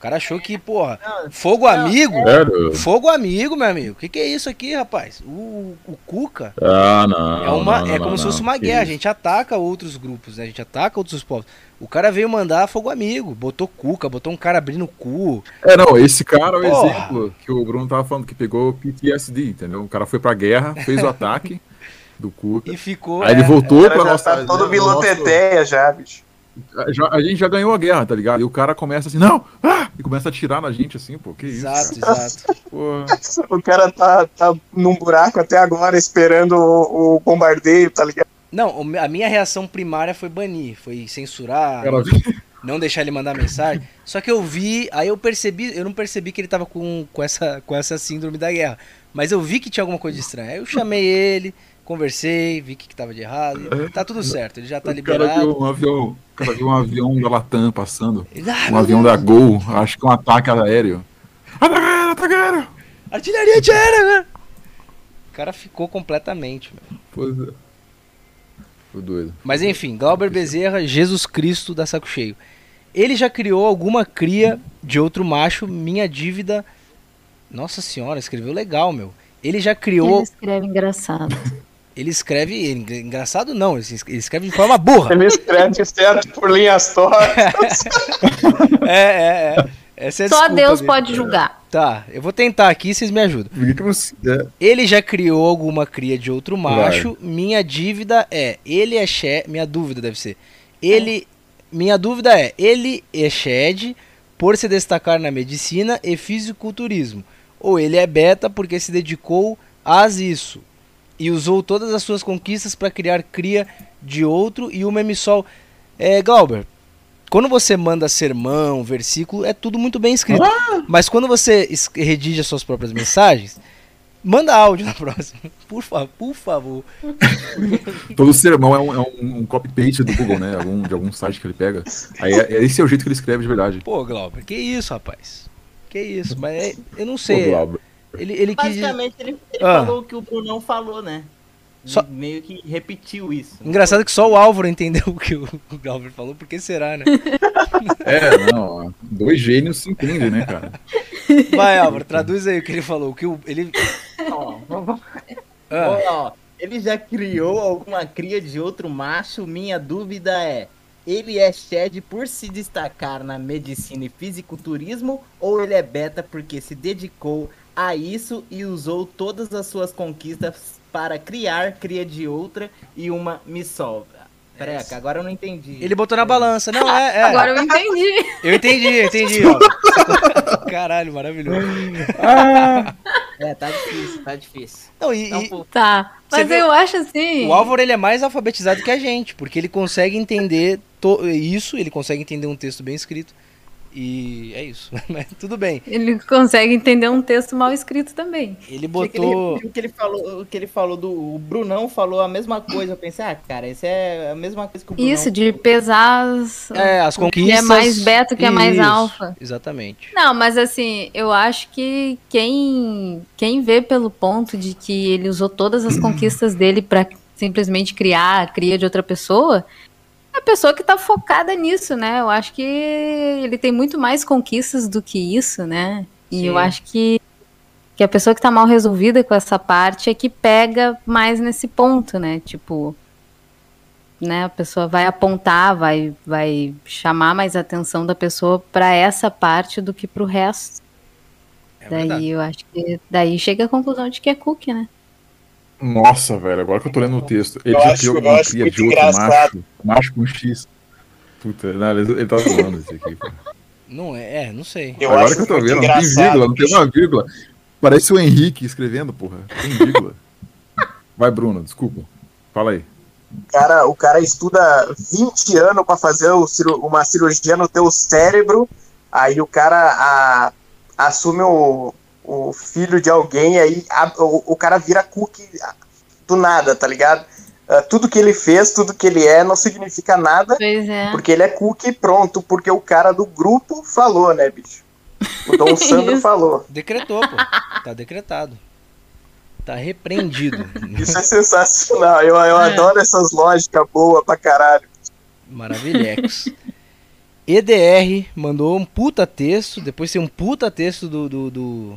O cara achou que, porra, fogo amigo. Sério? Fogo amigo, meu amigo. O que, que é isso aqui, rapaz? O, o Cuca Ah, não. é, uma, não, é não, como se não, fosse uma guerra. A gente ataca outros grupos, né? A gente ataca outros povos. O cara veio mandar fogo amigo, botou Cuca, botou um cara abrindo o cu. É, não, esse cara é o Porra. exemplo que o Bruno tava falando, que pegou PTSD, entendeu? O cara foi pra guerra, fez o ataque do Cuca. E ficou. Aí ele é, voltou O cara pra nossa. tá todo nosso- biloteteia já, bicho. Já- a gente já ganhou a guerra, tá ligado? E o cara começa assim, não! Ah! E começa a atirar na gente assim, pô, que isso? Exato, cara? exato. Pô, O cara tá, tá num buraco até agora esperando o, o bombardeio, tá ligado? Não, a minha reação primária foi banir, foi censurar, Cara, não deixar ele mandar mensagem. Só que eu vi, aí eu percebi, eu não percebi que ele tava com, com, essa, com essa síndrome da guerra. Mas eu vi que tinha alguma coisa estranha. Aí eu chamei ele, conversei, vi o que, que tava de errado. e Tá tudo certo, ele já tá o cara liberado. viu um avião, o cara viu um avião da Latam passando. Ah, Um avião Deus. da Gol, acho que é um ataque aéreo. Ataque ataque aéreo! Artilharia antiaérea, né? O cara ficou completamente, meu. Pois é. Tô doido. Mas enfim, Glauber Bezerra, Jesus Cristo da Saco Cheio. Ele já criou alguma cria de outro macho, minha dívida. Nossa senhora, escreveu legal, meu. Ele já Ele criou. escreve engraçado. Ele escreve. engraçado não, ele es- ele escreve de forma burra. Ele escreve certo por linhas tortas. É, é, é. Essa é Só desculpa Deus dele. pode julgar. Tá, eu vou tentar aqui, vocês me ajudam. Ele já criou alguma cria de outro macho. Minha dívida é, ele é Shed. Minha dúvida deve ser. Ele. Minha dúvida é, ele é Shed por se destacar na medicina e fisiculturismo. Ou ele é beta porque se dedicou a isso. E usou todas as suas conquistas para criar cria de outro e uma emissol. É, Glauber, quando você manda sermão, versículo, é tudo muito bem escrito. Mas quando você redige as suas próprias mensagens, manda áudio na próxima. Por, fa por favor. Todo sermão é um, é um- um copy-paste do Google, né? Algum, de algum site que ele pega. Aí é- esse é o jeito que ele escreve de verdade. Pô, Glauber, que isso, rapaz? Que isso, mas é- eu não Pô, sei. Glauber. Ele, ele quis. Basicamente, ele, ele Ah. falou o que o Brunão falou, né? Só- Meio que repetiu isso. Engraçado que só o Álvaro entendeu o que o Glauber falou, porque será, né? É, não. Dois gênios se entendem, né, cara? Vai, Álvaro, traduz aí o que ele falou. O que o, ele. Ó, Ah. Ó, ele já criou alguma cria de outro macho? Minha dúvida é: ele é Shed por se destacar na medicina e fisiculturismo ou ele é beta porque se dedicou a isso e usou todas as suas conquistas para criar cria de outra e uma me sobra? Agora eu não entendi. Ele botou na balança. Não, é. é. Agora eu entendi. Eu entendi, eu entendi. Álvaro. Caralho, maravilhoso. É, tá difícil, tá difícil. Não, e, Então, pô, Tá. Você Mas vê- eu acho assim. O Álvaro ele é mais alfabetizado que a gente, porque ele consegue entender to- isso, ele consegue entender um texto bem escrito. E é isso. Mas tudo bem. Ele consegue entender um texto mal escrito também. Ele que botou. O que ele falou, o que ele falou do o Brunão falou a mesma coisa. Eu pensei, ah, cara, isso é a mesma coisa que o Brunão. Isso, de pesar as, É, as o que conquistas. é mais beta, que é mais Isso, alfa. Exatamente. Não, mas assim, eu acho que quem, quem vê pelo ponto de que ele usou todas as conquistas dele pra simplesmente criar a cria de outra pessoa, a pessoa que tá focada nisso, né? Eu acho que ele tem muito mais conquistas do que isso, né? E Sim. eu acho que, que a pessoa que tá mal resolvida com essa parte é que pega mais nesse ponto, né? Tipo, né? A pessoa vai apontar, vai, vai chamar mais atenção da pessoa para essa parte do que pro resto. É daí verdade. eu acho que daí chega a conclusão de que é cookie, né? Nossa, velho, agora que eu tô lendo o texto. Ele Eu já acho- criou eu acho cria de outro engraçado. macho, macho com X. Puta, não, ele, ele tá zoando esse aqui. pô. Não é, é, não sei. Eu Agora que eu tô vendo, não tem vírgula, não tem uma vírgula. Parece o Henrique escrevendo, porra. Tem vírgula. Vai, Bruno, desculpa. Fala aí. O cara, o cara estuda 20 anos pra fazer uma cirurgia no teu cérebro, aí o cara a- assume o, o filho de alguém, aí a- o, o cara vira cookie do nada, tá ligado? Ah, tudo que ele fez, tudo que ele é, não significa nada, Pois é. porque ele é cookie pronto, porque o cara do grupo falou, né, bicho? O Dom Sandro falou. Decretou, pô. Tá decretado. Tá repreendido. Isso é sensacional, eu, eu É. adoro essas lógicas boas pra caralho. Maravilhex. EDR mandou um puta texto, depois tem um puta texto do, do, do-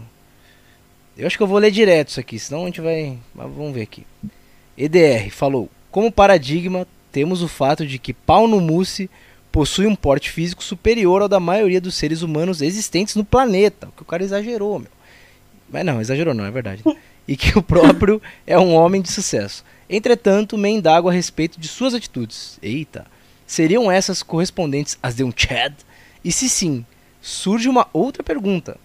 Eu acho que eu vou ler direto isso aqui, senão a gente vai. mas Vamos ver aqui. EDR falou: Como paradigma, temos o fato de que pau no mousse possui um porte físico superior ao da maioria dos seres humanos existentes no planeta. O que o cara exagerou, meu. Mas não, exagerou não, é verdade. E que o próprio é um homem de sucesso. Entretanto, me indago a respeito de suas atitudes. Eita. Seriam essas correspondentes às de um Chad? E se sim, surge uma outra pergunta.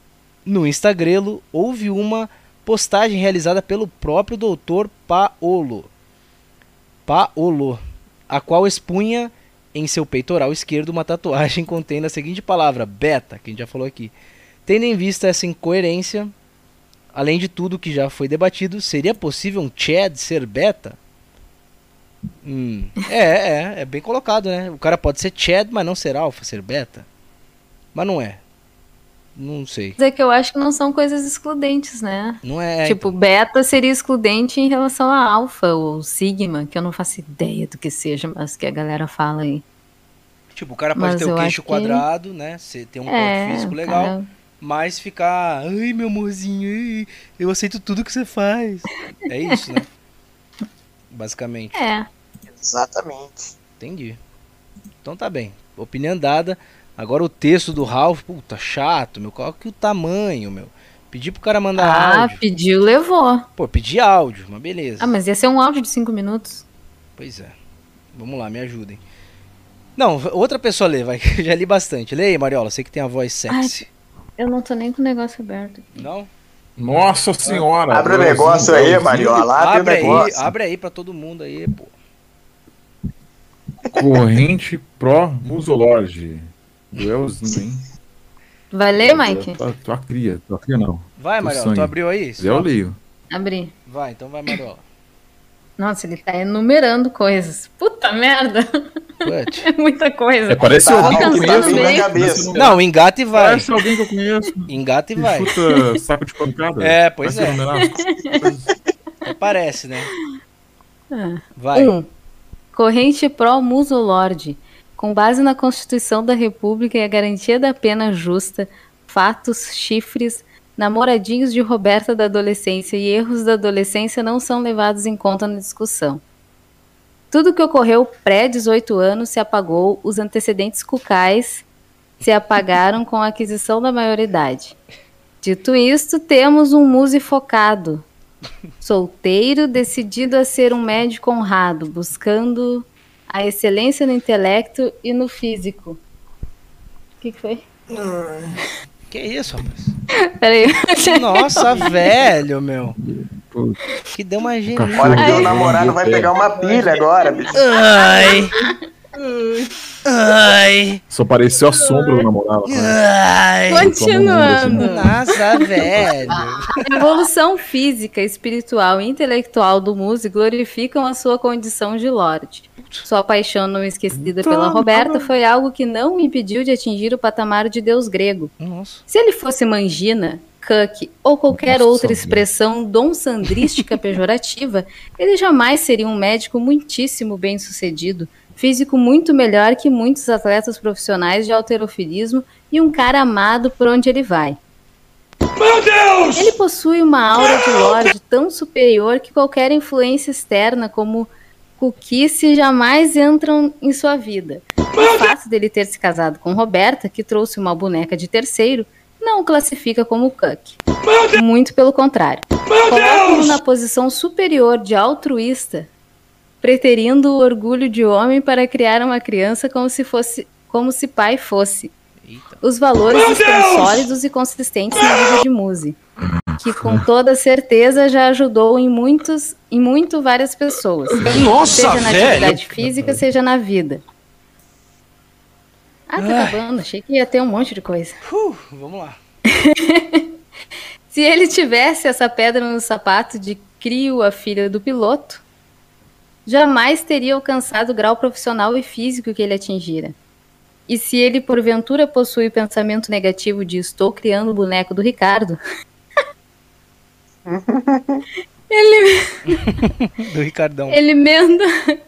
No Instagrelo houve uma postagem realizada pelo próprio Dr. Paolo. Paolo, a qual expunha em seu peitoral esquerdo uma tatuagem contendo a seguinte palavra, beta, que a gente já falou aqui. Tendo em vista essa incoerência, além de tudo que já foi debatido, seria possível um Chad ser beta? Hum, é, é, é bem colocado, né? O cara pode ser Chad, mas não ser alfa, ser beta. Mas não é. Não sei. Mas é que eu acho que não são coisas excludentes, né? Não é. tipo, beta seria excludente em relação a alfa ou sigma, que eu não faço ideia do que seja, mas que a galera fala aí. Tipo, o cara pode Mas ter o queixo acho que- quadrado, né? Você tem um É, físico legal. cara- Mas ficar, ai meu amorzinho, ai, eu aceito tudo que você faz. É isso, né? Basicamente. É. Exatamente. Entendi. Então tá bem. Opinião dada. Agora o texto do Ralph, puta, chato, meu. Qual que é o tamanho, meu? Pedi pro cara mandar Ah, áudio. pediu, levou. Pô, pedi áudio, mas beleza. Ah, mas ia ser um áudio de 5 minutos. Pois é. Vamos lá, me ajudem. Não, outra pessoa lê, vai. que eu Já li bastante. Lê aí, Mariola. Sei que tem a voz sexy. Eu não tô nem com o negócio aberto. Não? Nossa senhora. Abre o negócio aí, Mariola. Abre, Abre o aí, negócio. abre aí pra todo mundo aí, pô. Corrente Pro Musolorge. Duelzinho, hein? Vai ler, Mike? Tua, tua cria, tua cria não. Vai, Mariola, tu abriu aí? Se eu leio. Abri. Vai, então vai, Mariola. Nossa, ele tá enumerando coisas. Puta merda. É muita coisa. É, parece Tá alguém que eu conheço, né? Não, engata e vai. Parece alguém que eu conheço. Engata e Que vai. chuta saco de pancada. É, pois Parece é. Até parece, né? Ah. Vai. Um. Corrente pró musolorde. Com base na Constituição da República e a garantia da pena justa, fatos, chifres, namoradinhos de Roberta da adolescência e erros da adolescência não são levados em conta na discussão. Tudo que ocorreu pré-18 anos se apagou, os antecedentes cucais se apagaram com a aquisição da maioridade. Dito isto, temos um muse focado, solteiro, decidido a ser um médico honrado, buscando a excelência no intelecto e no físico. O que, que foi? Que isso, rapaz? Peraí. Nossa, velho, meu. Que deu uma genia. Olha que o namorado vai pegar uma pilha agora, bicho. Ai. Ai. Só pareceu a sombra do namorado. Ai. Continuando. Nossa, velho. A evolução física, espiritual e intelectual do Muse glorificam a sua condição de Lorde. Sua paixão não esquecida pela Roberta foi algo que não o impediu de atingir o patamar de deus grego. Nossa. Se ele fosse Mangina, Cuck ou qualquer Nossa, outra expressão donsandrística pejorativa, ele jamais seria um médico muitíssimo bem sucedido, físico muito melhor que muitos atletas profissionais de alterofilismo e um cara amado por onde ele vai. Meu Deus! Ele possui uma aura de Lorde tão superior que qualquer influência externa, como cuquice, jamais entram em sua vida. O fato dele ter se casado com Roberta, que trouxe uma boneca de terceiro, não o classifica como cuck. Muito pelo contrário. Coloca-o na posição superior de altruísta preterindo o orgulho de homem para criar uma criança como se fosse como se pai fosse. Os valores Meu estão Deus! sólidos e consistentes na vida de Muse, que com toda certeza já ajudou em muitos, em muito várias pessoas, Nossa, seja na velho! atividade física, seja na vida. Ah, tá Ai. acabando. Achei que ia ter um monte de coisa. Uh, vamos lá. Se ele tivesse essa pedra no sapato de crio a filha do piloto, jamais teria alcançado o grau profissional e físico que ele atingira. E se ele porventura possui o pensamento negativo de estou criando o boneco do Ricardo, ele, Do Ricardão. ele,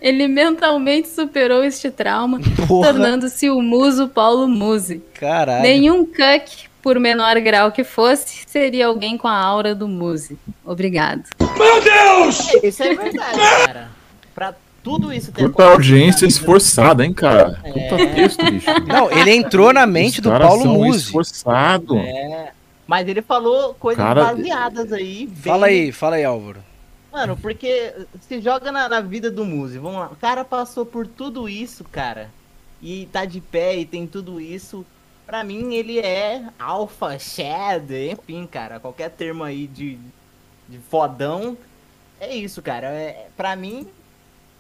ele mentalmente superou este trauma, tornando-se o muso Paulo Muse. Caralho. Nenhum cuck, por menor grau que fosse, seria alguém com a aura do Muse. Obrigado. Meu Deus! Isso é verdade, cara. Pra tudo isso ter Puta audiência esforçada, hein, cara? Puta É. texto, bicho. Não, ele entrou na mente Os do Paulo Musi. esforçado. É. Mas ele falou coisas Cara- baseadas aí. bem- Fala aí, fala aí, Álvaro. Mano, porque se joga na, na vida do Muse, vamos lá. O cara passou por tudo isso, cara. E tá de pé e tem tudo isso. Pra mim, ele é alfa, shed, enfim, cara. Qualquer termo aí de, de fodão. É isso, cara. É, pra mim,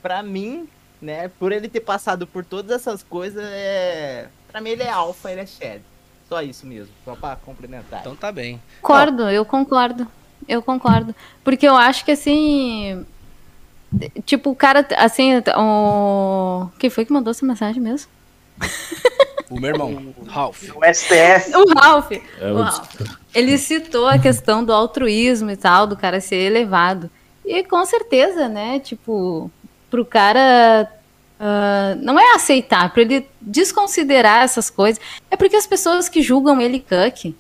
pra mim, né, por ele ter passado por todas essas coisas, é. Pra mim ele é alfa, ele é shed. Só isso mesmo, só pra complementar. Então tá bem. Concordo, eu concordo. Eu concordo. Porque eu acho que assim. Tipo, o cara, assim, o. Quem foi que mandou essa mensagem mesmo? O meu irmão, Ralph. O STF. O Ralph. É, o o- Ralph. Ele citou a questão do altruísmo e tal, do cara ser elevado. E com certeza, né? Tipo, pro cara. ah, não é aceitar, pra ele desconsiderar essas coisas. É porque as pessoas que julgam ele cuck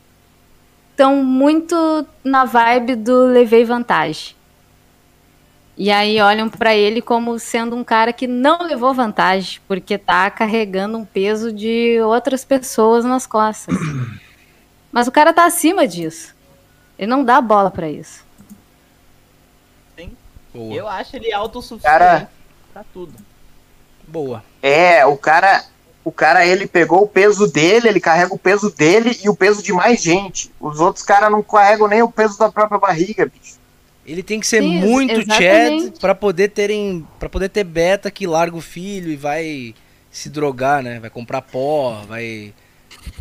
estão muito na vibe do levei vantagem. E aí olham pra ele como sendo um cara que não levou vantagem, porque tá carregando um peso de outras pessoas nas costas. Mas o cara tá acima disso. Ele não dá bola pra isso. Boa. Eu acho ele autossuficiente Cara- pra tudo. Boa. É, o cara, o cara ele pegou o peso dele, ele carrega o peso dele e o peso de mais gente. Os outros caras não carregam nem o peso da própria barriga, bicho. Ele tem que ser Sim, muito exatamente. Chad pra poder terem, para poder ter beta que larga o filho e vai se drogar, né? Vai comprar pó, vai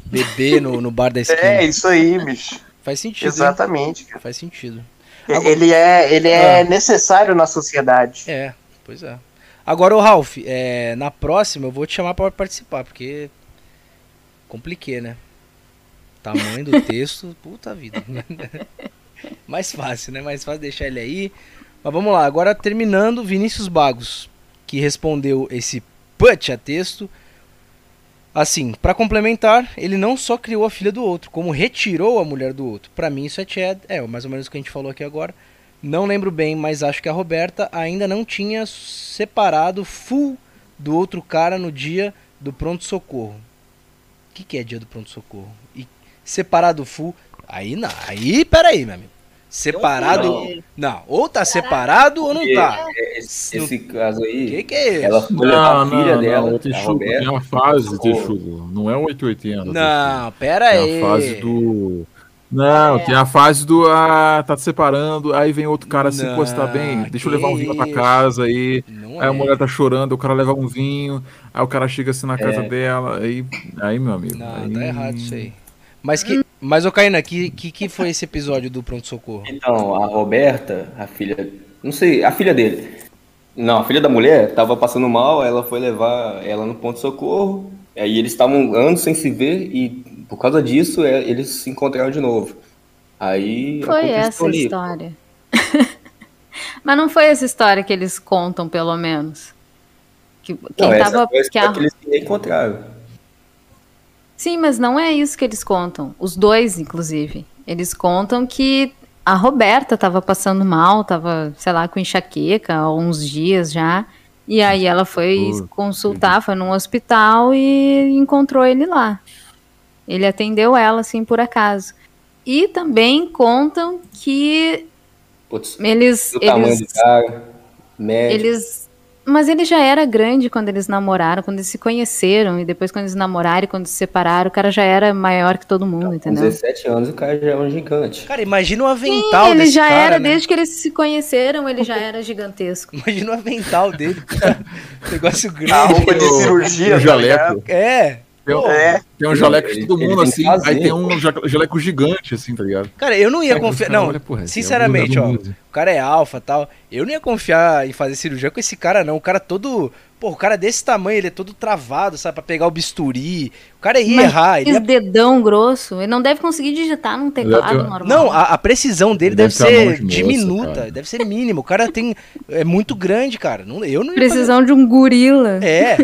beber no, no bar da esquina. É, isso aí, bicho. Faz sentido. Exatamente, cara. Faz sentido. Ele é, ele é Ah. necessário na sociedade. É, pois é. Agora, o Ralph, é, na próxima eu vou te chamar pra participar, porque compliquei, né? Tamanho do texto, puta vida. Mais fácil, né? Mais fácil deixar ele aí. Mas vamos lá, agora terminando, Vinícius Bagos, que respondeu esse put a texto. Assim, pra complementar, ele não só criou a filha do outro, como retirou a mulher do outro. Pra mim isso é Chad, é mais ou menos o que a gente falou aqui agora. Não lembro bem, mas acho que a Roberta ainda não tinha separado full do outro cara no dia do pronto-socorro. O que, que é dia do pronto-socorro? E separado full. Aí não. Aí, peraí, meu amigo. Separado. Não. Não, ou tá separado ou não tá. Esse, esse caso aí. Que que é isso? Ela foi a Não, filha não, dela. não, Texugo, tem uma fase, Texugo. Não é um 880. Não, pera aí. a fase do. Não, tem a fase do. Ah, tá te separando, aí vem outro cara se Não, encostar bem. Deixa eu levar um vinho pra casa aí. Não aí a é. mulher tá chorando, o cara leva um vinho, aí o cara chega assim na casa É. dela, aí. Aí, meu amigo. Não, aí... tá errado isso aí. Mas que. Mas, ô Caína, que, que, que foi esse episódio do pronto-socorro? Então, a Roberta, a filha. Não sei, a filha dele. Não, a filha da mulher tava passando mal, ela foi levar ela no ponto-socorro. Aí eles estavam anos sem se ver e por causa disso é, eles se encontraram de novo. Aí Foi essa a história. Mas não foi essa história que eles contam, pelo menos. Que, quem Não, essa tava. foi a que a- que eles se encontraram. Sim, mas não é isso que eles contam. Os dois, inclusive. Eles contam que a Roberta estava passando mal, estava, sei lá, com enxaqueca há uns dias já. E aí ela foi consultar, foi num hospital e encontrou ele lá. Ele atendeu ela, assim, por acaso. E também contam que Putz, eles. o tamanho eles do cara, médio. eles. Mas ele já era grande quando eles namoraram, quando eles se conheceram, e depois quando eles namoraram e quando se separaram, o cara já era maior que todo mundo, Com entendeu? 17 anos o cara já é um gigante. Cara, imagina o Sim, avental ele desse já cara, era, né? desde que eles se conheceram, ele já era gigantesco. Imagina o avental dele. Negócio grande. A roupa de cirurgia, O tá jaleco. É. Tem um, É. tem um jaleco de todo mundo, assim. fazer. Aí tem um ja- jaleco gigante, assim, tá ligado? Cara, eu não ia É, confiar. Não, olha, porra, é sinceramente, ó. O cara é alfa e tal. Eu não ia confiar em fazer cirurgia com esse cara, não. O cara todo. Pô, o cara desse tamanho, ele é todo travado, sabe? Pra pegar o bisturi. O cara ia Mas errar. Ele ia... dedão grosso, ele não deve conseguir digitar num teclado ter- normal. Não, a, a precisão dele Ele deve, deve ser moça, diminuta, cara. deve ser mínima. O cara tem. É muito grande, cara. Não, eu não Precisão de um gorila. fazer- É.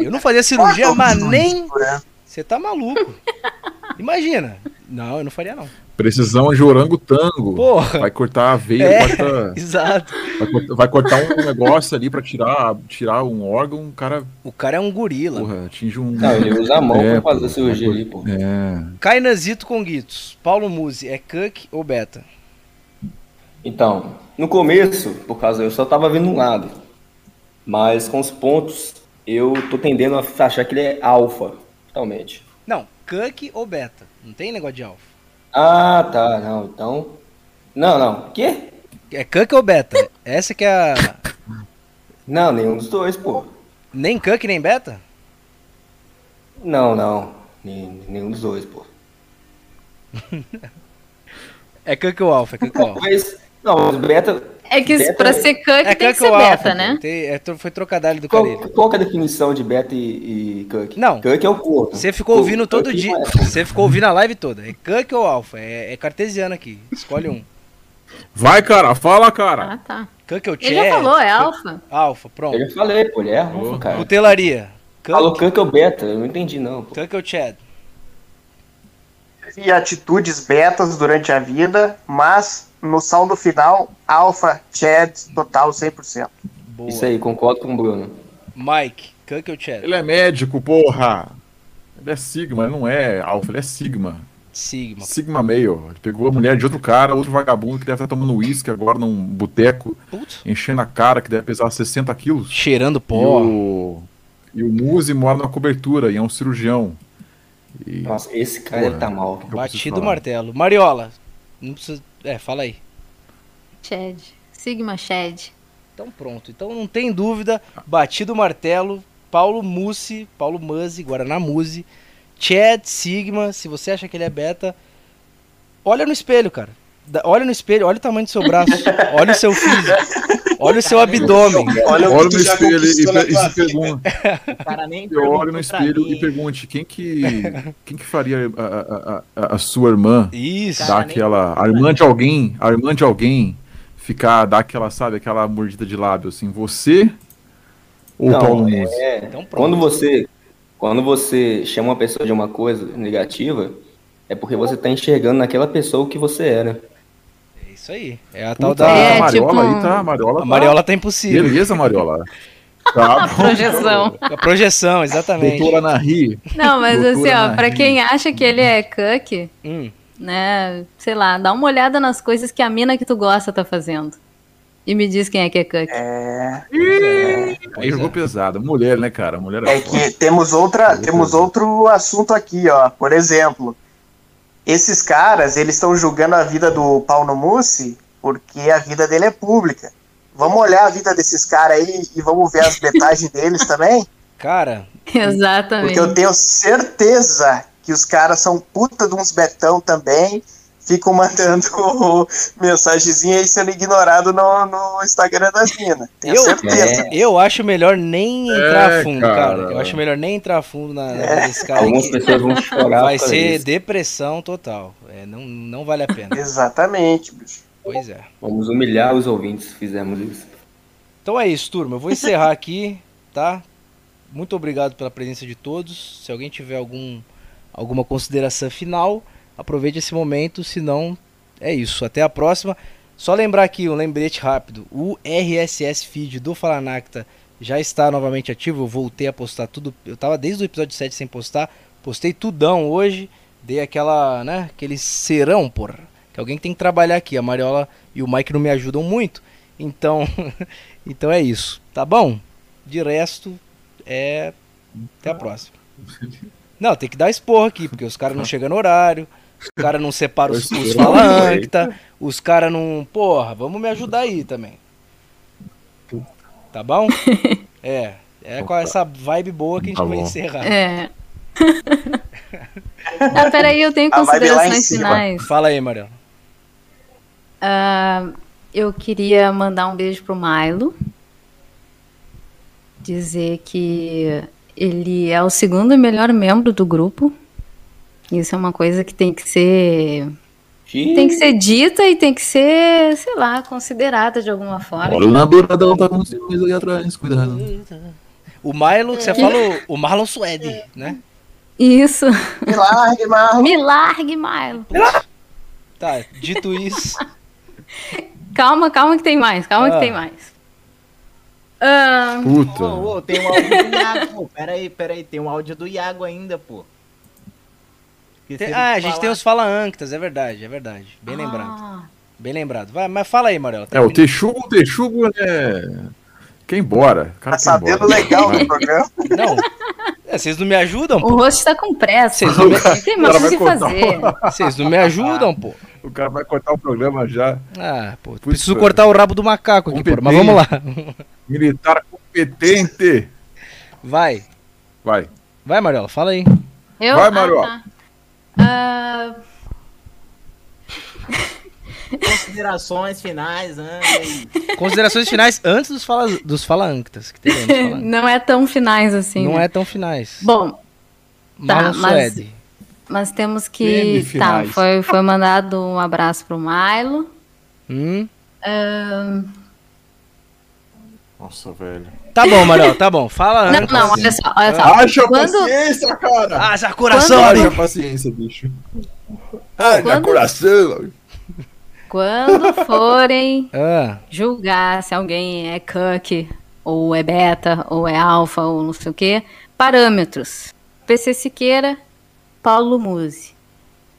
Eu não fazia cirurgia, mas nem. né? Você tá maluco. Imagina. Não, eu não faria, não. Precisão de orangotango. Porra. Vai cortar a veia, É, corta, exato. vai, cortar, vai cortar um negócio ali pra tirar, tirar um órgão, o cara, O cara é um gorila. porra, atinge um... Não, ele usa a mão É, pra fazer pô, a cirurgia ali, pô. É. Kainazito com Guitos. Paulo Musi, é Cuck ou Beta? Então, no começo, por causa eu só tava vendo um lado. Mas com os pontos, eu tô tendendo a achar que ele é alfa, totalmente. Não, Cuck ou Beta? Não tem negócio de alfa. Ah, tá, não, então. Não, não. Quê? É Cuck ou Beta? Essa que é a. Não, nenhum dos dois, pô. Nem Cuck nem Beta? Não, não. Nem- Nenhum dos dois, pô. É Cuck ou Alpha? É Cuck ou Alpha? Mas, não, mas beta. É que beta- pra ser Cuck É tem que Cuck ser beta, Alpha? né? Tem- é, foi trocadilho do Qual, Carilho. qual que é a definição de beta e, e cuck? Não. Cuck é o corpo. Você ficou ouvindo Cuck todo não dia. é. Você ficou ouvindo a live toda. É Cuck ou Alpha? É, é cartesiano aqui. Escolhe um. Vai, cara, fala, cara. Ah, tá. Cuck ou Ele já falou, é alfa. Alpha, pronto. Eu já falei, pô, ele é alfa, cara. Cutelaria. Falou Cuck, cuck ou beta, eu não entendi não. Pô. Cuck ou Chad? E atitudes betas durante a vida, mas no saldo final, alfa, Chad, total 100%. Boa. Isso aí, concordo com o Bruno. Mike, Cuck ou Chad? Ele é médico, porra. Ele é Sigma, ele não é Alpha, ele é Sigma. Sigma. Sigma male. Ele pegou a mulher de outro cara, outro vagabundo que deve estar tomando uísque agora num boteco, Putz. enchendo a cara, que deve pesar 60 quilos. Cheirando E pó. o, e o Muzi mora na cobertura e é um cirurgião. E, Nossa, esse cara Porra. deve tá mal. preciso Batido o martelo. Mariola. Não precisa. É, fala aí. Chad. Sigma Chad. Então pronto. Então não tem dúvida. Batido o martelo. Paulo Mussi, Paulo Muzzi, Guaraná Muzi, Chad Sigma. Se você acha que ele é beta, olha no espelho, cara. Olha no espelho, olha o tamanho do seu braço, olha o seu físico, olha o seu abdômen. Olha o Olha no espelho e, e se pergunta. Eu olho no espelho e pergunte quem que, quem que faria a, a, a, a sua irmã Isso. dar aquela. A irmã de alguém, a irmã de alguém ficar, dar aquela, sabe, aquela mordida de lábio assim, você ou Não, Paulo é- Muzi? Então. Quando você, quando você chama uma pessoa de uma coisa negativa, é porque você tá enxergando naquela pessoa o que você era. É isso aí. É a tal Puta, da. É, a Mariola tipo aí tá, a Mariola A Mariola tá impossível. Beleza, Mariola. Tá bom. Projeção. A projeção, exatamente. Doutora Nari. Não, mas Doutora assim, ó, Nari. pra quem acha que ele é Cuck, Hum. né, sei lá, dá uma olhada nas coisas que a mina que tu gosta tá fazendo. E me diz quem é que é Cuck. É, Aí jogou pesado. Mulher, né, cara? Mulher é foda. que temos, outra, temos outro assunto aqui, ó. Por exemplo, esses caras, eles estão julgando a vida do Paulo Mussi porque a vida dele é pública. Vamos olhar a vida desses caras aí e vamos ver as betagens deles também? Cara, Exatamente. Porque eu tenho certeza que os caras são puta de uns betão também. Ficam mandando mensagenzinha aí sendo ignorado no, no Instagram das minas. Tenho eu, certeza. eu acho melhor nem entrar É, a fundo, cara. cara. Eu acho melhor nem entrar a fundo na, na É. vida desse cara. aí, Algumas que pessoas vão chorar Vai ser isso. depressão total. É, não, não vale a pena. Exatamente, bicho. Pois é. Vamos humilhar os ouvintes se fizermos isso. Então é isso, turma. Eu vou encerrar aqui, tá? Muito obrigado pela presença de todos. Se alguém tiver algum, alguma consideração final, aproveite esse momento. Se não, é isso. Até a próxima. Só lembrar aqui um lembrete rápido. O RSS feed do Falanacta já está novamente ativo. Eu voltei a postar tudo. Eu tava desde o episódio 7 sem postar. Postei tudão hoje. Dei aquela, né? Aquele serão, porra. Que alguém tem que trabalhar aqui. A Mariola e o Mike não me ajudam muito. Então, então é isso. Tá bom? De resto, é. Até a próxima. Não, tem que dar esporro aqui, porque os caras não chegam no horário, os caras não separam os, os fala ancta, os caras não. Porra, vamos me ajudar aí também. Tá bom? É. É com essa vibe boa que a gente Tá vai encerrar. É. Ah, peraí, eu tenho considerações finais. Fala aí, Mariana. Ah, eu queria mandar um beijo pro Milo. Dizer que ele é o segundo melhor membro do grupo. Isso é uma coisa que tem que ser. Tem que ser dita e tem que ser, sei lá, considerada de alguma forma. Olha o namoradão tá com ciúmes ali atrás, cuidado. O Milo, que você falou, o Marlon Suede, né? Isso. Me largue, Marlon. Me largue, Milo. Tá, dito isso. Calma, calma que tem mais, calma Ah. que tem mais. Ah, Puta. Ô, ô, tem um áudio do Iago, pô. Pera aí, pera aí. Tem um áudio do Iago ainda, pô. Ah, a gente falar. tem os fala anctas, é verdade, é verdade. Bem lembrado. Bem lembrado. Vai, mas fala aí, Marela. É, o Texugo, o Texugo é. Quer ir embora. O cara Tá sabendo embora. legal do programa. Não. É, vocês não me ajudam, o pô. rosto tá com pressa. Vocês não me, Tem mais o que fazer. Vocês não me ajudam, pô. O cara vai cortar o programa já. Ah, pô. Preciso cortar o rabo do macaco aqui, pô. Mas vamos lá. Militar competente. Vai. Vai. Vai, Mariola, fala aí. Eu? Vai, Ah, Mariola. tá. Ah, Considerações finais, né? Considerações finais antes dos fala, dos fala anctas. Que teremos não é tão finais assim. Não né? é tão finais. Bom, Marlon tá, mas, Suede. mas temos que. Tá, foi, foi mandado um abraço pro Milo. Hum. Ahn, Nossa, velho. Tá bom, Mariola, tá bom. Fala Não, não, olha só, olha só. Haja Quando- paciência, cara! Haja coração, Haja amigo. paciência, bicho. Haja Quando- coração. Quando forem Ah. julgar se alguém é cuck, ou é beta, ou é alfa, ou não sei o quê, parâmetros. PC Siqueira, Paulo Musi.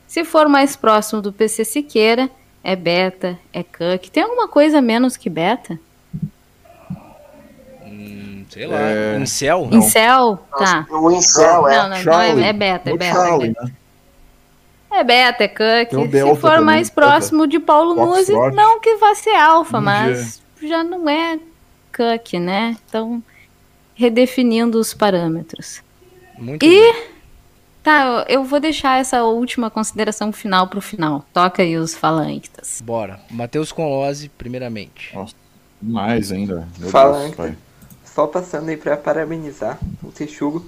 Se for mais próximo do PC Siqueira, é beta, é cuck. Tem alguma coisa menos que beta? Sei lá. É, Incel? Incel? Tá. O incel, é. Não, não, então é, é beta, é O beta. Charlie, é né? É beta, é cuck. Se for também, mais próximo de Paulo. Musi, não que vá ser alfa, Um mas já não é cuck, né? Então, redefinindo os parâmetros. Muito E tá, eu vou deixar essa última consideração final pro final. Toca aí os falantes. Bora. Matheus Conlose, primeiramente. Nossa, mais ainda. Meu Deus, pai. Só passando aí pra parabenizar o Texugo,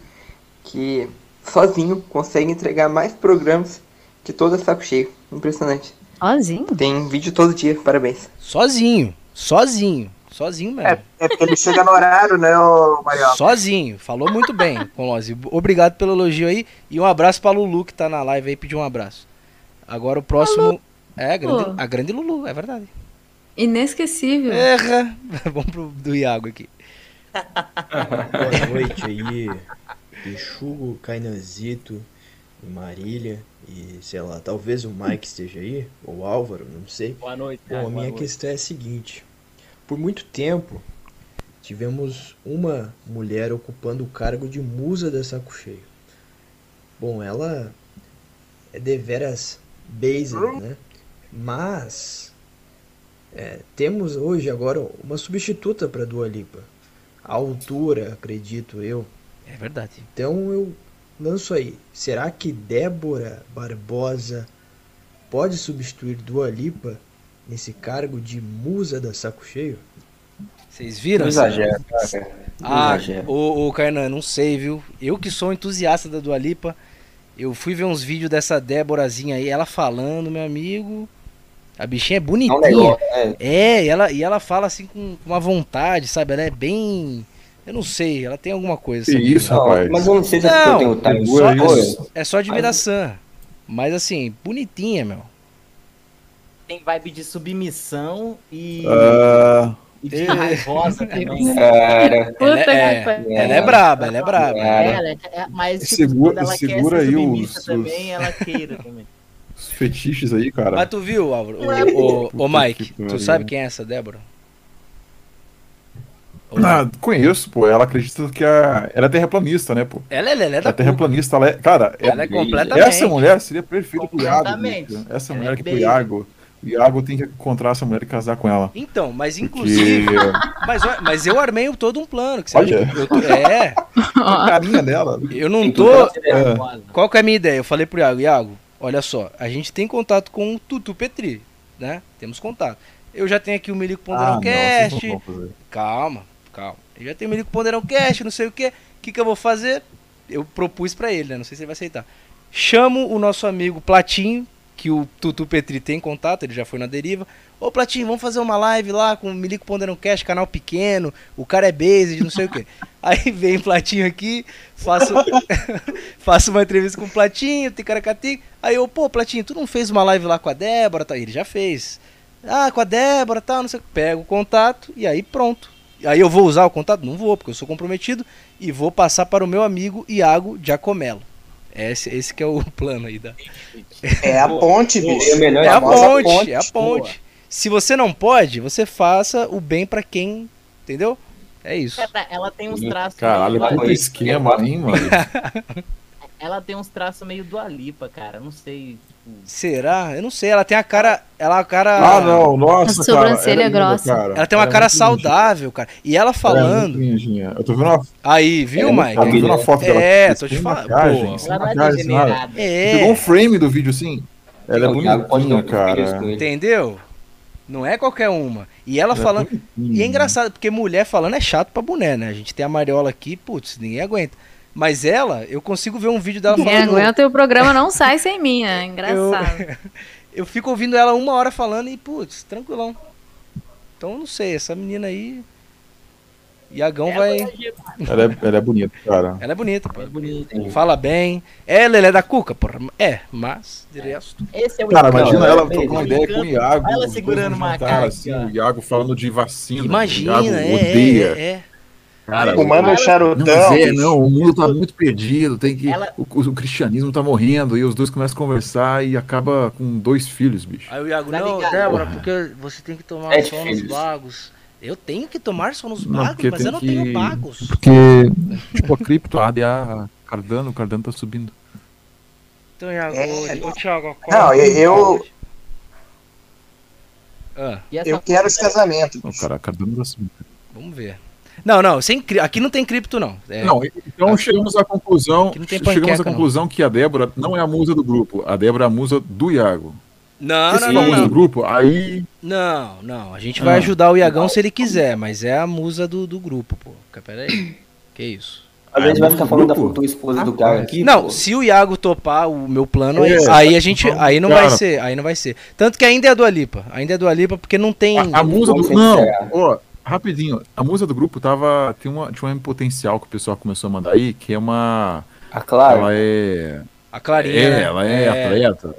que sozinho consegue entregar mais programas que todo saco cheio. Impressionante. Sozinho? Tem vídeo todo dia, parabéns. Sozinho. Sozinho. Sozinho mesmo. É porque ele chega no horário, né, ô Mariola? Sozinho. Falou muito bem, Conlose. Obrigado pelo elogio aí. E um abraço pra Lulu, que tá na live aí, pediu um abraço. Agora o próximo. É, a grande, Lulu. a grande Lulu, é verdade. Inesquecível. Erra. Vamos pro do Iago aqui. Boa noite aí, Texugo, Cainanzito e Marília. E sei lá, talvez o Mike esteja aí, ou o Álvaro, não sei. Boa noite, Bom, a minha questão é a seguinte: por muito tempo tivemos uma mulher ocupando o cargo de musa da Saco Cheio. Bom, ela é deveras basic, né? Mas é, temos hoje agora uma substituta para Dua Lipa. A altura, acredito eu. É verdade. Então eu lanço aí. Será que Débora Barbosa pode substituir Dua Lipa nesse cargo de musa da Saco Cheio? Vocês viram? Cara. Não Ah, ô, ô Kainan, não sei, viu? Eu que sou entusiasta da Dua Lipa, eu fui ver uns vídeos dessa Déborazinha aí, ela falando, meu amigo. A bichinha é bonitinha. negócio, é. É, e ela, e ela fala assim com uma vontade, sabe? Ela é bem. Eu não sei, ela tem alguma coisa. Que assim. isso, rapaz? Mas eu não sei se é porque eu tenho time. só, é, Oi. é só admiração. Mas assim, bonitinha, meu. Tem vibe de submissão e. Ah. E de raivosa também. né? Cara. Ela é, ela é braba, ela é braba. Ela é- é- mas tipo, Segura- quando ela segura quer ser aí submissa os- também, os- ela queira também. Os fetiches aí, cara. Mas tu viu, Álvaro? É O, o, o Mike, tu sabe quem é essa Débora? Ah, conheço, pô. Ela acredita que a... ela é terraplanista, né, pô? Ela, ela, ela é Ela da é terraplanista, ela é. Cara, Ela é completamente. Essa mulher seria perfeita pro Iago. Completamente. bicho. Essa Ela mulher é que pro Iago. O Iago tem que encontrar essa mulher e casar com ela. Então, mas inclusive. mas, ó, mas eu armei todo um plano. Que você Olha. que eu tô- é. A carinha dela. Eu não tô. Qual que é a minha ideia? Eu falei pro Iago, Iago, olha só, a gente tem contato com o Tutu Petri, né? Temos contato. Eu já tenho aqui o Milico Ponderão Ah, Cast. não calma, calma. Eu já tenho o Milico Ponderão Cast, não sei o quê. O que, que eu vou fazer? Eu propus pra ele, né? Não sei se ele vai aceitar. Chamo o nosso amigo Platinho, que o Tutu Petri tem contato, ele já foi na deriva. Ô Platinho, vamos fazer uma live lá com o Milico Ponderão Cast, canal pequeno, o cara é based, não sei o quê. Aí vem o Platinho aqui, faço, faço uma entrevista com o Platinho, Ticaracati. Aí eu, pô, Platinho, tu não fez uma live lá com a Débora? Tá? Ele já fez. Ah, com a Débora, tal, não sei o que. Pego o contato e aí pronto. Aí eu vou usar o contato? Não vou, porque eu sou comprometido. E vou passar para o meu amigo Iago Giacomello. Esse, esse que é o plano aí da. É a ponte, bicho. É a Famosa ponte, é a ponte. Se você não pode, você faça o bem pra quem. Entendeu? É isso. Ela, ela tem uns traços. Caralho, puta esquema, hein, mano? Ela tem uns traços meio do Alipa, cara. Não sei. tipo, Será? Eu não sei. Ela tem a cara. Ela é uma cara. Ah, não, nossa, A sobrancelha cara, ela é linda, grossa. cara. Ela tem uma Ela é cara lindinha. saudável, cara. E ela Ela é falando. lindinha. Eu tô vendo uma, Aí, viu, É, Mike? eu tô vendo uma foto dela. É, tô te falando. Ela não é degenerada. É. Pegou um frame do vídeo assim. Ela é bonitinha, cara. Entendeu? Não é qualquer uma. E ela Ela é falando. E é engraçado, porque mulher falando é chato pra boné, né? A gente tem a Mariola aqui, putz, ninguém aguenta. Mas ela, eu consigo ver um vídeo dela Quem falando. aguenta e o programa não sai sem mim, é engraçado. Eu fico ouvindo ela uma hora falando e, putz, tranquilão. Então eu não sei, essa menina aí. Iagão vai. Ela é, ela é bonita, cara. Ela é bonita, pô. Fala bem. É Lelé da Cuca, porra. É, mas, de resto. Esse é o Cara, imagina ela Bem, trocando o ideia com o Iago. Ela segurando uma cara. assim, o Iago falando de vacina. Imagina, o Iago é, odeia. é, é. Cara, Fumando um charutão. Não, bicho. não, o mundo tá muito perdido, tem que. Ela- O, o cristianismo tá morrendo, e os dois começam a conversar e acaba com dois filhos, bicho. Aí o Iago, Tá não, ligado? Débora, porque você tem que tomar Sete sol nos filhos. bagos. Eu tenho que tomar sol nos Não, bagos, porque mas eu não que- tenho bagos. Porque, tipo, a cripto, a ADA, Cardano, o Cardano tá subindo. Então, Iago, É. ô, ô, Thiago, Não, eu, eu, Ah, eu quero esse casamento. Não, cara, Cardano tá subindo. vamos ver. Não, não, sem, cri- aqui não tem cripto, não. É, Não, então chegamos à conclusão, Aqui não tem chegamos panqueca, à conclusão que a Débora não é a musa do grupo, a Débora é a musa do Iago. não, Se não, for não, a musa não. do grupo, aí Não, não. A gente Ah. vai ajudar o Iagão se ele quiser, mas é a musa do, do grupo, pô. Pera aí. Que isso? A gente vai ficar falando da grupo? futura esposa do cara aqui. Não, pô. se o Iago topar o meu plano, aí, É, aí a gente. Aí não vai cara. ser, aí não vai ser. Tanto que ainda é do Alipa. Ainda é do Alipa porque não tem. a, a musa do não, ó, rapidinho, a musa do grupo tava tem uma tinha um potencial que o pessoal começou a mandar aí, que é uma A Clara. ela é A Clarinha. é, né? ela é, atleta.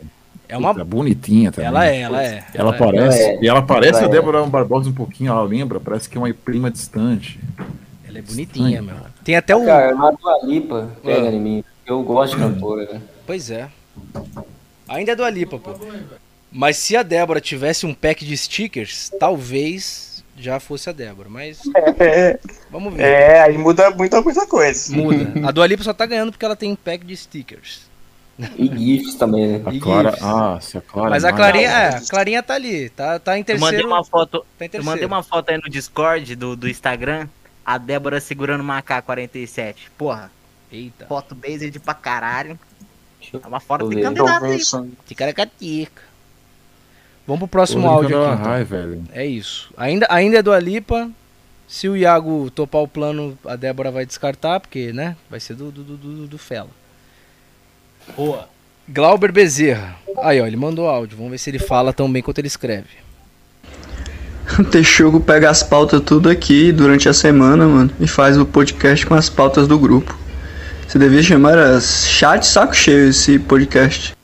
É uma. Puta, bonitinha também. Ela é, ela é. Ela é. parece, Ela é. e ela parece Ela a é. Débora Barbosa um pouquinho, ela lembra, parece que é uma prima distante. Ela é bonitinha, Estranho. meu. Tem até um. Cara, a Dua Lipa pega Ah. em mim. Eu gosto de cantora, né? Pois é. Ainda é do Alipa, pô. Mas se a Débora tivesse um pack de stickers, talvez já fosse a Débora. Mas É, vamos ver. é, aí muda muita, muita coisa. Muda. A Dua Lipa só tá ganhando porque ela tem um pack de stickers. E GIFs também, né? A Clara, ah, se a Clara. Mas a mais- Clarinha, é, a Clarinha tá ali, tá, tá em Eu mandei terceiro. uma foto. Tá Eu terceiro. mandei uma foto aí no Discord do, do Instagram. A Débora segurando uma AK-47. Porra, Eita. foto based pra caralho. É uma foto eu de candidato aí. Ticaracatica. Vamos pro próximo áudio aqui. então. Velho. É isso. Ainda, ainda é do Alipa. Se o Iago topar o plano, a Débora vai descartar, porque, né? Vai ser do, do, do, do, do Fela. Boa. Glauber Bezerra. Aí, ó, ele mandou áudio. Vamos ver se ele fala tão bem quanto ele escreve. O Texugo pega as pautas tudo aqui durante a semana, mano, e faz o podcast com as pautas do grupo. Você devia chamar as chat saco cheio esse podcast.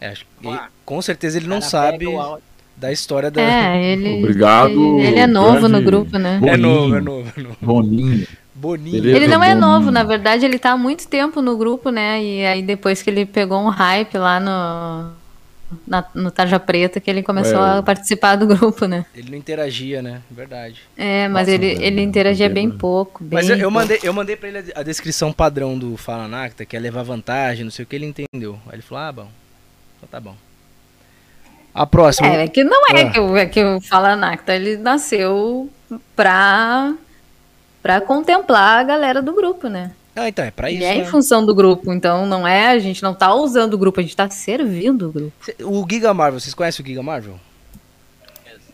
É, acho que ele- com certeza ele não sabe o áudio. Da história da. É, ele. Obrigado, Ele, ele é novo no grupo, né? É novo, é Boninho. novo, é novo. Boninho. Boninho. Ele não é Boninho. novo, na verdade, ele tá há muito tempo no grupo, né? E aí depois que ele pegou um hype lá no. na- no Tarja Preta que ele começou É. a participar do grupo, né? Ele não interagia, né? Verdade. É, mas ele, ele interagia bem pouco. Bem Mas eu, eu mandei, eu mandei pra ele a, a descrição padrão do Fala Nacta, que é levar vantagem, não sei o que, ele entendeu. Aí ele falou, ah, bom. Então tá bom. A próxima. É, é que não é Ah. que o, é que o Fala Nacta, ele nasceu pra, pra contemplar a galera do grupo, né? Ah, então, é pra Ele isso. é em né? função do grupo, então não é, a gente não tá usando o grupo, a gente tá servindo o grupo. O Giga Marvel, vocês conhecem o Giga Marvel?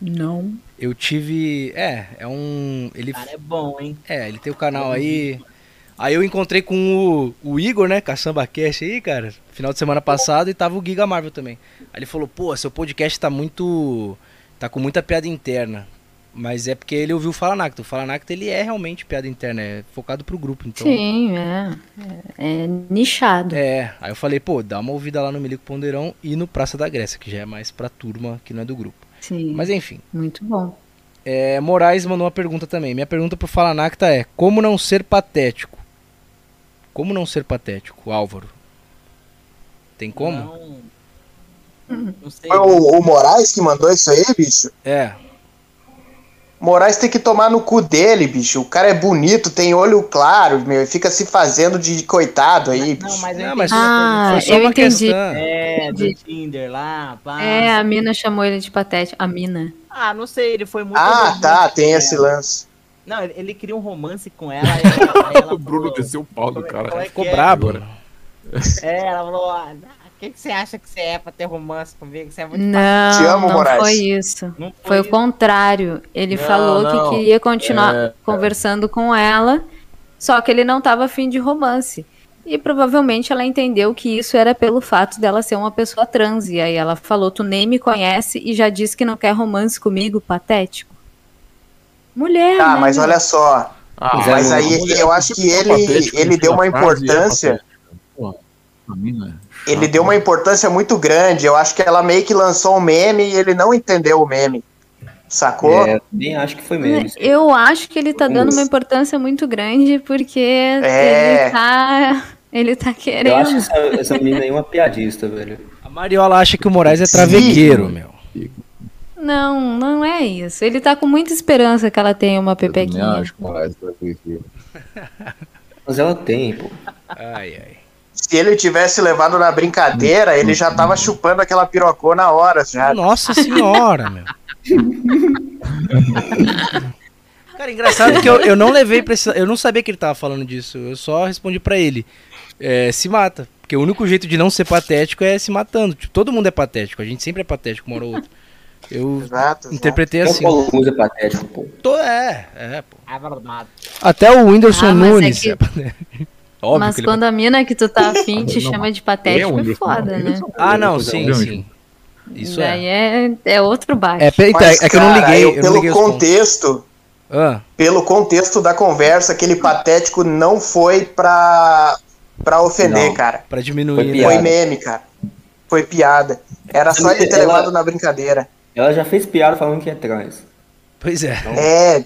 Não. Eu tive. É, é um. Ele Cara, é bom, hein? É, ele tem o canal aí. Aí eu encontrei com o, o Igor, né? Caçamba Cash aí, cara. Final de semana passado e tava o Giga Marvel também. Aí ele falou, pô, seu podcast tá muito. tá com muita piada interna. Mas é porque ele ouviu o Fala Nacta. O Fala Nacta ele é realmente piada interna, é focado pro grupo, então. Sim, é. É, é nichado. É, aí eu falei, pô, dá uma ouvida lá no Milico Ponderão e no Praça da Grécia, que já é mais pra turma que não é do grupo. Sim. Mas enfim. Muito bom. É, Moraes mandou uma pergunta também. Minha pergunta pro Fala Nacta é: como não ser patético? Como não ser patético, Álvaro? Tem como? Não. Foi o, o Moraes que mandou isso aí, bicho? É. Moraes tem que tomar no cu dele, bicho. O cara é bonito, tem olho claro, meu, e fica se fazendo de coitado aí, bicho. Não, mas eu Não, mas entendi. Ah, foi só eu uma entendi. questão. É, do Entendi. Tinder lá, pá. É, a mina chamou ele de patético. A mina. Ah, não sei, ele foi muito. Ah, tá, tem com esse ela. lance. Não, ele, ele queria um romance com ela. Aí ela, aí ela O Bruno falou- desceu o pau do cara. como é Ficou é? brabo. Agora. É, ela falou: ah, que, que você acha que você é pra ter romance comigo? Você é muito Não, Te amo, não Moraes. foi isso. Não foi Foi o isso. contrário. Ele Não, falou não. que queria continuar É, conversando com ela, só que ele não estava afim de romance. E provavelmente ela entendeu que isso era pelo fato dela ser uma pessoa trans. E aí ela falou: Tu nem me conhece e já disse que não quer romance comigo, patético. Mulher. Tá, né, mas olha só. Ah, Mas a aí mulher- eu acho que é ele, ele deu uma é importância. Pô, a mina é Ele chata. deu uma importância muito grande. Eu acho que ela meio que lançou um meme e ele não entendeu o meme. Sacou? É, nem acho que foi mesmo. Eu acho que ele tá dando uma importância muito grande porque É. ele tá. Ele tá Eu querendo. acho essa, essa menina aí uma piadista, velho. A Mariola acha que o Moraes é travegueiro, meu. Não, não é isso. Ele tá com muita esperança que ela tenha uma Eu pepequinha. acho que o Moraes vai ter aqui. Mas ela tem, pô. Ai, ai. Se ele tivesse levado na brincadeira, ele já tava chupando aquela pirocô na hora já. Nossa senhora, meu. Cara, engraçado que eu, eu não levei pra esse. Eu não sabia que ele tava falando disso. Eu só respondi pra ele. É, se mata. Porque o único jeito de não ser patético é se matando. Tipo, todo mundo é patético. A gente sempre é patético, uma hora ou outra. Eu Exato. interpretei Até o assim. Paulo Cruz é patético, pô. Tô, é, é, pô. É verdade. Até o Whindersson Ah, é Nunes. que- é patético. Óbvio Mas que ele quando a mina que tu tá afim te Não, chama de é patético, é foda, não, né? Ah, não, Depois é sim, sim. Isso Daí é. é, é outro baixo. É, então, Mas, é que eu não cara, liguei. eu, Eu, não pelo liguei contexto, Ah, pelo contexto da conversa, aquele patético não foi pra, pra ofender, Não. cara. pra diminuir, Foi né? Foi meme, cara. Foi piada. Era só ele ter levado na brincadeira. Ela já fez piada falando que é trans. Pois é. É,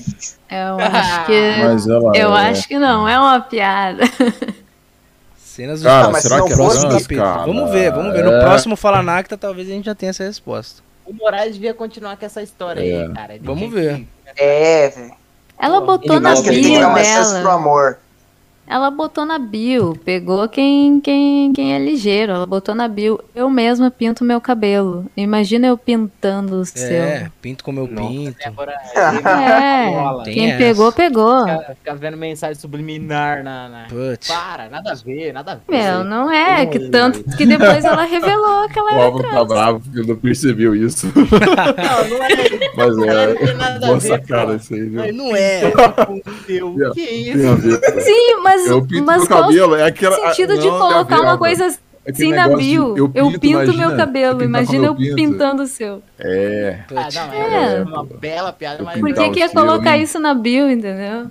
Eu acho que. Mas ela Eu é- acho que não, é uma piada. Cenas Cara, do mas será se que é fosse cara? Vamos ver, vamos ver. No É. próximo Fala Nacta, talvez a gente já tenha essa resposta. O Moraes devia continuar com essa história É. aí, cara. Vamos ver. que- é, velho. Ela botou Ele na bio uma chance pro dela. amor. Ela botou na bio. Pegou quem, quem, quem é ligeiro. Ela botou na bio. Eu mesma pinto meu cabelo. Imagina eu pintando o seu. É, pinto como eu Nossa. pinto. Débora, É, Tem quem essa. pegou, pegou. Fica, fica vendo mensagem subliminar na. na... Putz. Para, nada a ver, nada a ver. Meu, não é. Que tanto que depois ela revelou que ela O era Álvaro tá bravo porque não percebeu isso. Não, não é. Mas é. nada a Boa ver, sacada isso aí, viu? Não é. Meu, que isso? Sim, mas, Eu pinto mas meu cabelo, é aquela. o sentido de não, colocar Gabriel, uma coisa assim na de bio? eu Eu pinto, pinto, meu imagina, cabelo, imagina eu pinto. pintando o seu. É. Ah, não, É. é uma bela piada, mas. Por que, que ia seu, colocar hein? isso na bio, entendeu?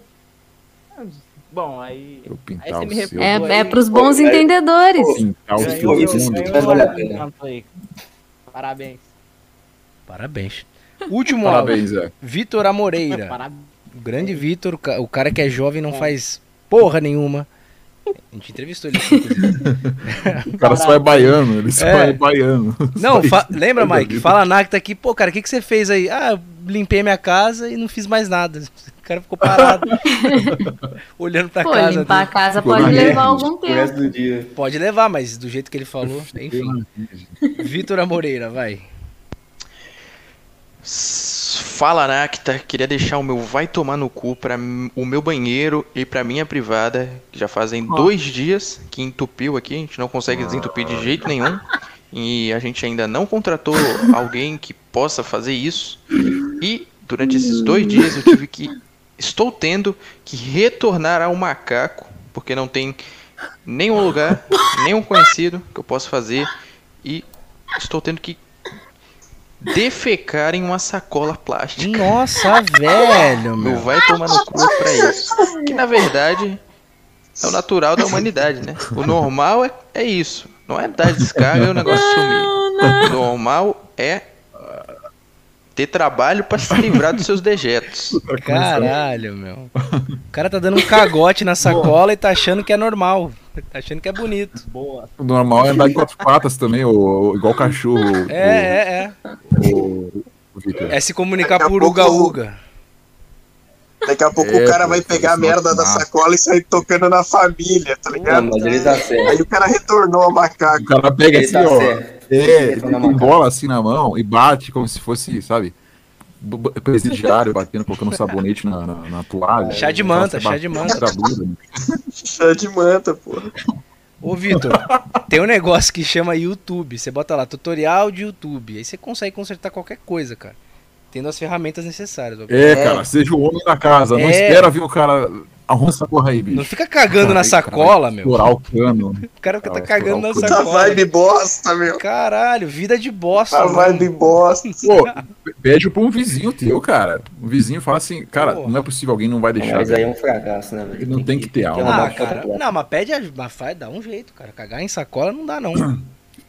Bom, aí. Eu Aí você me É, aí. é pros bons Pô, aí- entendedores. Pintar o seu mas aí. Parabéns. Parabéns. Último áudio. Parabéns, é. Vitor Amoreira. Parabéns. O grande Vitor, o ca- o cara que é jovem e não faz porra nenhuma. A gente entrevistou ele. O cara só é baiano, ele só É. é, baiano. Não, fa- lembra, a Mike? Fala Nacta aqui, pô, cara, o que, que você fez aí? Ah, eu limpei minha casa e não fiz mais nada. O cara ficou parado, olhando pra Pô, casa. limpar a dele. casa pode É, levar algum tempo. do dia. Pode levar, mas do jeito que ele falou, enfim. Vitor Amoreira, vai. Fala Nacta, queria deixar o meu vai tomar no cu pra m- o meu banheiro e pra minha privada, que já fazem dois dias que entupiu aqui, a gente não consegue desentupir de jeito nenhum. E a gente ainda não contratou alguém que possa fazer isso. E durante esses dois dias eu tive que. Estou tendo que retornar ao macaco, porque não tem nenhum lugar, nenhum conhecido que eu possa fazer. E estou tendo que defecar em uma sacola plástica. Nossa, velho, meu. Não vai tomar no cu pra isso. Que na verdade é o natural da humanidade, né? O normal é, é isso. Não é dar descarga e o negócio sumir. O normal é ter trabalho pra se livrar dos seus dejetos. Caralho, meu. O cara tá dando um cagote na sacola e tá achando que é normal. Tá achando que é bonito. Boa. O normal é andar em quatro patas também, ou, igual cachorro. É, é, é. O, o Vitor. É se comunicar Daqui por pouco- uga-uga. Daqui a pouco É, o cara vai pegar a não merda da sacola e sair tocando na família, tá ligado? Não, mas ele tá certo. Aí o cara retornou ao macaco. O cara pega Ele assim, tá ó. certo. É, Ele tem macaca. bola assim na mão e bate como se fosse, sabe? Presidiário batendo, colocando sabonete na, na, na toalha. Chá de manta, chá de manta. né? Chá de manta, pô. Ô, Vitor, tem um negócio que chama YouTube. Você bota lá, tutorial de YouTube. Aí você consegue consertar qualquer coisa, cara. Tendo as ferramentas necessárias. É, cara, seja o homem da casa. Não É. espera vir o cara. Arruma essa porra aí, bicho. Não fica cagando na cara, sacola, vai meu. Estourar o cano. O cara tá Vai cagando na sacola. cano. Vibe bosta, meu. Caralho, vida de bosta. A mano. vibe bosta. Pô, pede pra um vizinho teu, cara. Um vizinho fala assim, cara, Pô. não é possível, alguém não vai deixar. Mas aí é um fracasso, né, velho? Não tem que ter alma. Ah, cara, não, mas pede, a- mas faz, dá um jeito, cara. Cagar em sacola não dá, não.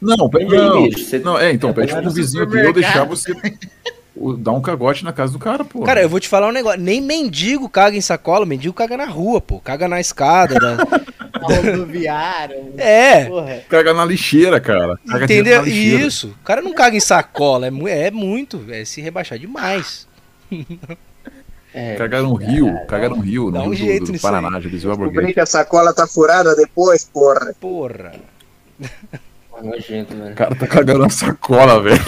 Não, pede E aí, não. bicho, você- Não, é, então, é, pede pro no vizinho teu deixar você dar um cagote na casa do cara, pô. Cara, eu vou te falar um negócio. Nem mendigo caga em sacola, mendigo caga na rua, pô. Caga na escada. da- Rodoviário. É. Porra. Caga na lixeira, cara. Caga Entendeu? na lixeira. Isso. O cara não caga em sacola. É, é muito. É se rebaixar demais. É, Caga no rio, caga no rio, Dá no um rio do, do Paraná, Descobri que a sacola tá furada depois, porra. Porra. Nojento, mano. O cara tá cagando na sacola, velho.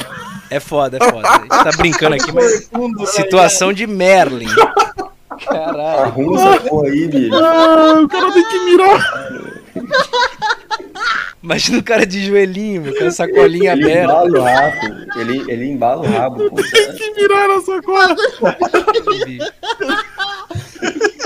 É foda, é foda. A gente tá brincando aqui, mas. Situação de Merlin. Caralho. Arruma essa porra aí, bicho. Ah, o cara tem que mirar. Imagina o cara de joelhinho, com a sacolinha Ele aberta. embala o rabo. Ele, ele embala o rabo, pô. Tem que mirar na sacola.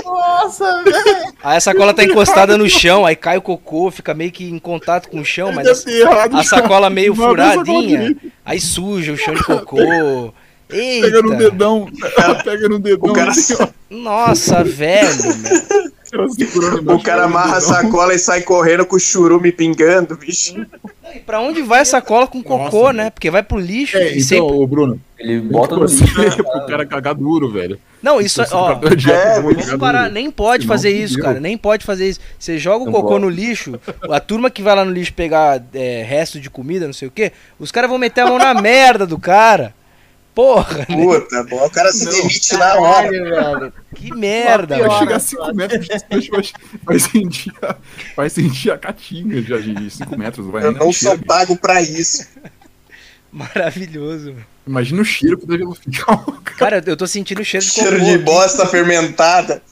Nossa, velho. Aí a sacola tá encostada no chão, aí cai o cocô, fica meio que em contato com o chão, mas a, a sacola meio sacola furadinha, aí suja o chão de cocô. Eita! Pega no dedão, o cara pega no dedão. O cara- assim, ó. Nossa, velho, meu. Ela O cara amarra a sacola e sai correndo com o churume pingando, bicho. E pra onde vai a sacola com cocô, Nossa, né? Porque vai pro lixo. É, e então, sempre... ô Bruno, Ele bota no você lixo. pro cara cagar duro, velho. Não, isso é. Você Ó, é, Vamos parar, nem pode Senão fazer isso, cara. Nem pode fazer isso. Você joga o Não cocô pode. no lixo, a turma que vai lá no lixo pegar é, resto de comida, não sei o quê, os caras vão meter a mão na merda do cara. Porra, né? Puta, bom, o cara se demite na hora. Caralho, velho. que merda, velho. chegar a 5 metros de vai, sentir a, vai sentir a catinga já de 5 metros. Vai Eu na não sou pago pra isso. Maravilhoso, mano. Imagina o cheiro que deve ficar. Cara, eu tô sentindo o cheiro de. Cheiro de bosta fermentada.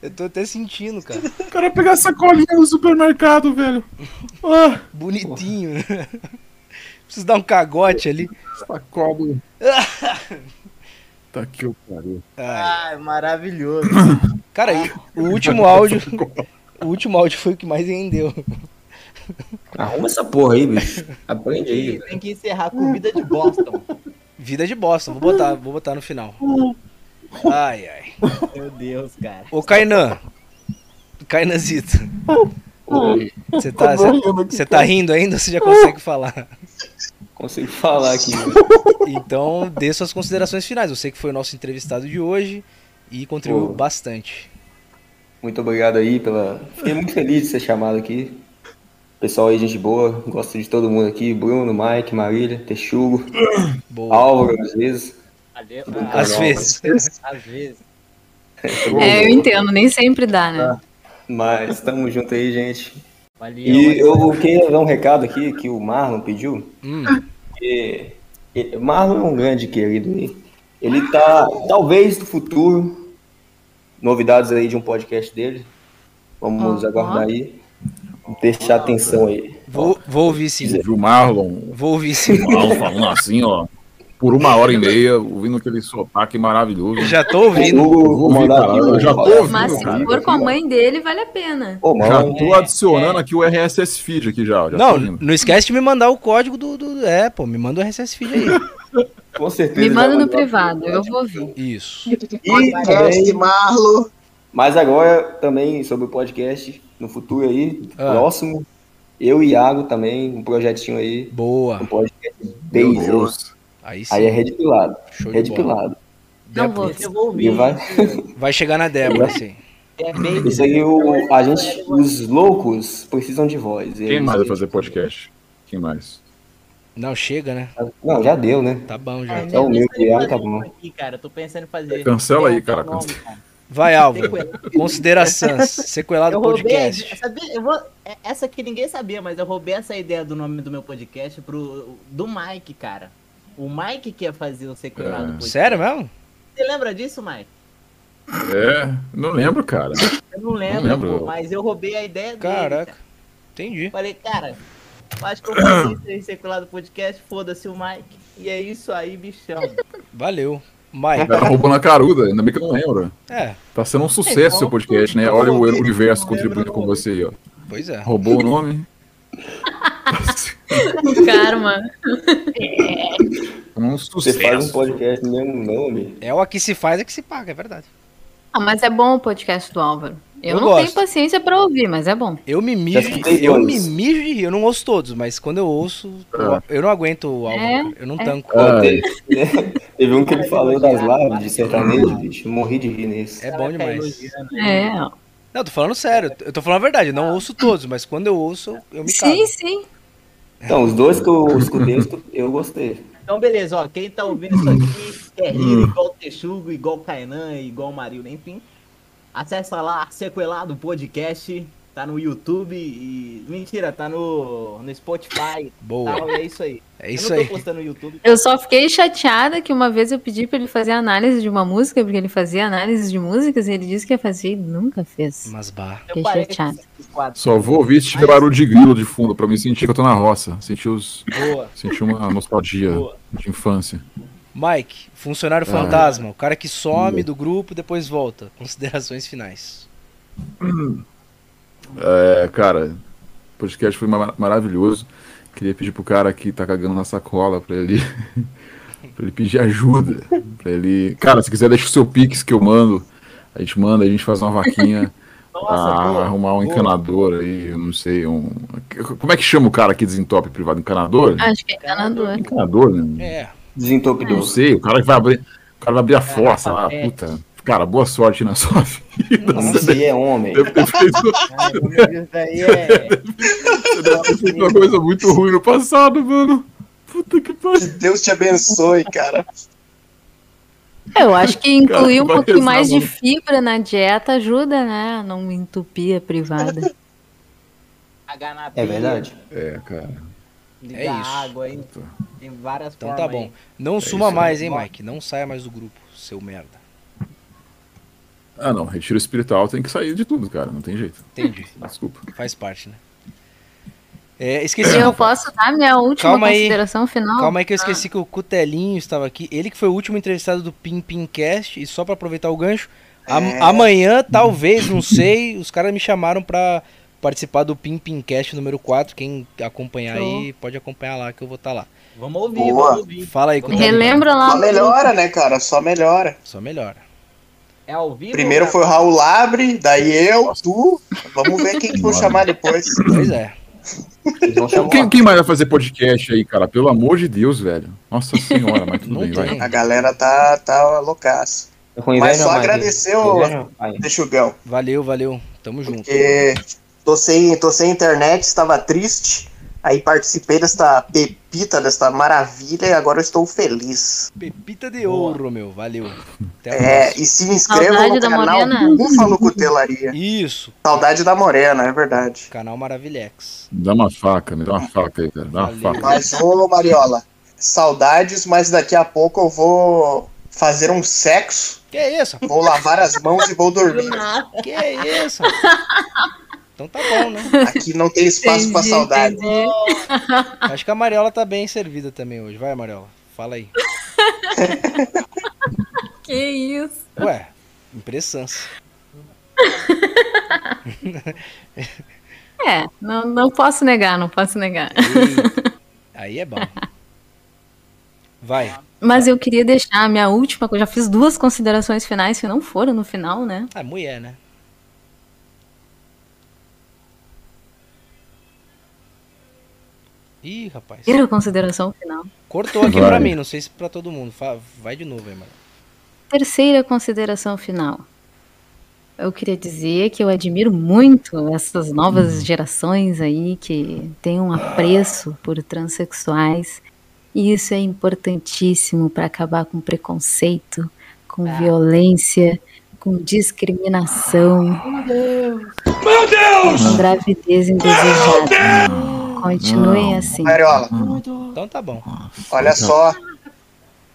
Eu tô até sentindo, cara. O cara pegar a sacolinha no supermercado, velho. Ah, Bonitinho. né? Preciso dar um cagote ali. sacola. Tá aqui o pariu. Ai. Maravilhoso. Cara, e o último áudio. O último áudio foi o que mais rendeu. Arruma essa porra aí, bicho. Aprende aí. Tem que encerrar com vida de Boston. Vida de bosta, vou botar, vou botar no final. Ai, ai. Meu Deus, cara. Ô Kainan. Kainanzito. Você tá, você tá rindo ainda ou você já consegue falar? Consigo falar aqui. velho. Então, dê suas considerações finais. Eu sei que foi o nosso entrevistado de hoje e contribuiu Pô. bastante. Muito obrigado aí pela. Fiquei muito feliz de ser chamado aqui. Pessoal aí, gente boa. Gosto de todo mundo aqui. Bruno, Mike, Marília, Texugo, Álvaro, às vezes. Às vezes. Às vezes. É, eu entendo, nem sempre dá, né? Mas tamo junto aí, gente. Valeu, E eu queria dar um recado aqui que o Marlon pediu. Hum. Que ele- Marlon é um grande querido aí. Ele tá, talvez no futuro, novidades aí de um podcast dele. Vamos Ó. aguardar aí. Deixar atenção aí. Vou, vou ouvir sim. Viu o Marlon? Vou ouvir sim. O Marlon falando assim, ó. Por uma hora e meia, ouvindo aquele sotaque maravilhoso. Já tô ouvindo. Eu vou ouvir, cara. Eu já tô ouvindo, Mas se cara. for com a mãe dele, vale a pena. Já tô adicionando aqui o RSS feed aqui já. já Não, não esquece de me mandar o código do. do- é, pô, me manda o RSS feed aí. Com certeza. Me manda no mandar. privado, eu vou ver. Isso. E também, Marlo. Mas agora também sobre o podcast no futuro aí, Ah. próximo. Eu e Iago também, um projetinho aí. Boa. Um podcast bem Meu Deus. Aí sim. Aí é Rede Pilado. Show bola. Pilado. Não vou Eu vou ouvir. E vai. Vai chegar na Débora, sim. É bem. Isso aí, o, a gente, os loucos precisam de voz. Quem mais vai fazer podcast? Quem mais? Não, chega, né? Não, já deu, né? Tá bom já. É o meu criado, tá bom. Aqui, cara, tô pensando em fazer. Cancela aí, cara. nome, cara. Vai, Álvaro. Considerações. Sequelado Eu roubei, podcast. sabia, eu vou, é- essa aqui ninguém sabia, mas eu roubei essa ideia do nome do meu podcast pro, do Mike, cara. O Mike que ia fazer o sequelado É. podcast. Sério mesmo? Você lembra disso, Mike? É, não lembro, cara. Eu não lembro, lembro. pô, mas eu roubei a ideia dele. Caraca. cara. Entendi. Falei, cara, acho que eu vou fazer isso aí, sequelado podcast, foda-se o Mike. E é isso aí, bichão. Valeu. Mike. Tá roubando a caruda, ainda bem que eu não lembro. É, Tá sendo um sucesso seu podcast, né? Olha o universo contribuindo com você aí, ó. pois é. Roubou o nome. Karma. Um Você faz um sucesso. podcast mesmo nome. É o aqui se faz, é que se paga, é verdade. Ah, mas é bom o podcast do Álvaro. Eu, Eu não gosto. tenho paciência pra ouvir, mas é bom. Eu me mijo, eu todos. me mijo de rir. Eu não ouço todos, mas quando eu ouço, eu, eu não aguento o Álvaro. É, eu não é. tanco. Ó, teve, teve um que ele falou das lives de sertanejo, bicho. eu Morri de rir nesse. É bom demais. É. Não, eu tô falando sério. Eu tô falando a verdade. Eu não ouço todos, mas quando eu ouço, eu me cago. Sim, sim. Então, os dois que eu escutei, eu gostei. Então, beleza, ó. Quem tá ouvindo isso aqui, quer rir igual o Texugo, igual o Kainan, igual o Marildo, enfim. Acessa lá, Sequelado Podcast. Tá no YouTube e. Mentira, tá no, no Spotify. Boa. Tal, e é isso aí. É eu isso não tô aí. postando no YouTube. Eu só fiquei chateada que uma vez eu pedi pra ele fazer análise de uma música, porque ele fazia análise de músicas e ele disse que ia fazer e nunca fez. Mas bah. Eu Fiquei chateada. Só vou ouvir se tiver barulho de grilo de fundo, pra me sentir que eu tô na roça. Sentir os. Boa. Sentir uma nostalgia Boa. de infância. Mike, funcionário Ah. fantasma. O cara que some do grupo e depois volta. Considerações finais. É, cara, o podcast foi ma- maravilhoso. Queria pedir pro cara que tá cagando na sacola pra ele. pra ele pedir ajuda. Pra ele. Cara, se quiser, deixa o seu pix que eu mando. A gente manda, a gente faz uma vaquinha. Nossa, pra boa, arrumar um boa. encanador aí, eu não sei, um. Como é que chama o cara que desentope privado? Encanador? Acho que é encanador. Encanador, né? É. Não sei, o cara que vai abrir. O cara vai abrir a força lá, é. puta. Cara, boa sorte na sua vida. Nossa, ele é homem. Deve ter feito, Isso aí é. você deve ter feito uma coisa muito ruim no passado, mano. Puta que pariu. Deus te abençoe, cara. Eu acho que incluir um vai pouquinho rezar, mais de mano. fibra na dieta ajuda, né? A não entupir a privada. É verdade? É, cara. Ligar É isso. água aí. Tem várias Então formas tá bom. aí. Não É suma isso aí. mais, hein, Mike? Não saia mais do grupo, seu merda. Ah, não. Retiro espiritual tem que sair de tudo, cara. Não tem jeito. Entendi. Desculpa. Faz parte, né? É, esqueci. Eu posso dar minha última Calma aí. consideração final? Calma aí que eu esqueci que o Cutelinho estava aqui. Ele que foi o último entrevistado do Pim Pim Cast. E só pra aproveitar o gancho, É. amanhã, talvez, não sei, os caras me chamaram pra participar do Pim Pim Cast número 4. Quem acompanhar aí, pode acompanhar lá que eu vou estar lá. Vamos ouvir, Boa. vamos ouvir. Fala aí, Cutelinho. Relembra lá. Só melhora, né, cara? Só melhora. Só melhora. É ao vivo? Primeiro ou foi o Raul Labre, daí eu, tu. Vamos ver quem que vou chamar depois. Pois é. Quem, quem mais vai fazer podcast aí, cara? Pelo amor de Deus, velho. Nossa senhora, mas tudo bem, vai. A galera tá, tá loucaça. com Mas inveja, só mas- agradecer o. Texugão. Valeu, valeu. Tamo junto. Porque tô sem, tô sem internet, estava triste. Aí participei desta pepita, desta maravilha, e agora eu estou feliz. Pepita de ouro, meu. Valeu. Até a É, e se inscrevam Saudade no da canal. Búfalo Cutelaria. Isso. Saudade da Morena, é verdade. Canal Maravilhex. Dá uma faca, me dá uma faca aí, cara. Dá uma faca. Mas, ô Mariola, saudades, mas daqui a pouco eu vou fazer um sexo. Que isso? Vou lavar as mãos e vou dormir. Que isso? Então tá bom, né? Aqui não tem espaço pra Entendi, saudade. entendi. Acho que a Mariola tá bem servida também hoje. Vai, Mariola. Fala aí. Que isso? Ué, impressões. É, não, não posso negar, não posso negar. Aí é bom. Vai. Mas eu queria deixar a minha última, eu já fiz duas considerações finais que não foram no final, né? Ah, mulher, né? Ih, rapaz. Primeira consideração final. Cortou aqui Vai. pra mim, não sei se pra todo mundo. Vai de novo aí, mano. Terceira consideração final. Eu queria dizer que eu admiro muito essas novas gerações aí que têm um apreço por transexuais. E isso é importantíssimo para acabar com preconceito, com violência, com discriminação, Meu Deus! com gravidez indesejada. Continuem assim. Mariola, Então tá bom. olha só.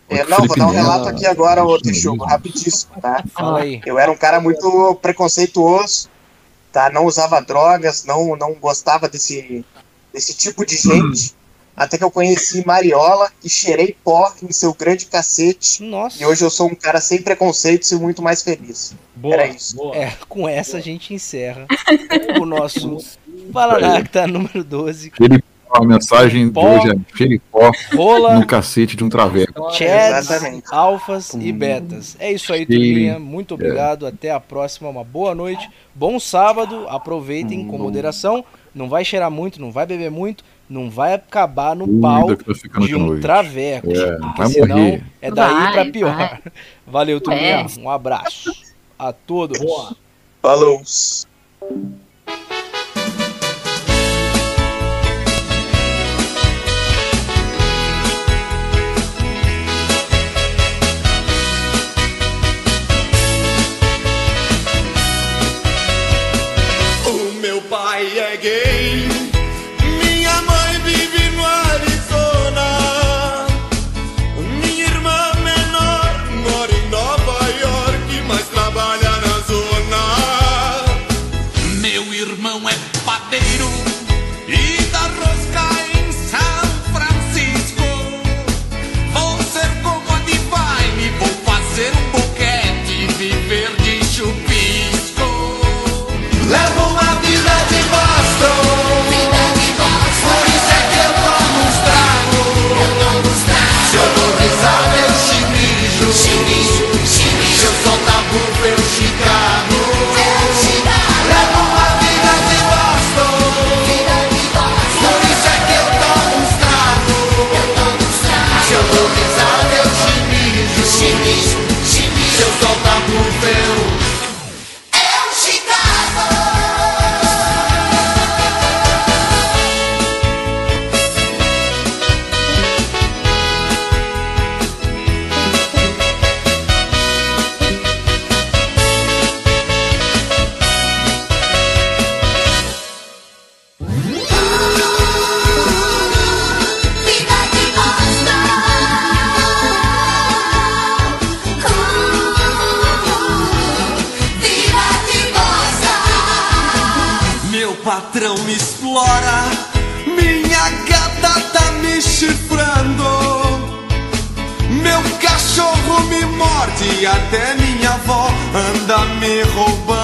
É, não, vou dar um relato aqui agora, ô Texugo, rapidíssimo, tá? Fala aí. Eu era um cara muito preconceituoso, tá? Não usava drogas, não, não gostava desse, desse tipo de gente. Até que eu conheci Mariola e cheirei pó em seu grande cacete. Nossa. E hoje eu sou um cara sem preconceitos e muito mais feliz. Era isso. É, com essa a gente encerra o nosso Fala Nacta número 12. Ele, a mensagem Pó. de hoje é cheire pó Rola. no cacete de um traveco. Chads, alfas e betas. É isso aí, turminha. Muito obrigado. Até a próxima. Uma boa noite. Bom sábado. Aproveitem com moderação. Não vai cheirar muito, não vai beber muito. Não vai acabar no Cuida pau tá de um noite. traveco. É, porque vai senão morrer. é daí Vai, pra pior. vai. Valeu, turminha. É. Um abraço a todos. Falou. Me roubando.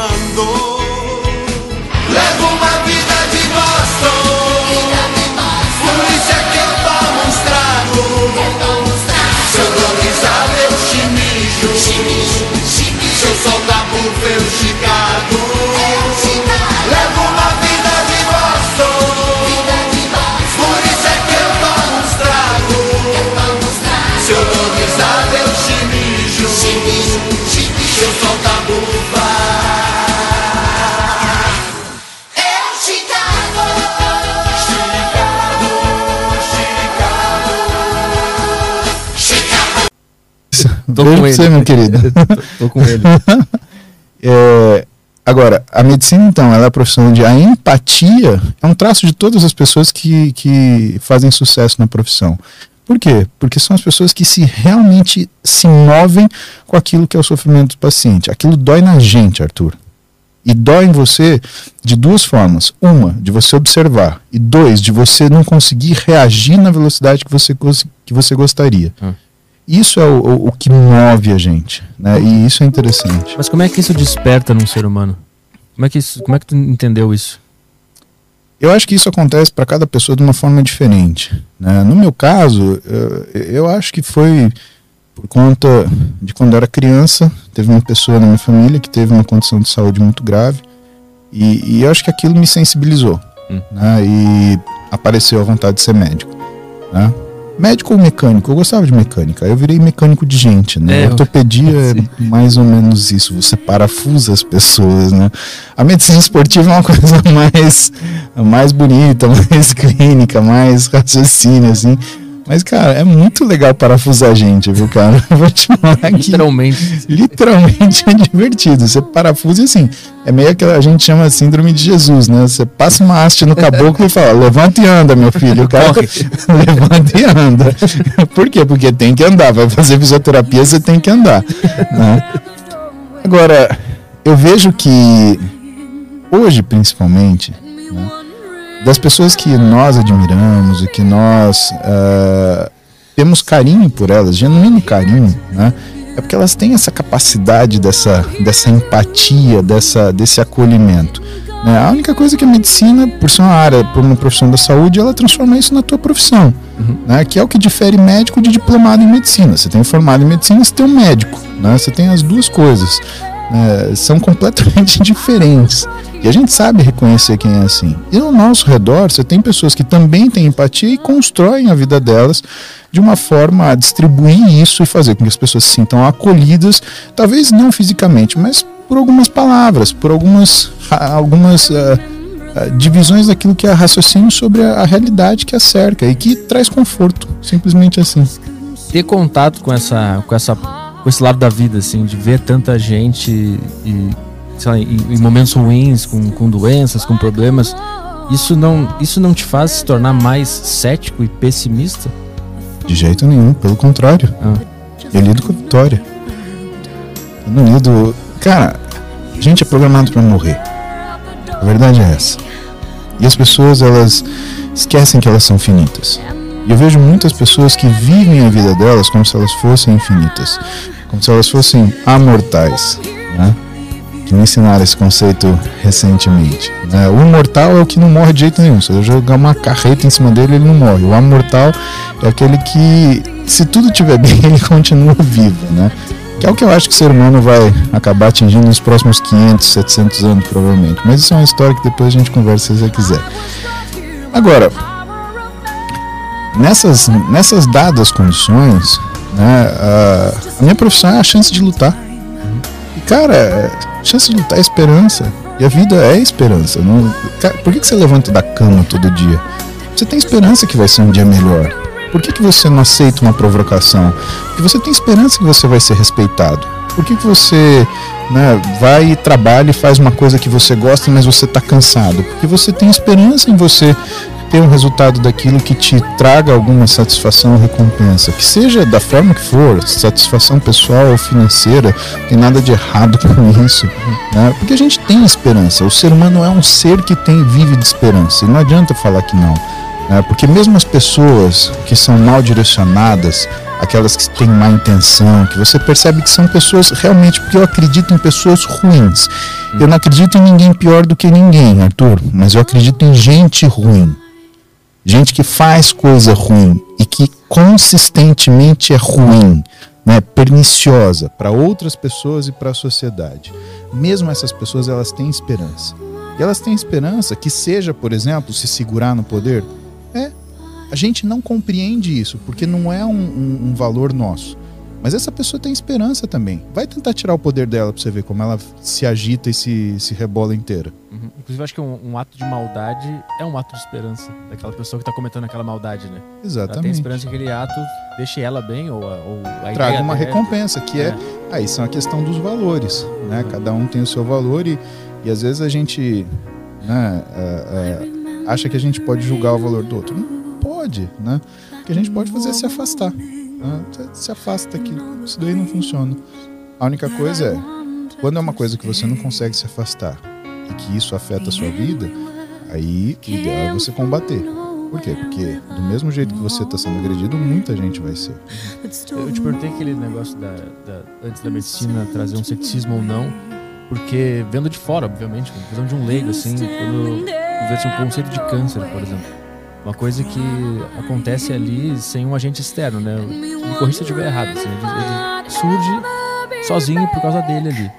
Beijo com pra ele. você, meu querido. Tô- tô com ele. É, agora, a medicina, então, ela é a profissão onde a empatia é um traço de todas as pessoas que, que fazem sucesso na profissão. Por quê? Porque são as pessoas que se realmente se movem com aquilo que é o sofrimento do paciente. Aquilo dói na gente, Arthur. E dói em você de duas formas. Uma, de você observar. E dois, de você não conseguir reagir na velocidade que você, que você gostaria. Isso é o, o, que move a gente. Né? E isso é interessante. Mas como é que isso desperta num ser humano? Como é que, isso, como é que tu entendeu isso? Eu acho que isso acontece para cada pessoa de uma forma diferente. né? No meu caso, eu, eu acho que foi por conta de quando eu era criança, teve uma pessoa na minha família que teve uma condição de saúde muito grave e, e eu acho que aquilo me sensibilizou né? e apareceu a vontade de ser médico. né? Médico ou mecânico? Eu gostava de mecânica. Eu virei mecânico de gente, né? É, Ortopedia é mais ou menos isso. Você parafusa as pessoas, né? A medicina esportiva é uma coisa mais, mais bonita, mais clínica, mais raciocínio, assim. Mas, cara, é muito legal parafusar a gente, viu, cara? Eu vou te falar que... Literalmente. Literalmente é divertido. Você parafusa e assim, é meio que a gente chama síndrome de Jesus, né? Você passa uma haste no caboclo e fala, levanta e anda, meu filho. O cara levanta e anda. Por quê? Porque tem que andar. Vai fazer fisioterapia, você tem que andar. né? Agora, eu vejo que hoje, principalmente, né, das pessoas que nós admiramos e que nós ah, temos carinho por elas, genuíno carinho, né? É porque elas têm essa capacidade dessa, dessa empatia, dessa, desse acolhimento. né? A única coisa que a medicina, por ser uma área, por uma profissão da saúde, ela transforma isso na tua profissão, né? Que é o que difere médico de diplomado em medicina. Você tem um formado em medicina, você tem um médico, né? Você tem as duas coisas. Né? São completamente diferentes. E a gente sabe reconhecer quem é assim. E ao nosso redor, você tem pessoas que também têm empatia e constroem a vida delas de uma forma a distribuir isso e fazer com que as pessoas se sintam acolhidas, talvez não fisicamente, mas por algumas palavras, por algumas, algumas ah, divisões daquilo que é raciocínio sobre a, a realidade que a cerca e que traz conforto, simplesmente assim. Ter contato com essa, com essa, com esse lado da vida, assim, de ver tanta gente e, lá, em, em momentos ruins, com, com doenças, com problemas, isso não, isso não te faz se tornar mais cético e pessimista? De jeito nenhum, pelo contrário. Eu lido com a vitória. Eu não lido. Cara, a gente é programado para morrer. A verdade é essa. E as pessoas, elas esquecem que elas são finitas. E eu vejo muitas pessoas que vivem a vida delas como se elas fossem infinitas. Como se elas fossem amortais. Né? Que me ensinaram esse conceito recentemente. né? O imortal é o que não morre de jeito nenhum. Se eu jogar uma carreta em cima dele, ele não morre. O amortal é aquele que, se tudo estiver bem, ele continua vivo, né? Que é o que eu acho que o ser humano vai acabar atingindo nos próximos 500, 700 anos, provavelmente. Mas isso é uma história que depois a gente conversa se você quiser. Agora, nessas, nessas dadas condições, né, a, minha profissão é a chance de lutar. E, cara, é- chance de lutar é esperança. E a vida é esperança. Não, cara, por que, que você levanta da cama todo dia? Você tem esperança que vai ser um dia melhor. Por que, que você não aceita uma provocação? Porque você tem esperança que você vai ser respeitado. Por que, que você né, vai e trabalha e faz uma coisa que você gosta, mas você está cansado? Porque você tem esperança em você ter um resultado daquilo que te traga alguma satisfação ou recompensa. Que seja da forma que for, satisfação pessoal ou financeira, tem nada de errado com isso. Né? Porque a gente tem esperança. O ser humano é um ser que tem vive de esperança. E não adianta falar que não. né? Porque mesmo as pessoas que são mal direcionadas, aquelas que têm má intenção, que você percebe que são pessoas realmente, porque eu acredito em pessoas ruins. Eu não acredito em ninguém pior do que ninguém, Arthur, mas eu acredito em gente ruim. Gente que faz coisa ruim e que consistentemente é ruim, né, perniciosa para outras pessoas e para a sociedade. Mesmo essas pessoas, elas têm esperança. E elas têm esperança que seja, por exemplo, se segurar no poder. É, a gente não compreende isso, porque não é um, um- um valor nosso. Mas essa pessoa tem esperança também. Vai tentar tirar o poder dela pra você ver como ela se agita e se, se rebola inteira. Uhum. Inclusive, eu acho que um, um ato de maldade é um ato de esperança daquela pessoa que tá cometendo aquela maldade, né? Ela tem Exatamente. esperança que aquele ato deixe ela bem ou, a- ou a Traga uma dela. recompensa, que é. Aí são a questão dos valores. Né? Cada um tem o seu valor e, e às vezes a gente né, é, é, acha que a gente pode julgar o valor do outro. Não pode, né? O que a gente pode fazer é se afastar. Né? Se afasta que isso daí não funciona. A única coisa é, quando é uma coisa que você não consegue se afastar e que isso afeta a sua vida, aí o ideal é você combater. Por quê? Porque do mesmo jeito que você está sendo agredido, muita gente vai ser. Eu te perguntei aquele negócio da, da- antes da medicina trazer um ceticismo ou não, porque vendo de fora, obviamente, visão de um leigo, assim, quando assim, um conceito de câncer, por exemplo. Uma coisa que acontece ali sem um agente externo, né? Me corrija se eu estiver errado, assim, ele, ele surge sozinho por causa dele ali.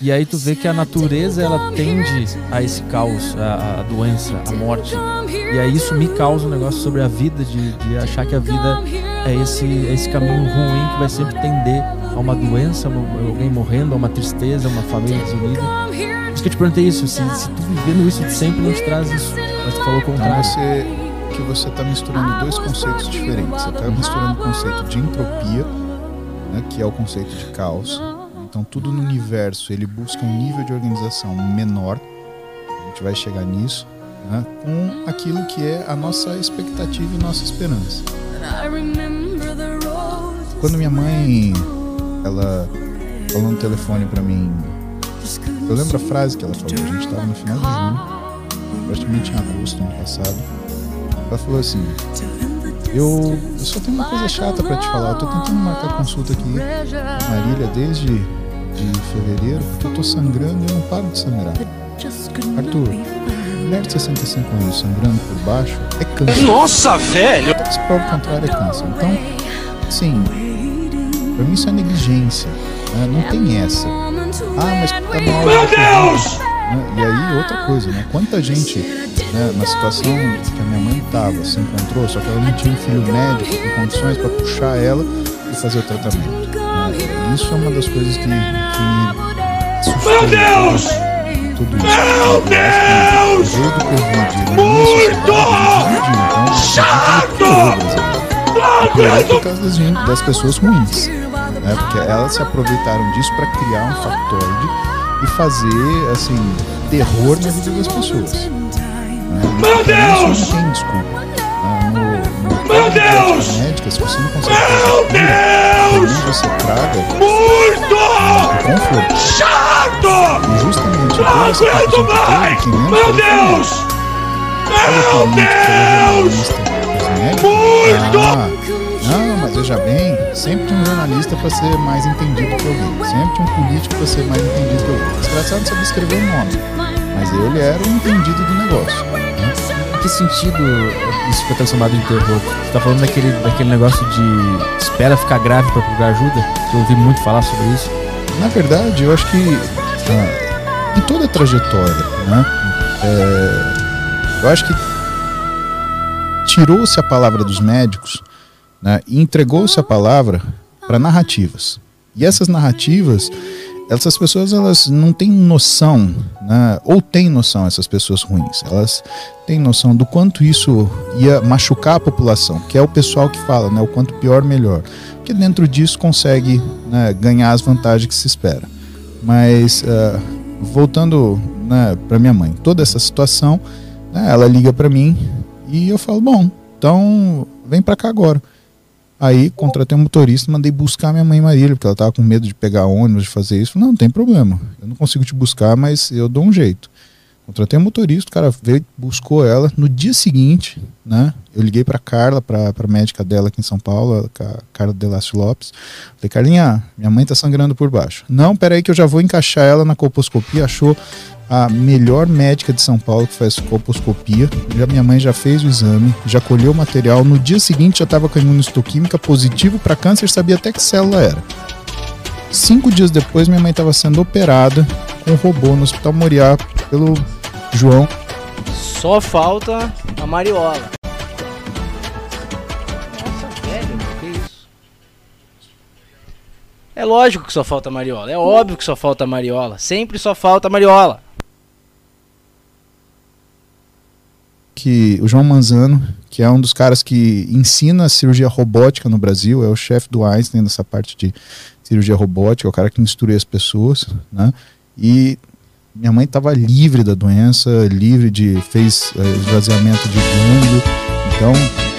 E aí tu vê que a natureza ela tende a esse caos, a, a doença, a morte. E aí isso me causa um negócio sobre a vida, de, de achar que a vida é esse, é esse caminho ruim que vai sempre tender a uma doença, a alguém morrendo, a uma tristeza, a uma família desunida. Por isso que eu te perguntei isso, se, se tu vivendo isso sempre não te traz isso. Mas tu falou o contrário. você que você está misturando dois conceitos diferentes. Você está misturando o conceito de entropia, né, que é o conceito de caos. Então tudo no universo ele busca um nível de organização menor. A gente vai chegar nisso, né, com aquilo que é a nossa expectativa e nossa esperança. Quando minha mãe ela falou no telefone para mim, eu lembro a frase que ela falou. A gente estava no final de junho, praticamente em agosto do ano passado. Ela falou assim: eu, eu só tenho uma coisa chata pra te falar. Eu tô tentando marcar consulta aqui Marília desde de fevereiro, porque eu tô sangrando e eu não paro de sangrar. Arthur, mulher de 65 anos sangrando por baixo é câncer. Nossa, velho! Se prova o contrário é câncer. Então, assim, pra mim isso é negligência. né? Não tem essa. Ah, mas tá mal. Meu Deus! Né? E aí, outra coisa, né? Quanta gente, né, na situação que a minha mãe tava, se encontrou, só que ela não tinha um filho médico com condições para puxar ela e fazer o tratamento. né? Isso é uma das coisas que, que me sustenta, Deus! né, Tudo isso. Meu Deus! Covid, né? Muito! Então, Chato! Piorou por causa das, das pessoas ruins. Né? Porque elas se aproveitaram disso para criar um factoide e fazer, assim, terror na vida das pessoas. Né? Meu Isso Deus! não tem desculpa. Né? No, no Meu Deus! médica, se você não consegue cura, também você traga Muito! conforto. Chato! E justamente Não aguento mais! Meu foi ela. Deus! Sabe não, mas veja bem, sempre tinha um jornalista para ser mais entendido que alguém. Sempre tinha um político para ser mais entendido que alguém. Desgraçado sabia escrever o nome. Mas ele era o entendido do negócio. né? Em que sentido isso foi transformado em terror? Você tá falando daquele, daquele negócio de espera ficar grave pra procurar ajuda? Que eu ouvi muito falar sobre isso. Na verdade, eu acho que ah, em toda a trajetória, né? é, eu acho que tirou-se a palavra dos médicos né, e entregou-se a palavra para narrativas. E essas narrativas, essas pessoas elas não têm noção, né, ou têm noção, essas pessoas ruins, elas têm noção do quanto isso ia machucar a população, que é o pessoal que fala, né, o quanto pior, melhor. Porque dentro disso consegue né, ganhar as vantagens que se espera. Mas, ah, voltando né, para minha mãe, toda essa situação, né, ela liga para mim e eu falo: bom, então vem para cá agora. Aí contratei um motorista, mandei buscar minha mãe em Marília, porque ela tava com medo de pegar ônibus, de fazer isso. Não, não tem problema. Eu não consigo te buscar, mas eu dou um jeito. Contratei um motorista, o cara veio, buscou ela. No dia seguinte, né, eu liguei para Carla, para a médica dela aqui em São Paulo, a Carla Delácio Lopes. Falei, Carlinha, minha mãe tá sangrando por baixo. Não, peraí que eu já vou encaixar ela na colposcopia. Achou a melhor médica de São Paulo que faz colposcopia. Já, minha mãe já fez o exame, já colheu o material. No dia seguinte já estava com a imunistoquímica positivo para câncer, sabia até que célula era. Cinco dias depois, minha mãe estava sendo operada com um robô no Hospital Moriá pelo João. Só falta a Mariola. Nossa, velho, que isso? É lógico que só falta Mariola. É óbvio que só falta Mariola. Sempre só falta Mariola. que o João Manzano, que é um dos caras que ensina cirurgia robótica no Brasil, é o chefe do Einstein nessa parte de cirurgia robótica, é o cara que instrui as pessoas, né? E minha mãe estava livre da doença, livre de fez eh, esvaziamento de glândula, então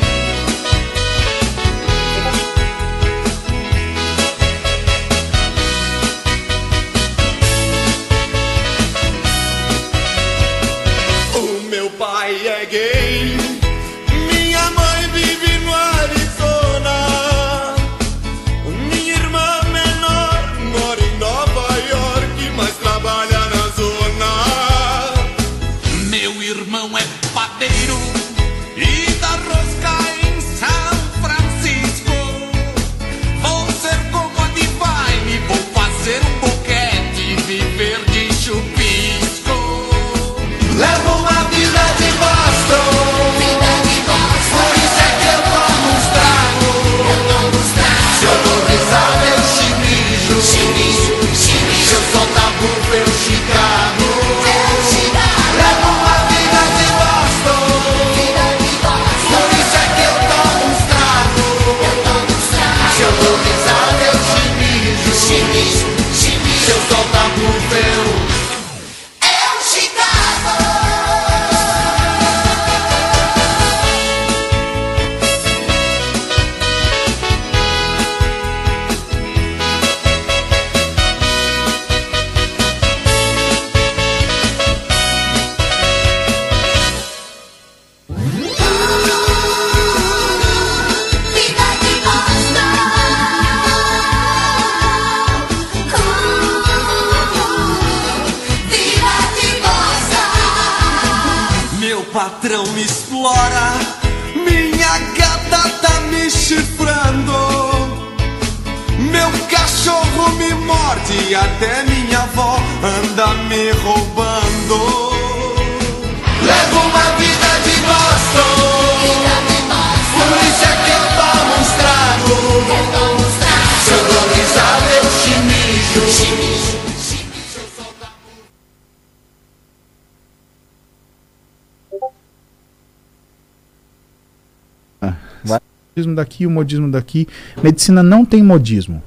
modismo daqui, o modismo daqui. Medicina não tem modismo.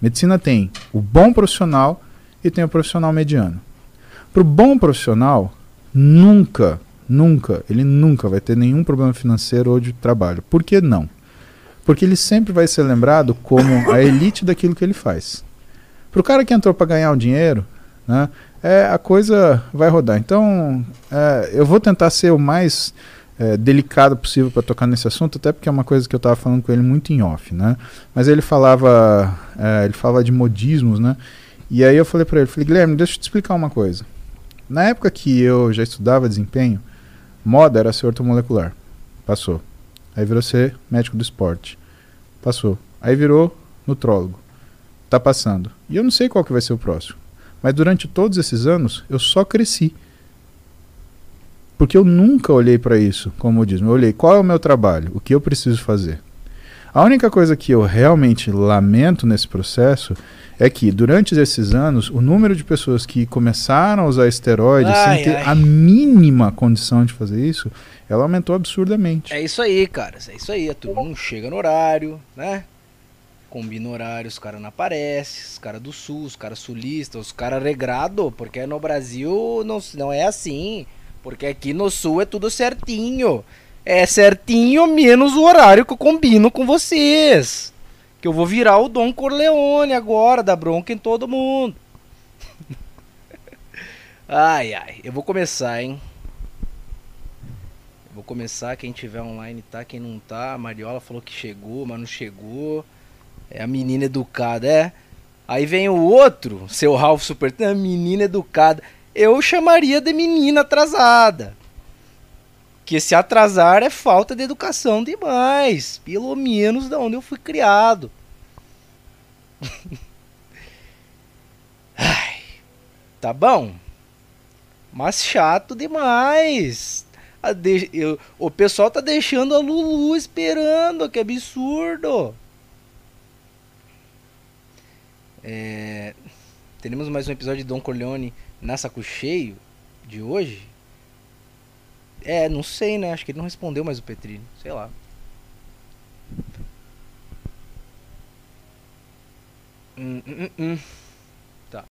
Medicina tem o bom profissional e tem o profissional mediano. Para o bom profissional, nunca, nunca, ele nunca vai ter nenhum problema financeiro ou de trabalho. Por que não? Porque ele sempre vai ser lembrado como a elite daquilo que ele faz. Para o cara que entrou para ganhar o dinheiro, né, é, a coisa vai rodar. Então, é, eu vou tentar ser o mais é, delicado possível para tocar nesse assunto, até porque é uma coisa que eu estava falando com ele muito em off, né? Mas ele falava, é, ele falava de modismos, né? E aí eu falei para ele, falei, Guilherme, deixa eu te explicar uma coisa. Na época que eu já estudava desempenho, moda era ser ortomolecular, passou. Aí virou ser médico do esporte, passou. Aí virou nutrólogo, tá passando. E eu não sei qual que vai ser o próximo. Mas durante todos esses anos eu só cresci. Porque eu nunca olhei para isso como modismo. Eu olhei qual é o meu trabalho, o que eu preciso fazer. A única coisa que eu realmente lamento nesse processo é que durante esses anos o número de pessoas que começaram a usar esteroides Ai, sem ter ai. a mínima condição de fazer isso, ela aumentou absurdamente. É isso aí, cara. É isso aí. Turma não chega no horário, né? Combina horário, os caras não aparecem, os caras do sul, os caras sulistas, os caras regrado, porque no Brasil não, não é assim. Porque aqui no sul é tudo certinho. É certinho menos o horário que eu combino com vocês. Que eu vou virar o Dom Corleone agora, dar bronca em todo mundo. ai, ai. Eu vou começar, hein? Vou começar. Quem tiver online tá, quem não tá. A Mariola falou que chegou, mas não chegou. É a menina educada, é. Aí vem o outro, seu Ralph Super. A menina educada. Eu chamaria de menina atrasada. Que se atrasar é falta de educação demais. Pelo menos da onde eu fui criado. Ai, tá bom. Mas chato demais. De- eu- o pessoal tá deixando a Lulu esperando. Que absurdo. É, teremos mais um episódio de Don Corleone na saco cheio de hoje? É, não sei, né? Acho que ele não respondeu mais o Petrini. Sei lá. Hum, hum, hum, hum.